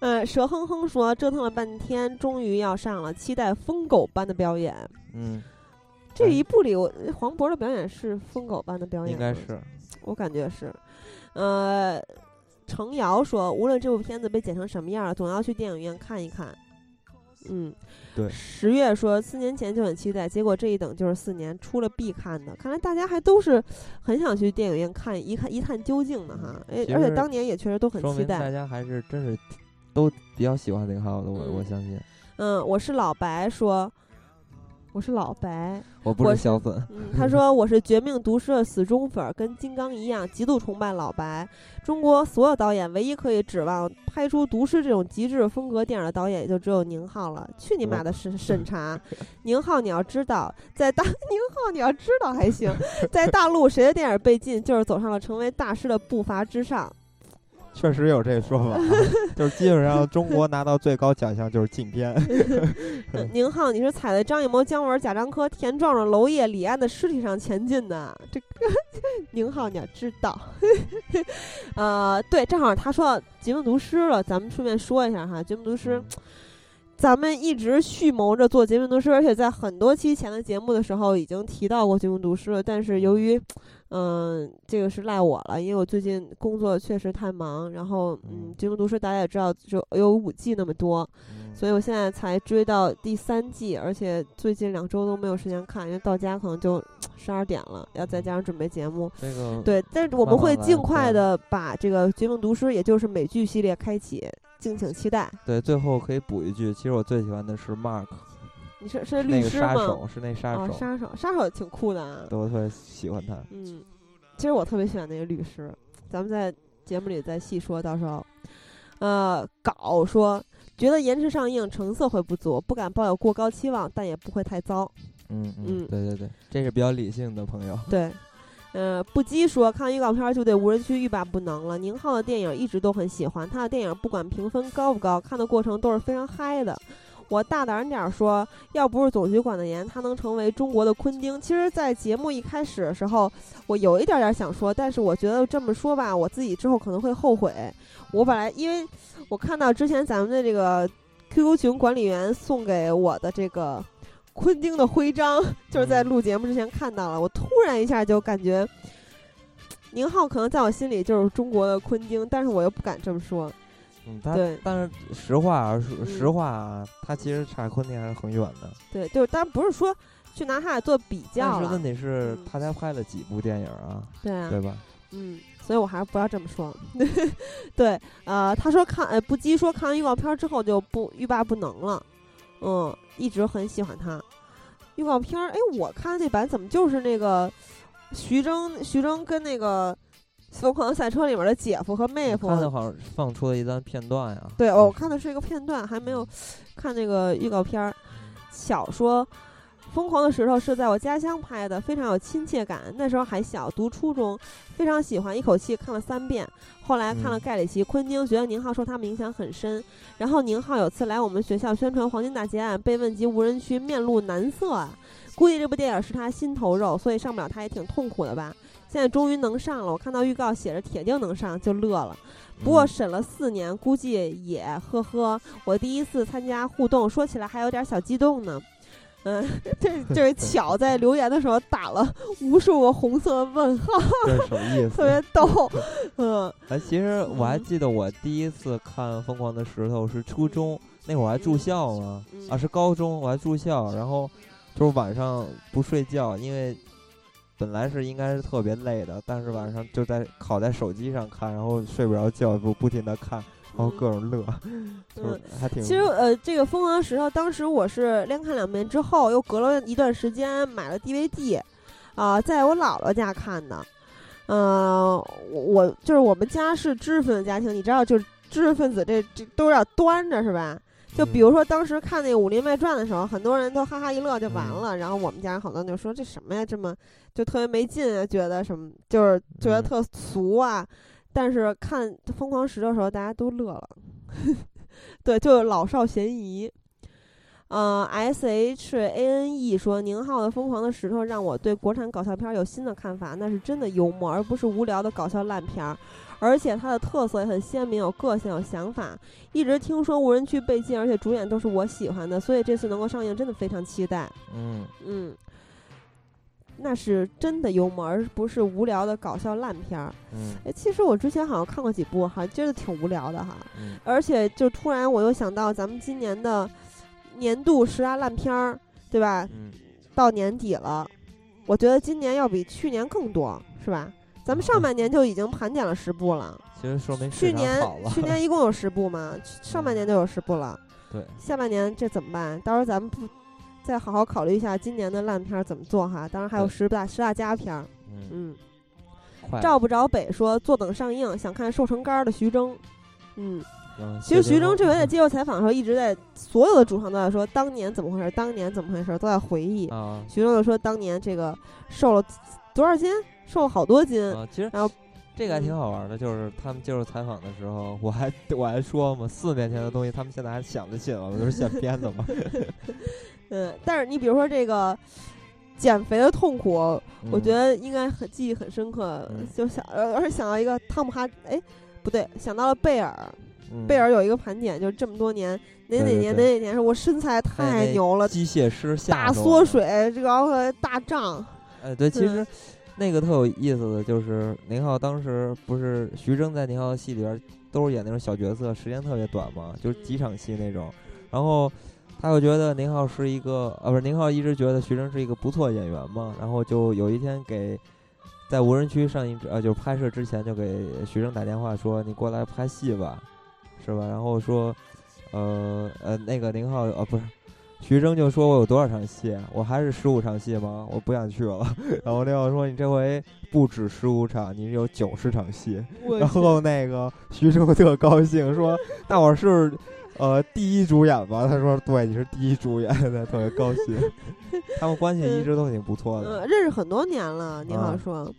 嗯，[laughs] 蛇哼哼说折腾了半天，终于要上了，期待疯狗般的表演。嗯，这哎一部里，我黄渤的表演是疯狗般的表演，应该，是。我感觉是。呃，程瑶说，无论这部片子被剪成什么样儿，总要去电影院看一看。嗯，对十月说四年前就很期待，结果这一等就是四年，出了必看的。看来大家还都是很想去电影院看一看一探究竟的哈。哎、而且当年也确实都很期待大。家还是真是都比较喜欢林浩的，我我嗯相信。嗯，我是老白说，我是老白。我不是是小粉，嗯，他说我是《绝命毒师》的死忠粉儿，跟金刚一样，极度崇拜老白。中国所有导演唯一可以指望拍出毒师这种极致风格电影的导演，也就只有宁浩了。去你妈的审审查！宁浩，你要知道，在大宁浩，你要知道还行，在大陆谁的电影被禁，就是走上了成为大师的步伐之上。确实有这个说法，[laughs] 就是基本上中国拿到最高奖项就是禁片。[laughs] 宁浩，你是踩在张艺谋、姜文、贾樟柯、田壮壮、娄烨、李安的尸体上前进的。这个 [laughs] 宁浩你要知道，呃，对，正好他说到《绝命毒师》了，咱们顺便说一下哈，《绝命毒师》。咱们一直蓄谋着做《绝命毒师》，而且在很多期前的节目的时候已经提到过《绝命毒师》了。但是由于，嗯，这个是赖我了，因为我最近工作确实太忙。然后，嗯，《绝命毒师》大家也知道，就有五季那么多，所以我现在才追到第三季，而且最近两周都没有时间看，因为到家可能就 [tsk] 十二点了，要再加上准备节目。这个对，但是我们会尽快的把这个《绝命毒师》，也就是美剧系列开启。敬请期待。对，最后可以补一句，其实我最喜欢的是 Mark。你是是律师吗？杀手是那杀手。杀手，杀手挺酷的啊。对，我特别喜欢他。嗯，其实我特别喜欢那个律师。咱们在节目里再细说，到时候。呃，稿说觉得延迟上映成色会不足，不敢抱有过高期望，但也不会太糟。嗯嗯，对对对，这是比较理性的朋友。对。呃，不羁说看预告片就对无人区欲罢不能了。宁浩的电影一直都很喜欢，他的电影不管评分高不高，看的过程都是非常嗨的。我大胆点说，要不是总局管得严，他能成为中国的昆汀。其实，在节目一开始的时候，我有一点点想说，但是我觉得这么说吧，我自己之后可能会后悔。我本来因为我看到之前咱们的这个 QQ 群管理员送给我的这个。昆汀的徽章 [laughs] 就是在录节目之前看到了，我突然一下就感觉，宁浩可能在我心里就是中国的昆汀，但是我又不敢这么说。嗯，对，但是实话啊，实话啊，他其实差昆汀还是很远的。对，就是，但不是说去拿他俩做比较。但是问题是，他才拍了几部电影啊？对啊，对吧？嗯，所以我还是不要这么说。[laughs] 对，呃，他说看，呃，不羁说看完预告片之后就不欲罢不能了。嗯，一直很喜欢他。预告片儿，哎，我看那版怎么就是那个徐峥？徐峥跟那个《疯狂赛车》里面的姐夫和妹夫。看的好像放出了一段片段呀。对，我看的是一个片段，还没有看那个预告片儿。小说。《疯狂的石头》是在我家乡拍的，非常有亲切感。那时候还小，读初中，非常喜欢，一口气看了三遍。后来看了盖里奇、昆汀，觉得宁浩受他们影响很深。然后宁浩有次来我们学校宣传《黄金大劫案》，被问及无人区，面露难色啊。估计这部电影是他心头肉，所以上不了他也挺痛苦的吧。现在终于能上了，我看到预告写着铁定能上，就乐了。不过审了四年，估计也呵呵。我第一次参加互动，说起来还有点小激动呢。嗯，[laughs] 这这是巧在留言的时候打了无数个红色问号，这什么意思？特别逗。[laughs] 嗯，哎，其实我还记得我第一次看《疯狂的石头》是初中，那会儿还住校呢，啊，是高中我还住校，然后就是晚上不睡觉，因为本来是应该是特别累的，但是晚上就在拷在手机上看，然后睡不着觉，不不停的看。然后各种乐，嗯，还挺。其实呃，这个《疯狂石头》当时我是连看两遍之后，又隔了一段时间买了 DVD，啊，在我姥姥家看的。嗯，我就是我们家是知识分子家庭，你知道，就是知识分子这这都要端着是吧？就比如说当时看那个《武林外传》的时候，很多人都哈哈一乐就完了，然后我们家人好多就说这什么呀，这么就特别没劲啊，觉得什么就是觉得特俗啊。但是看《疯狂石头》的时候，大家都乐了，[laughs] 对，就是老少咸宜。呃，S H A N E 说宁浩的《疯狂的石头》让我对国产搞笑片有新的看法，那是真的幽默，而不是无聊的搞笑烂片儿。而且它的特色也很鲜明，有个性，有想法。一直听说无人区被禁，而且主演都是我喜欢的，所以这次能够上映，真的非常期待。嗯嗯。那是真的幽默，而不是无聊的搞笑烂片儿。嗯，哎，其实我之前好像看过几部，好像觉得挺无聊的哈。嗯，而且就突然我又想到咱们今年的年度十大烂片儿，对吧？嗯，到年底了，我觉得今年要比去年更多，是吧？咱们上半年就已经盘点了十部了。其实说明去年去年一共有十部嘛，上半年就有十部了。对，下半年这怎么办？到时候咱们不。再好好考虑一下今年的烂片怎么做哈，当然还有十大十大佳片儿。嗯，照不着北说坐等上映，想看瘦成干的徐峥。嗯，其实徐峥这回在接受采访的时候，一直在所有的主创都在说当年怎么回事，当年怎么回事，都在回忆。徐峥就说当年这个瘦了多少斤，瘦了好多斤。其实，然后这个还挺好玩的，就是他们接受采访的时候，我还我还说嘛，四年前的东西，他们现在还想得起来吗？都是现编的嘛。[laughs] 嗯，但是你比如说这个减肥的痛苦，我觉得应该很记忆很深刻，就想而且想到一个汤姆哈，哎，不对，想到了贝尔，贝尔有一个盘点，就是这么多年哪哪年哪哪年是我身材太牛了，机械师大缩水，这个大胀。哎，对，其实。那个特有意思的就是宁浩当时不是徐峥在宁浩的戏里边都是演那种小角色，时间特别短嘛，就是几场戏那种。然后他又觉得宁浩是一个，呃，不是宁浩一直觉得徐峥是一个不错演员嘛。然后就有一天给在无人区上映，呃，就是拍摄之前就给徐峥打电话说：“你过来拍戏吧，是吧？”然后说：“呃呃，那个宁浩，呃，不是。”徐峥就说：“我有多少场戏？我还是十五场戏吗？我不想去了。[laughs] ”然后另外说：“你这回不止十五场，你有九十场戏。”然后那个徐峥特高兴说：“那我是呃第一主演吧？”他说：“对，你是第一主演。”他特别高兴。[laughs] 他们关系一直都挺不错的，认识很多年了。你好说。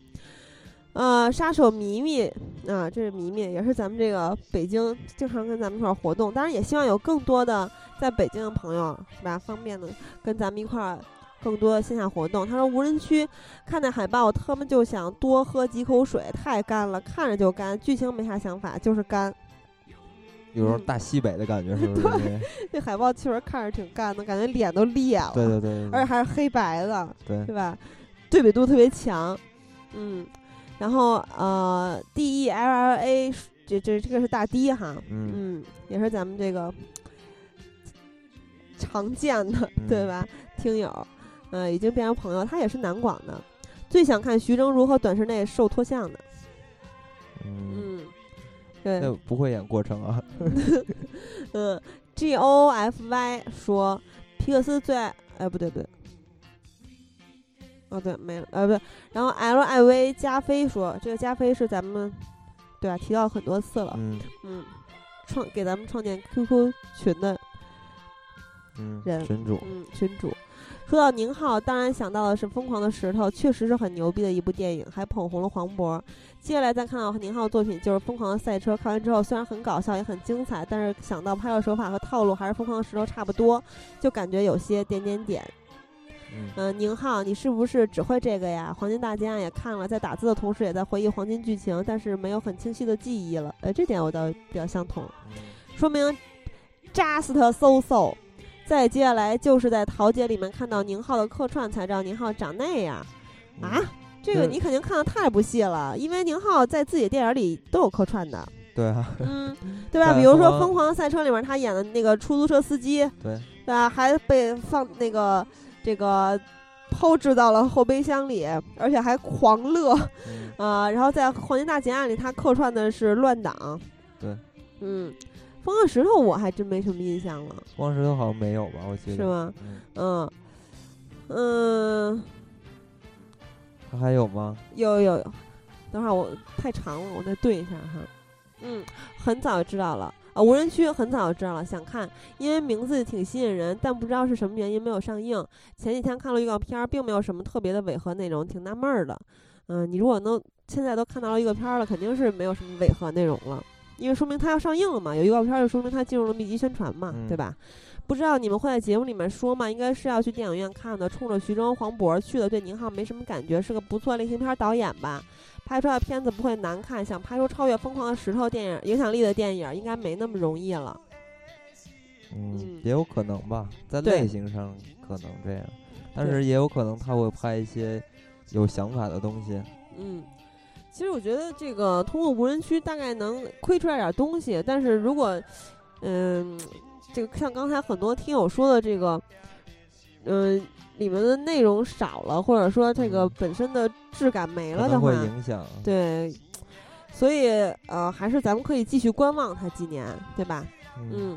呃，杀手迷迷啊，这是迷迷，也是咱们这个北京经常跟咱们一块儿活动。当然，也希望有更多的在北京的朋友，是吧？方便的跟咱们一块儿更多的线下活动。他说，无人区看那海报，他们就想多喝几口水，太干了，看着就干。剧情没啥想法，就是干。有种大西北的感觉，是不是？[laughs] 那海报确实看着挺干的，感觉脸都裂了。对对对。而且还是黑白的，对，是吧？对比度特别强，嗯。然后呃，D E L L A，这这这个是大 D 哈，嗯，也是咱们这个常见的对吧？听友，呃，已经变成朋友。他也是南广的，最想看徐峥如何短时内瘦脱相的。嗯，对，不会演过程啊。[laughs] [laughs] 嗯，G O F Y 说皮克斯最爱，哎，不对不对。哦，对，没了，呃，不对，然后 L I V 加菲说，这个加菲是咱们，对吧？提到很多次了，嗯嗯，创给咱们创建 QQ 群的人，群主，嗯，群主。说到宁浩，当然想到的是《疯狂的石头》，确实是很牛逼的一部电影，还捧红了黄渤。接下来再看到宁浩作品，就是《疯狂的赛车》，看完之后虽然很搞笑，也很精彩，但是想到拍摄手法和套路还是《疯狂的石头》差不多，就感觉有些点点点。嗯，宁浩，你是不是只会这个呀？黄金大劫案也看了，在打字的同时也在回忆黄金剧情，但是没有很清晰的记忆了。呃，这点我倒比较相同，说明 just so so。再接下来就是在桃姐里面看到宁浩的客串，才知道宁浩长那样啊。这个你肯定看的太不细了，因为宁浩在自己的电影里都有客串的。对啊，嗯，[laughs] 对吧？比如说《疯狂赛车》里面他演的那个出租车司机，对，对吧？还被放那个。这个抛掷到了后备箱里，而且还狂乐，啊！然后在《黄金大劫案》里，他客串的是乱党。对，嗯，疯狂石头我还真没什么印象了。疯狂石头好像没有吧？我记得是吗？嗯嗯，他还有吗？有有有，等会儿我太长了，我再对一下哈。嗯，很早就知道了。啊，无人区很早就知道了，想看，因为名字挺吸引人，但不知道是什么原因没有上映。前几天看了预告片，并没有什么特别的违和内容，挺纳闷儿的。嗯，你如果能现在都看到了预告片了，肯定是没有什么违和内容了，因为说明它要上映了嘛。有预告片就说明它进入了密集宣传嘛，对吧？不知道你们会在节目里面说吗？应该是要去电影院看的，冲着徐峥、黄渤去的，对宁浩没什么感觉，是个不错类型片导演吧。拍出来的片子不会难看，想拍出超越《疯狂的石头》电影影响力的电影，应该没那么容易了。嗯，也有可能吧，在类型上可能这样，但是也有可能他会拍一些有想法的东西。嗯，其实我觉得这个通过无人区大概能窥出来点东西，但是如果，嗯，这个像刚才很多听友说的这个，嗯。里面的内容少了，或者说这个本身的质感没了的话，会影响。对，所以呃，还是咱们可以继续观望它几年，对吧？嗯。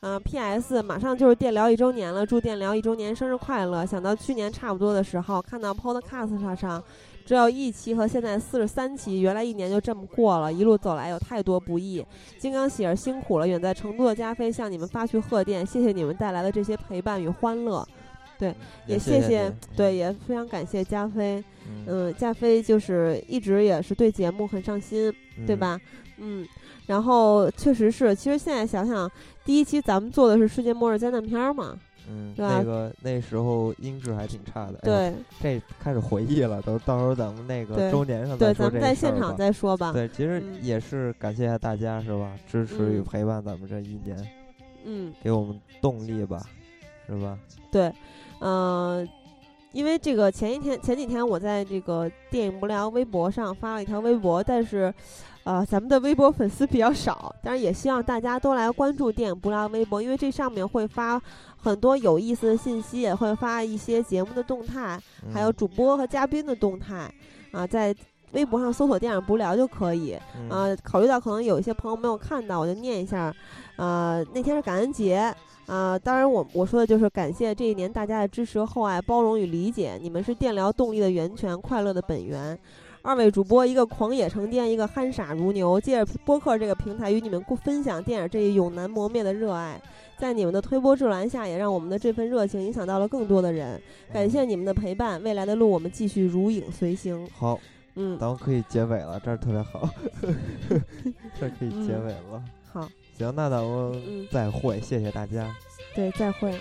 啊，P.S. 马上就是电疗一周年了，祝电疗一周年生日快乐！想到去年差不多的时候，看到 Podcast 上只有一期和现在四十三期，原来一年就这么过了，一路走来有太多不易。金刚喜儿辛苦了，远在成都的加菲向你们发去贺电，谢谢你们带来的这些陪伴与欢乐。对，也谢谢，对，也非常感谢加菲。嗯，加菲就是一直也是对节目很上心，对吧？嗯，然后确实是，其实现在想想，第一期咱们做的是世界末日灾难片嘛。嗯，那个那时候音质还挺差的。对，这开始回忆了，都到时候咱们那个周年上再说对，咱们在现场再说吧。对，其实也是感谢大家是吧？支持与陪伴咱们这一年，嗯，给我们动力吧，是吧？对，嗯，因为这个前一天前几天我在这个电影不聊微博上发了一条微博，但是。呃，咱们的微博粉丝比较少，但是也希望大家都来关注电影不聊微博，因为这上面会发很多有意思的信息，也会发一些节目的动态，还有主播和嘉宾的动态。啊，在微博上搜索“电影不聊”就可以。啊，考虑到可能有一些朋友没有看到，我就念一下。呃，那天是感恩节。啊，当然我我说的就是感谢这一年大家的支持、厚爱、包容与理解，你们是电聊动力的源泉，快乐的本源。二位主播，一个狂野成癫，一个憨傻如牛。借着播客这个平台，与你们共分享电影这一永难磨灭的热爱。在你们的推波助澜下，也让我们的这份热情影响到了更多的人。感谢你们的陪伴，未来的路我们继续如影随形。好，嗯，咱们可以结尾了，这儿特别好，[laughs] 这儿可以结尾了。好，行，那咱们再会，谢谢大家。对，再会。